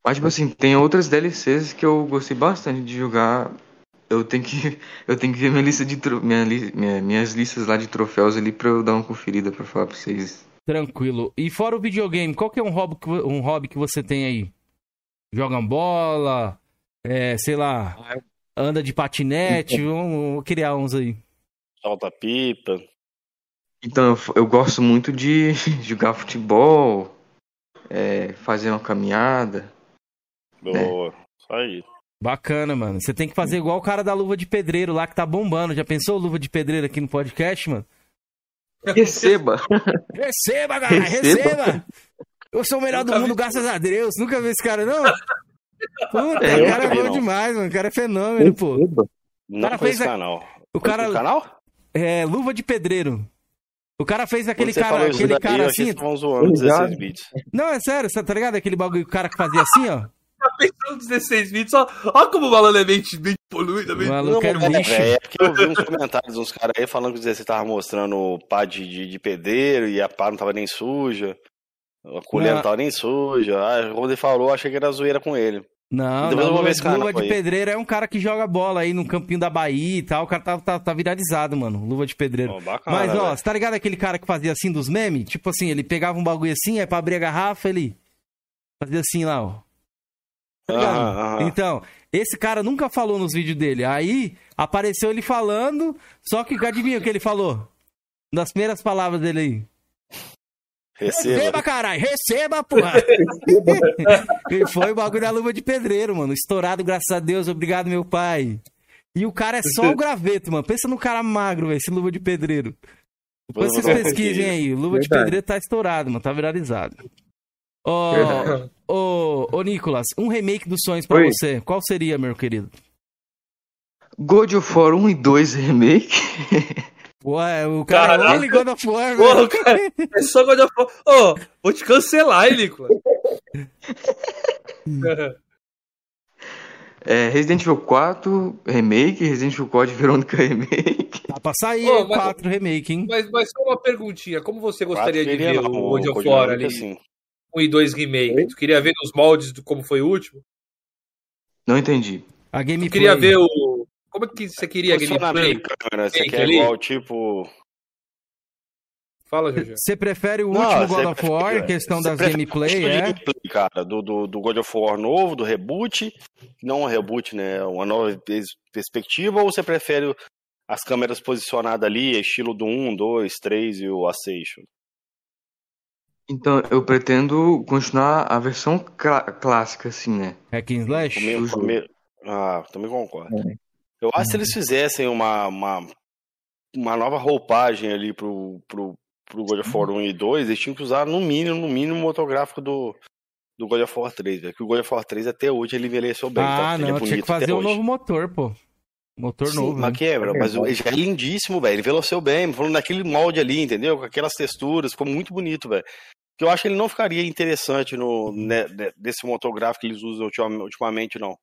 Mas, tipo assim, tem outras DLCs que eu gostei bastante de jogar. Eu tenho que, [laughs] eu tenho que ver minha lista de tro... minha, li- minha- minhas listas lá de troféus ali pra eu dar uma conferida pra falar pra vocês. Tranquilo. E fora o videogame, qual que é um hobby que, um hobby que você tem aí? Joga bola, é, sei lá, Ah, anda de patinete, vamos, vamos criar uns aí. Solta pipa. Então, eu, gosto muito de [laughs] jogar futebol, é, fazer uma caminhada. Boa. Isso aí. Bacana, mano. Você tem que fazer igual o cara da luva de pedreiro lá que tá bombando. Já pensou luva de pedreiro aqui no podcast, mano? Receba! [laughs] Receba, cara, Receba. receba! Eu sou o melhor do Nunca mundo, vi. graças a Deus. Nunca vi esse cara, não? Puta, É, o cara é nunca vi, bom não. demais, mano. O cara é fenômeno, pô. Receba! Não cara foi fez esse a- canal. O cara Foi canal? é luva de pedreiro. O cara fez aquele cara, aquele daí, cara eu que assim. zoando Obrigado. 16 bits. Não, é sério, você tá ligado? Aquele bagulho, o cara que fazia assim, ó. Tá pensando 16 bits, ó. Ó como o malandro é mente, mente poluída, O mente... maluco é Não, é, lixo. velho, é porque eu vi uns comentários uns caras aí falando que o 16 tava mostrando o pá de, de, de pedreiro e a pá não tava nem suja. A colher Não. não tava nem suja. Ah, quando ele falou, eu achei que era zoeira com ele. Não, Depois não luva, luva de aí. pedreiro é um cara que joga bola aí no campinho da Bahia e tal. O cara tá, tá, tá viralizado, mano. Luva de pedreiro. Ó, bacana, Mas, ó, você tá ligado aquele cara que fazia assim dos memes? Tipo assim, ele pegava um bagulho assim, aí pra abrir a garrafa, ele fazia assim lá, ó. Tá ligado? Aham, aham. Então, esse cara nunca falou nos vídeos dele. Aí apareceu ele falando, só que adivinha o que ele falou? Das primeiras palavras dele aí. Receba, Receba. caralho, receba, porra! [laughs] e foi o bagulho da luva de pedreiro, mano. Estourado, graças a Deus, obrigado, meu pai. E o cara é só o graveto, mano. Pensa no cara magro, velho, esse luva de pedreiro. Depois Vou vocês pesquisem aí. Luva de Verdade. pedreiro tá estourado, mano. Tá viralizado. Ô, Verdade. ô, ô, Nicolas, um remake dos sonhos pra Oi. você. Qual seria, meu querido? God of War 1 e 2 Remake. [laughs] Ué, o cara Caraca. é God of War, Porra, velho. o cara é só God of War. Ô, vou te cancelar, hein, Nicolas. É, Resident Evil 4 Remake, Resident Evil Code Verônica Remake. Tá pra sair Ô, o mas- 4 remake, hein? mas, mas só uma perguntinha. Como você gostaria de ver o não, God of War ali? sim. 1 e 2 remake. Tu queria ver nos moldes do como foi o último? Não entendi. A Tu gameplay. queria ver o. Como é que você queria gameplay? Câmera, você quer ali? igual, tipo... Fala, Jojo. Você prefere o Não, último God of War, prefere- em questão das gameplay, é? gameplay, cara, do, do, do God of War novo, do reboot, não um reboot, né, uma nova pers- perspectiva, ou você prefere as câmeras posicionadas ali, estilo do 1, 2, 3 e o Ascension? Então, eu pretendo continuar a versão clá- clássica, assim, né? Hack and Slash? Come- Ah, também concordo. É. Eu acho que se eles fizessem uma, uma, uma nova roupagem ali pro, pro, pro God of War 1 e 2, eles tinham que usar no mínimo, no mínimo, o motográfico do, do God of War 3, velho. Que o God of War 3 até hoje ele envelheceu bem. Ah, tá? Ele é não, tinha que fazer um hoje. novo motor, pô. Motor Sim, novo. mas né? mas ele já é lindíssimo, velho. Ele envelheceu bem, falando naquele molde ali, entendeu? Com aquelas texturas, ficou muito bonito, velho. Que eu acho que ele não ficaria interessante no, né, de- desse motográfico que eles usam ultima- ultimamente, não.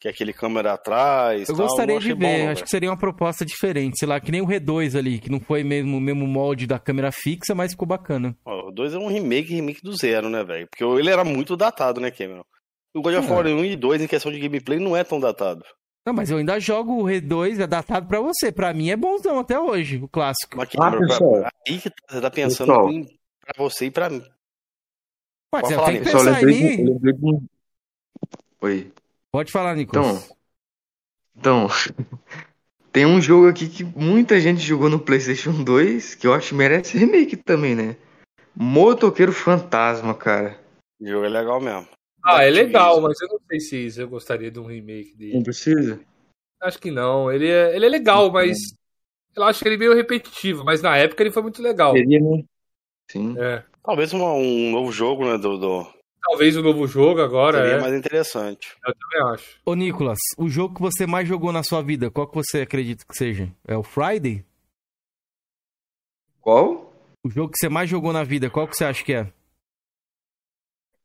Que é aquele câmera atrás. Eu tal, gostaria não de ver, bom, acho que seria uma proposta diferente, sei lá, que nem o R2 ali, que não foi mesmo o mesmo molde da câmera fixa, mas ficou bacana. Ó, O 2 é um remake, remake do zero, né, velho? Porque ele era muito datado, né, Cameron? O God of É. War 1 e 2, em questão de gameplay, não é tão datado. Não, mas eu ainda jogo o R2, é datado pra você. Pra mim é bonzão até hoje, o clássico. Mas, Ah, Cameron, pra- pessoal. aí que tá- você tá pensando Pessoal. em, pra você e pra mim. Mas pode eu falar, tenho que pensar um- Oi. Pode falar, Nicolas. Então, [laughs] tem um jogo aqui que muita gente jogou no PlayStation 2 que eu acho que merece remake também, né? Motoqueiro Fantasma, cara. O jogo é legal mesmo. Ah, é legal, mas eu não sei se eu gostaria de um remake Não dele. precisa? Acho que não. Ele é, ele é legal, mas eu acho que ele é meio repetitivo. Mas na época ele foi muito legal. Seria, né? Sim. É. Talvez uma- um novo jogo, né, do, do... Talvez o novo jogo agora seria é. mais interessante. Eu também acho. Ô, Nicolas, o jogo que você mais jogou na sua vida, qual que você acredita que seja? É o Friday? Qual? O jogo que você mais jogou na vida, qual que você acha que é?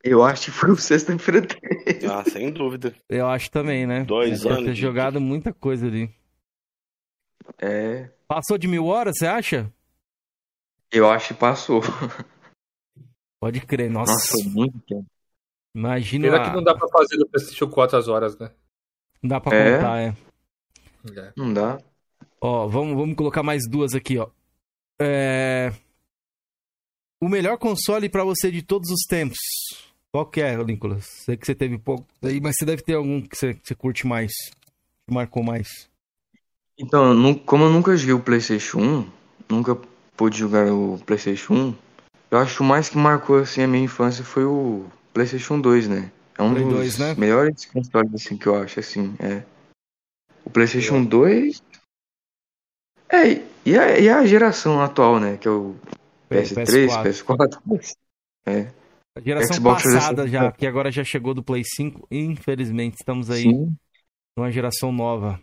Eu acho que foi o Sexta-feira 13. Ah, sem dúvida. Eu acho também, né? Dois anos ter de- jogado muita coisa ali. É. Passou de mil horas, você acha? Eu acho que passou. Pode crer, nossa. Nossa, muito tempo. Imagina. A- que não dá pra fazer no PlayStation 4 as horas, né? Não dá pra É? contar, é. É. Não dá. Ó, vamos, vamos colocar mais duas aqui, ó. É... O melhor console pra você de todos os tempos. Qual que é, Nicolas? Sei que você teve pouco aí, mas você deve ter algum que você, que você curte mais. Que marcou mais. Então, como eu nunca joguei o PlayStation 1, nunca pude jogar o PlayStation 1, eu acho que o mais que marcou assim a minha infância foi o PlayStation 2, né? É um Play dos 2, né? melhores consoles assim que eu acho assim, é. O PlayStation 2 É, e a, e a geração atual, né, que é o PS3, PS4. [laughs] É. A geração Xbox passada já, que agora já chegou do Play 5. Infelizmente, estamos aí Sim. numa geração nova.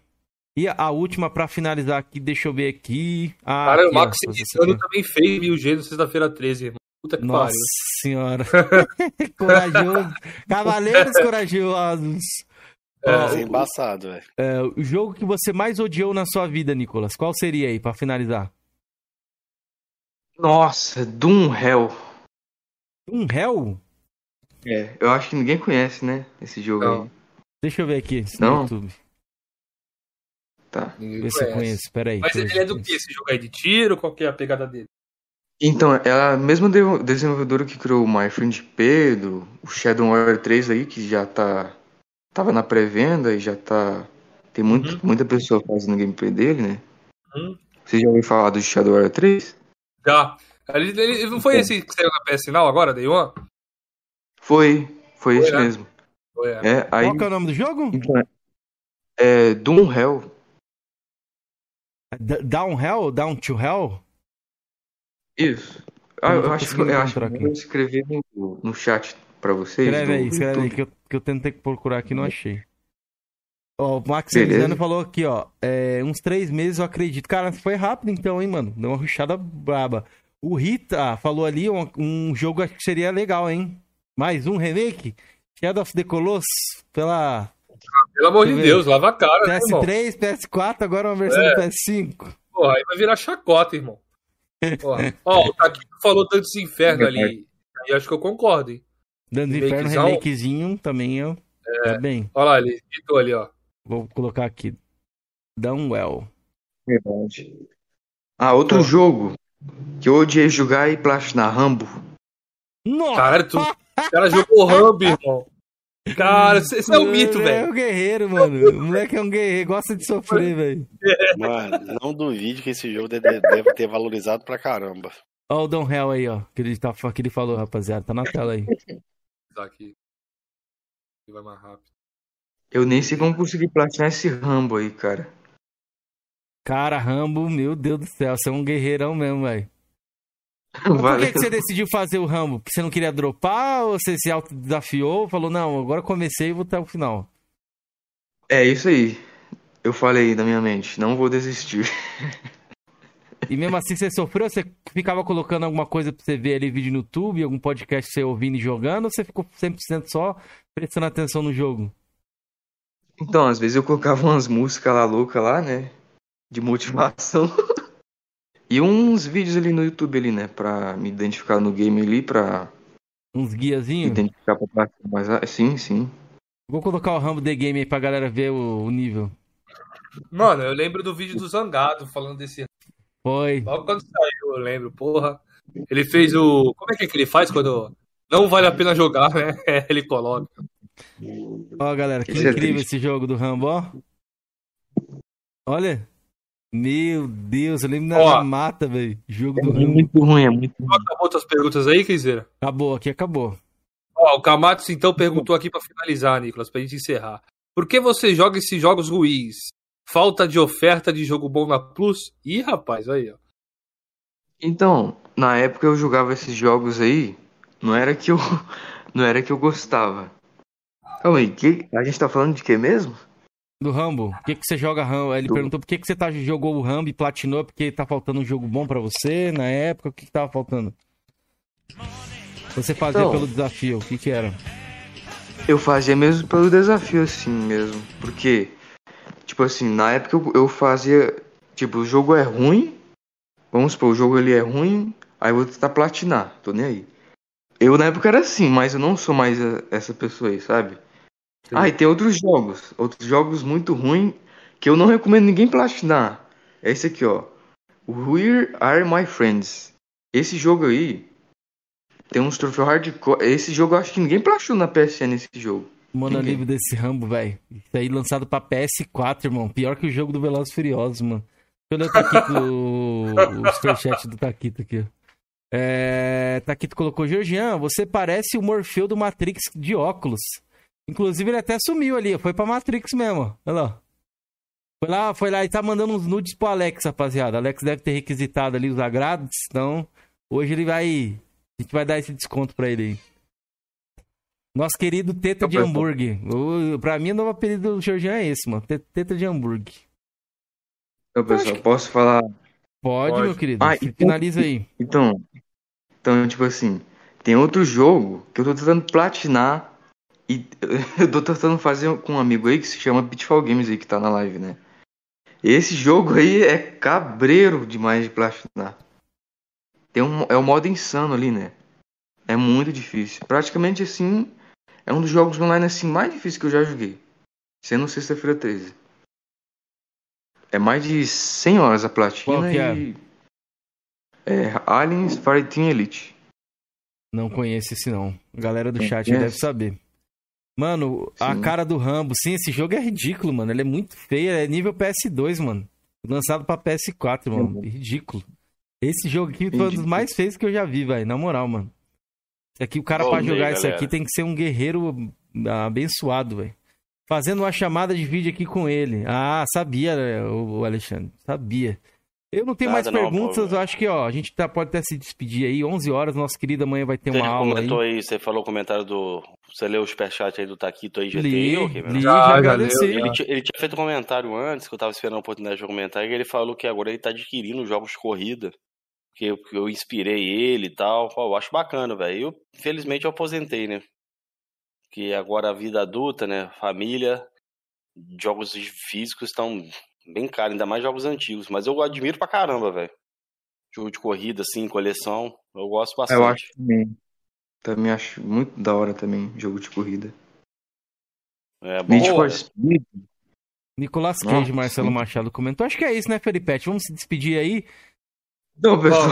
E a, última pra finalizar aqui, deixa eu ver aqui. Ah, Cara, aqui, o Max ver. também fez mil G no sexta-feira 13, irmão. Puta que Nossa pariu. senhora. [laughs] corajoso. Cavaleiros corajosos. É, Ó, é embaçado, velho. é, o jogo que você mais odiou na sua vida, Nicolas, qual seria aí, pra finalizar? Nossa, Doom Hell. Um Hell? É, eu acho que ninguém conhece, né, esse jogo Não. aí. Deixa eu ver aqui no Não? YouTube. Tá. Ninguém Ver se eu conhece. conheço. Pera aí. Mas ele é do que esse jogo aí? De tiro? Qual que é a pegada dele? Então, ela é a mesma de- desenvolvedora que criou o My Friend Pedro, o Shadow Warrior 3 aí, que já tá. Tava na pré-venda e já tá. Tem muito, Uhum. muita pessoa fazendo gameplay dele, né? Hum? Você já ouviu falar do Shadow Warrior 3? Já. Ele, ele- não foi esse que saiu na PS Now agora, Day One? Foi, foi esse né? mesmo. Foi, é. É, aí. Qual que é o nome do jogo? Então, é Doom Hell. D- Down Hell? Down to Hell? Isso. Ah, Eu eu acho que eu acho que eu aqui. vou escrever no, no chat pra vocês. Escreve aí, escreve aí, que eu, que eu tentei procurar aqui e não achei. Ó, o Max falou aqui, ó. é, uns três meses eu acredito. Cara, foi rápido então, hein, mano? Deu uma ruchada braba. O Rita falou ali um, um jogo acho que seria legal, hein? Mais um remake? Shadow of the Colossus pela Pelo amor de. Deus, lava a cara, né, irmão? PS3, PS4, agora uma versão É. do PS5. Porra, aí vai virar chacota, irmão. [laughs] Ó, o Taquito falou Dantes Inferno ali. E acho que eu concordo, hein? Dando Inferno, remakezinho também, eu. Tá bem. Olha lá, ele digitou ali, ó. Vou colocar aqui. Downwell. Verdade. Ah, outro Pô. jogo que eu odiei jogar e platinar Rambo. Nossa! Caralho, tu, o cara jogou Rambo, irmão. Cara, você é um mito, É velho. um guerreiro, mano. O moleque é um guerreiro, gosta de sofrer, velho. Mano, não duvide que esse jogo deve, deve ter valorizado pra caramba. Ó o Don Hell aí, ó. Que ele, tá, que ele falou, rapaziada. Tá na tela aí. Tá aqui. Aqui vai mais rápido. Eu nem sei como consegui platinar esse Rambo aí, cara. Cara, Rambo, meu Deus do céu. Você é um guerreirão mesmo, velho. Por que, que você decidiu fazer o Rambo? Porque você não queria dropar ou você se autodesafiou? Falou, não, agora comecei e vou até o final. É isso aí. Eu falei na minha mente, não vou desistir. E mesmo assim você sofreu? Você ficava colocando alguma coisa pra você ver ali, vídeo no YouTube, algum podcast você ouvindo e jogando? Ou você ficou 100% só prestando atenção no jogo? Então, às vezes eu colocava umas músicas lá loucas lá, né? De motivação. [laughs] e uns vídeos ali no YouTube ali, né? Pra me identificar no game ali, pra Uns me guiazinhos? identificar pra. Mas ah, sim, sim. Vou colocar o Rambo The Game aí pra galera ver o, o nível. Mano, eu lembro do vídeo do Zangado falando desse. Foi. Logo quando saiu, eu lembro, porra. Ele fez o. Como é que, é que ele faz quando não vale a pena jogar, né? [laughs] Ele coloca. Ó, galera, que Isso é incrível triste. esse jogo do Rambo, ó. Olha. Meu Deus, eu lembro da Ó. mata, velho. Jogo É do muito ruim, é muito ruim. Acabou outras perguntas aí, Kenzeira? Acabou, aqui acabou. Ó, o Camatos então perguntou aqui pra finalizar, Nicolas, pra gente encerrar. Por que você joga esses jogos ruins? Falta de oferta de jogo bom na Plus? Ih, rapaz, aí, ó. Então, na época eu jogava esses jogos aí, não era que eu [laughs] não era que eu gostava. Calma aí, que, a gente tá falando de quê mesmo? Do Rambo. Por que, que você joga Rambo? Ele Do- perguntou por que, que você tá, jogou o Rambo e platinou, porque tá faltando um jogo bom pra você na época. O que, que tava faltando? Você fazia Então. pelo desafio, o que que era? Eu fazia mesmo pelo desafio assim mesmo, porque tipo assim, na época eu, eu fazia, tipo, o jogo é ruim, vamos supor, o jogo ele é ruim, aí eu vou tentar platinar, tô nem aí. Eu na época era assim, mas eu não sou mais a- essa pessoa aí, sabe? Ah, e tem outros jogos, outros jogos muito ruins que eu não recomendo ninguém platinar. É esse aqui, ó. Where Are My Friends? Esse jogo aí tem uns troféus hardcore. Esse jogo eu acho que ninguém platinou na PSN esse jogo. Mano, Ninguém. livro desse Rambo, velho. Isso aí lançado pra PS4, irmão. Pior que o jogo do Velozes e Furiosos, mano. Deixa eu ler o Taquito, o, o superchat do Taquito aqui. É, Taquito colocou, Georgian, você parece o Morfeu do Matrix de óculos. Inclusive, ele até sumiu ali, foi pra Matrix mesmo, olha lá. Foi lá, foi lá e tá mandando uns nudes pro Alex, rapaziada. Alex deve ter requisitado ali os agrados, então hoje ele vai... A gente vai dar esse desconto pra ele aí. Nosso querido Teta de Hambúrguer. O, pra mim, o novo apelido do Georgian é esse, mano. Te- Teta de Hambúrguer. Então, pessoal, posso falar? Pode, Pode. meu querido. Ah, Finaliza aí. Então, então, tipo assim, tem outro jogo que eu tô tentando platinar e eu tô tentando fazer com um amigo aí que se chama Pitfall Games aí, que tá na live, né? Esse jogo aí é cabreiro demais de platinar. Tem um, é o modo insano ali, né? É muito difícil. Praticamente assim, é um dos jogos online assim mais difíceis que eu já joguei. sendo sexta-feira 13. É mais de 100 horas a platina é? e. É Aliens Fireteam Elite. Não conheço esse não. Galera do chat conhece? deve saber. Mano, a Sim. cara do Rambo, sim, esse jogo é ridículo, mano. Ele é muito feio, é nível PS2, mano. Lançado pra PS4, mano. Ridículo. Esse jogo aqui foi um dos mais feios que eu já vi, velho. Na moral, mano. Isso aqui, o cara Ô, pra jogar isso galera. aqui tem que ser um guerreiro abençoado, velho. Fazendo uma chamada de vídeo aqui com ele. Ah, sabia, o Alexandre. Sabia. Eu não tenho mais Nada não, perguntas, pô. eu acho que, ó, a gente tá, pode até se despedir aí. 11 horas, nossa querida amanhã vai ter Você uma já aula aí. comentou aí. você falou o comentário do. Você leu o superchat aí do Taquito aí, GT? Li, ok, meu? li, Já, já já agradeci. Ele, ele tinha feito um comentário antes, que eu tava esperando a oportunidade de comentar, e ele falou que agora ele tá adquirindo jogos de corrida. Que eu, que eu inspirei ele e tal. Pô, eu acho bacana, velho. Eu, infelizmente, eu aposentei, né? Que agora a vida adulta, né? Família, jogos físicos estão bem caros, ainda mais jogos antigos. Mas eu admiro pra caramba, velho. Jogo de corrida, assim, coleção. Eu gosto bastante. Eu acho também. Também acho muito da hora também, jogo de corrida. É bom. Need for cara. Speed. Nicolas Nossa, Cage, Marcelo sim. Machado comentou. Acho que é isso, né, Felipete? Vamos se despedir aí. Não, pessoal.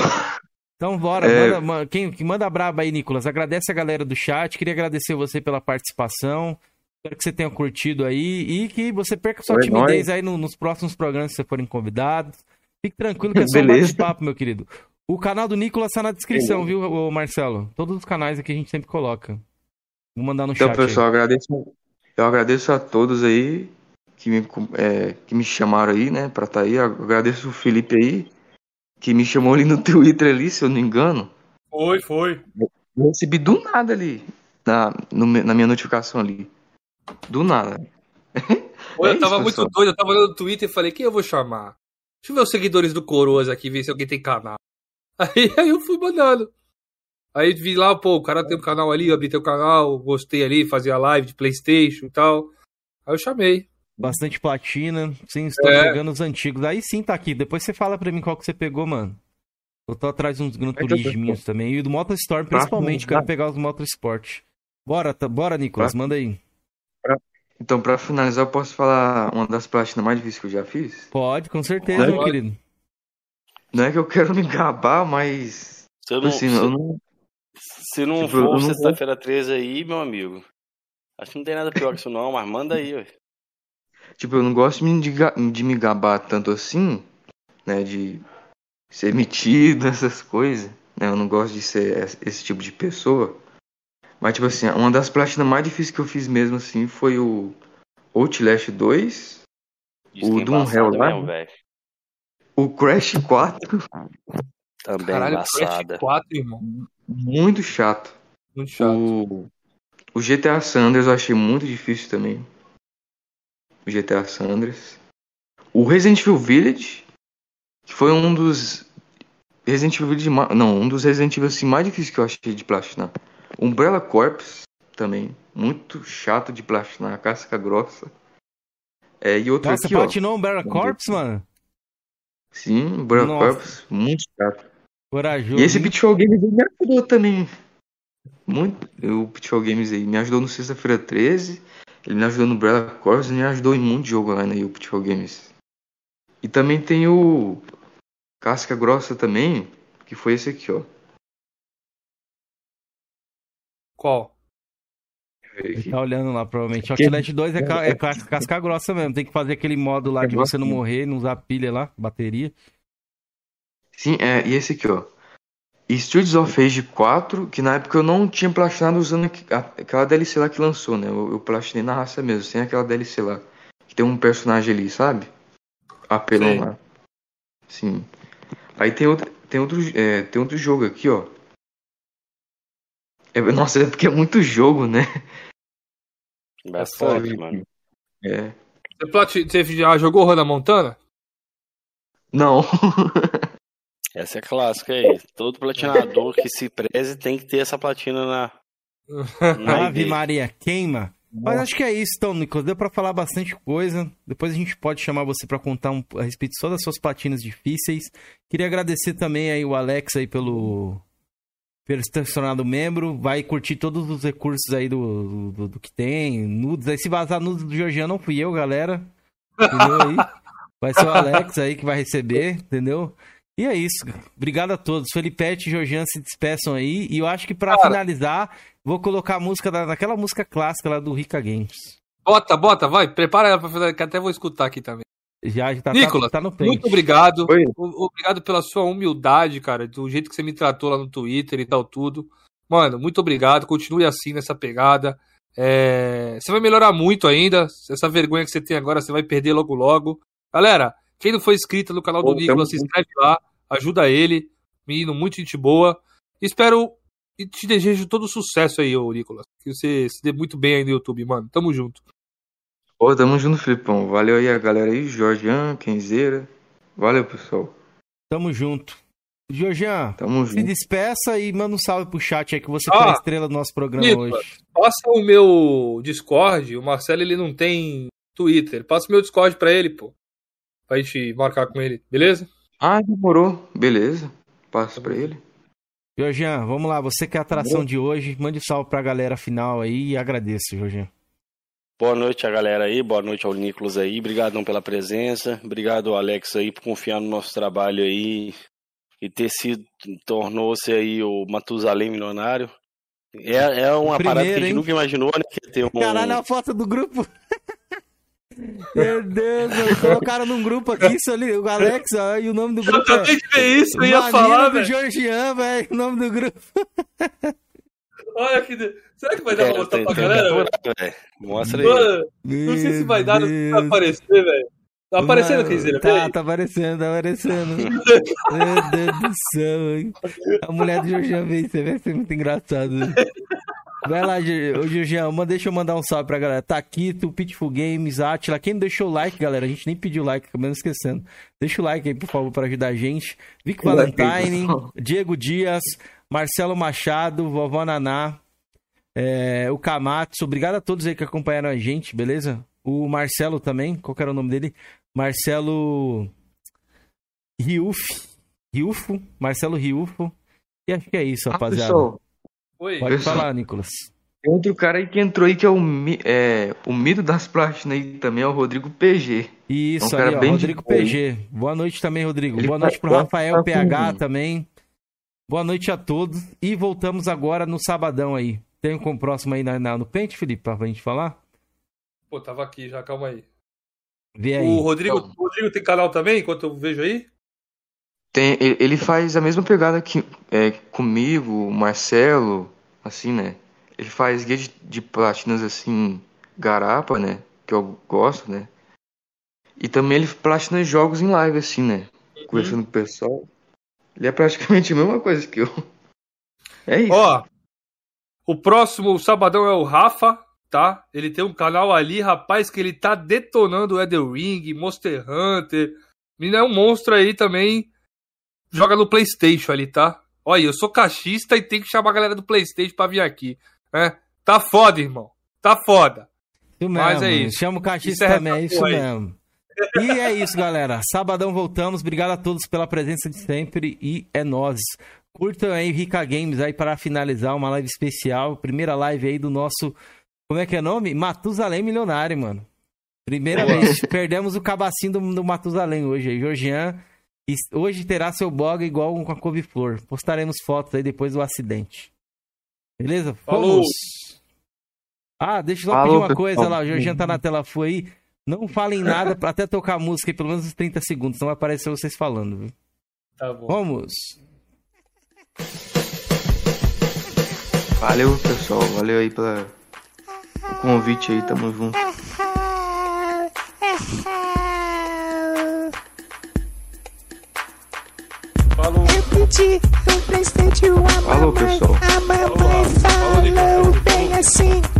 Então, bora. É. Manda, ma- quem, que manda braba aí, Nicolas. Agradece a galera do chat. Queria agradecer você pela participação. Espero que você tenha curtido aí e que você perca sua É timidez aí no- nos próximos programas que você forem convidados. Fique tranquilo que é só um bate-papo, meu querido. O canal do Nicolas tá na descrição, viu, Marcelo? Todos os canais aqui a gente sempre coloca. Vou mandar no Então, chat. aí. pessoal, eu agradeço, eu agradeço a todos aí que me, é, que me chamaram aí, né, pra estar aí. Eu agradeço o Felipe aí, que me chamou ali no [laughs] Twitter ali, se eu não me engano. Foi, foi. Eu recebi do nada ali, na, no na minha notificação ali. Do nada. Pô, É eu isso, tava muito pessoal. doido, eu tava olhando no Twitter e falei, quem eu vou chamar? Deixa eu ver os seguidores do Coroas aqui, ver se alguém tem canal. [laughs] Aí, aí eu fui mandando. Aí vi lá, pô, o cara tem um canal ali, eu abri teu canal, gostei ali, fazia live de Playstation e tal. Aí eu chamei. Bastante platina. Sim, estou É. pegando os antigos. Aí sim tá aqui. Depois você fala pra mim qual que você pegou, mano. Eu tô atrás de uns Gran eu tô- Turisminhos também. E do Motostorm, Pra principalmente. finalizar- Quero pegar os Motorsport. Bora, tá- bora, Nicolas. Pra- Manda aí. Então, pra finalizar, eu posso falar uma das platinas mais difíceis que eu já fiz? Pode, com certeza, Pode. meu querido. Não é que eu quero me gabar, mas. Se Tipo não, assim, se, eu não. se não tipo, for não sexta-feira 13 aí, meu amigo. Acho que não tem nada pior que isso não, mas manda aí, ué. Tipo, eu não gosto de, de me gabar tanto assim, né? De ser metido, [laughs] essas coisas. Né? Eu não gosto de ser es- esse tipo de pessoa. Mas, tipo assim, uma das platinas mais difíceis que eu fiz mesmo, assim, foi o Outlast 2, Diz O é Doom Hell lá, mesmo, velho. o Crash 4, Também Caralho, embaçada. Crash 4, irmão. muito chato. Muito chato. O, o GTA Sanders eu achei muito difícil também. O GTA Sanders. O Resident Evil Village, que foi um dos Resident Evil Village, não, um dos Resident Evil assim, mais difíceis que eu achei de platinar. Umbrella Corps também, muito chato de platinar, casca grossa. É, e outro Nossa, aqui, ó. platinou um Barra Corps, mano? Sim, Umbrella Nossa. Corps, muito chato. Corajoso. E esse? Pitfall Games aí me ajudou também. Muito. O Pitfall Games aí me ajudou no Sexta-feira 13. Ele me ajudou no Umbrella Corps me ajudou em muito jogo online aí, o Pitfall Games. E também tem o Casca Grossa também, que foi esse aqui, ó. Qual? Ele tá olhando lá, provavelmente. Outlast 2 é, ca- é ca- casca grossa mesmo. Tem que fazer aquele modo lá de você não morrer, não usar pilha lá, bateria. Sim, é, e esse aqui, ó. Streets of Rage 4, que na época eu não tinha platinado usando aquela DLC lá que lançou, né? Eu, eu platinei na raça mesmo, sem aquela DLC lá. Que tem um personagem ali, sabe? Apelão Sei. lá. Sim. Aí tem outro, tem outro, é, tem outro jogo aqui, ó. É, nossa, é porque é muito jogo, né? Bastante, mano. É. Você, já jogou Hannah Montana? Não. [laughs] Essa é clássica aí. Todo platinador que se preze tem que ter essa platina na. [laughs] na Ave. Maria, queima. Mas acho que é isso, então, Nicolas. Deu pra falar bastante coisa. Depois a gente pode chamar você pra contar um, a respeito só das suas platinas difíceis. Queria agradecer também aí o Alex aí pelo ter se tornado membro, vai curtir todos os recursos aí do, do, do que tem, nudes. Aí se vazar nudes do Georgiano, não fui eu, galera. Entendeu aí? Vai ser o Alex aí que vai receber, entendeu? E é isso. Obrigado a todos. Felipete e Georgiano se despeçam aí. E eu acho que pra Cara. finalizar, vou colocar a música da, daquela música clássica lá do Rica Games. Bota, bota, vai. Prepara ela pra fazer, que até vou escutar aqui também. Já, já tá, Nicolas, tá, tá no pente. Muito obrigado. Oi. Obrigado pela sua humildade, cara. Do jeito que você me tratou lá no Twitter e tal, tudo. Mano, muito obrigado. Continue assim nessa pegada. É, Você vai melhorar muito ainda. Essa vergonha que você tem agora, você vai perder logo logo. Galera, quem não foi inscrito no canal do Pô, Nicolas, se inscreve lá. Ajuda ele. Menino, muito gente boa. Espero e te desejo todo sucesso aí, ô Nicolas. Que você se dê muito bem aí no YouTube, mano. Tamo junto. Ô, tamo junto, Filipão. Valeu aí a galera aí, Jorgian, Kenzeira. Valeu, pessoal. Tamo junto. Georgian, Tamo se junto. despeça e manda um salve pro chat aí que você Ah, foi a estrela do nosso programa Nicolas. hoje. Passa o meu Discord. O Marcelo ele não tem Twitter. Passa o meu Discord pra ele, pô. Pra gente marcar com ele, beleza? Ah, demorou. Beleza. Passo pra ele. Georgian, vamos lá, você que é a atração de hoje, mande um salve pra galera final aí e agradeço, Georgian. Boa noite a galera aí, boa noite ao Nicolas aí, obrigadão pela presença, obrigado ao Alex aí por confiar no nosso trabalho aí e ter sido, tornou-se aí o Matusalém milionário. É, é uma O parada que a primeiro, gente hein? nunca imaginou, né, que ter um... Caralho, a foto do grupo. [laughs] Meu Deus, mano, colocaram num grupo aqui, isso ali, o Alex, ó, e o nome do Eu grupo acabei é de ver isso, eu ia Manina falar, do velho. Georgian, velho, o nome do grupo. [laughs] Olha que. Será que vai dar É, pra mostrar tem- pra tem galera. Mostra aí. Mano, Não sei se vai dar, não vai aparecer, velho. Tá aparecendo, Mano, Kenzeira? Tá, tá aparecendo, tá aparecendo. [laughs] Meu Deus do céu, hein? A mulher do Georgian veio, você vai ser muito engraçado. Vai lá, manda- deixa eu mandar um salve pra galera. Taquito, Pitful Games, Atila. Quem não deixou o like, galera? A gente nem pediu like, acabamos esquecendo. Deixa o like aí, por favor, pra ajudar a gente. Vic Valentine. Diego Dias, Marcelo Machado, Vovó Naná, é, o Kamatsu. Obrigado a todos aí que acompanharam a gente, beleza? O Marcelo também, qual que era o nome dele? Marcelo Riuf. Riufo, Marcelo Riufo. E acho que é isso, Ah, rapaziada. pessoal, Oi. Pode pessoal. falar, Nicolas. tem outro cara aí que entrou aí que é o, é, o mito das platinas aí também, é o Rodrigo PG. Isso, É um cara ali, ó, de Rodrigo PG. Boa noite também, Rodrigo. Ele Boa tá- noite pro Rafael PH também. Boa noite a todos. E voltamos agora no sabadão aí. Tem um com o próximo aí na, na- no pente, Felipe, pra gente falar? Pô, tava aqui já, calma aí. Vê aí. O Rodrigo, Então. o Rodrigo tem canal também, enquanto eu vejo aí? Tem, ele, faz a mesma pegada que é, comigo, o Marcelo, assim, né? Ele faz guia de, de platinas assim, garapa, né? Que eu gosto, né? E também ele platina jogos em live, assim, né? Conversando com o pessoal. Ele é praticamente a mesma coisa que eu. É isso. Ó, o próximo sabadão é o Rafa, tá? Ele tem um canal ali, rapaz, que ele tá detonando o Elden Ring, Monster Hunter. Menino é um monstro aí também. Joga no Playstation ali, tá? Olha, eu sou cachista e tem que chamar a galera do Playstation pra vir aqui. né? Tá foda, irmão. Tá foda. Isso Mas mesmo. é isso. Chama o cachista é também, é isso mesmo. E é isso, galera. Sabadão voltamos. Obrigado a todos pela presença de sempre e é nós. Curtam aí Rica Games aí para finalizar uma live especial. Primeira live aí do nosso. Como é que é o nome? Matusalém Milionário, mano. Primeira Boa. vez. Perdemos o cabacinho do, do Matusalém hoje aí. Georgian. Hoje terá seu blog igual com a couve-flor. Postaremos fotos aí depois do acidente. Beleza? Falou. Fomos. Ah, deixa eu só Falou, pedir uma pessoal. coisa lá. O Georgian tá na tela full aí. Não falem nada pra até tocar a música aí, pelo menos uns 30 segundos. Não vai aparecer vocês falando, viu? Tá bom. Vamos. Valeu, pessoal. Valeu aí pela o convite aí. Tamo junto. Falou. Eu pedi um Playstation a Falou, mamãe. pessoal. A mamãe falou bem assim.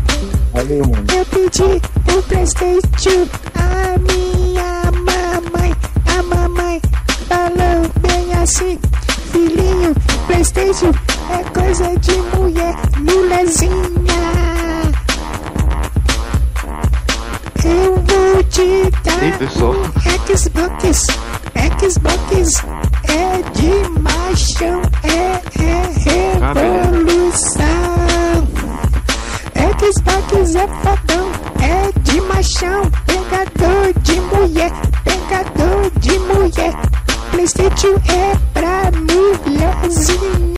Valeu, mano. Eu pedi um Playstation a minha mamãe. A mamãe falou bem assim. Filhinho, Playstation é coisa de mulher, mulherzinha. Eu vou te dar um Xbox, Xbox é de machão, é, é, é. Sparks é fodão, é de machão, pegador de mulher, pegador de mulher. Playstation é pra mulherzinha.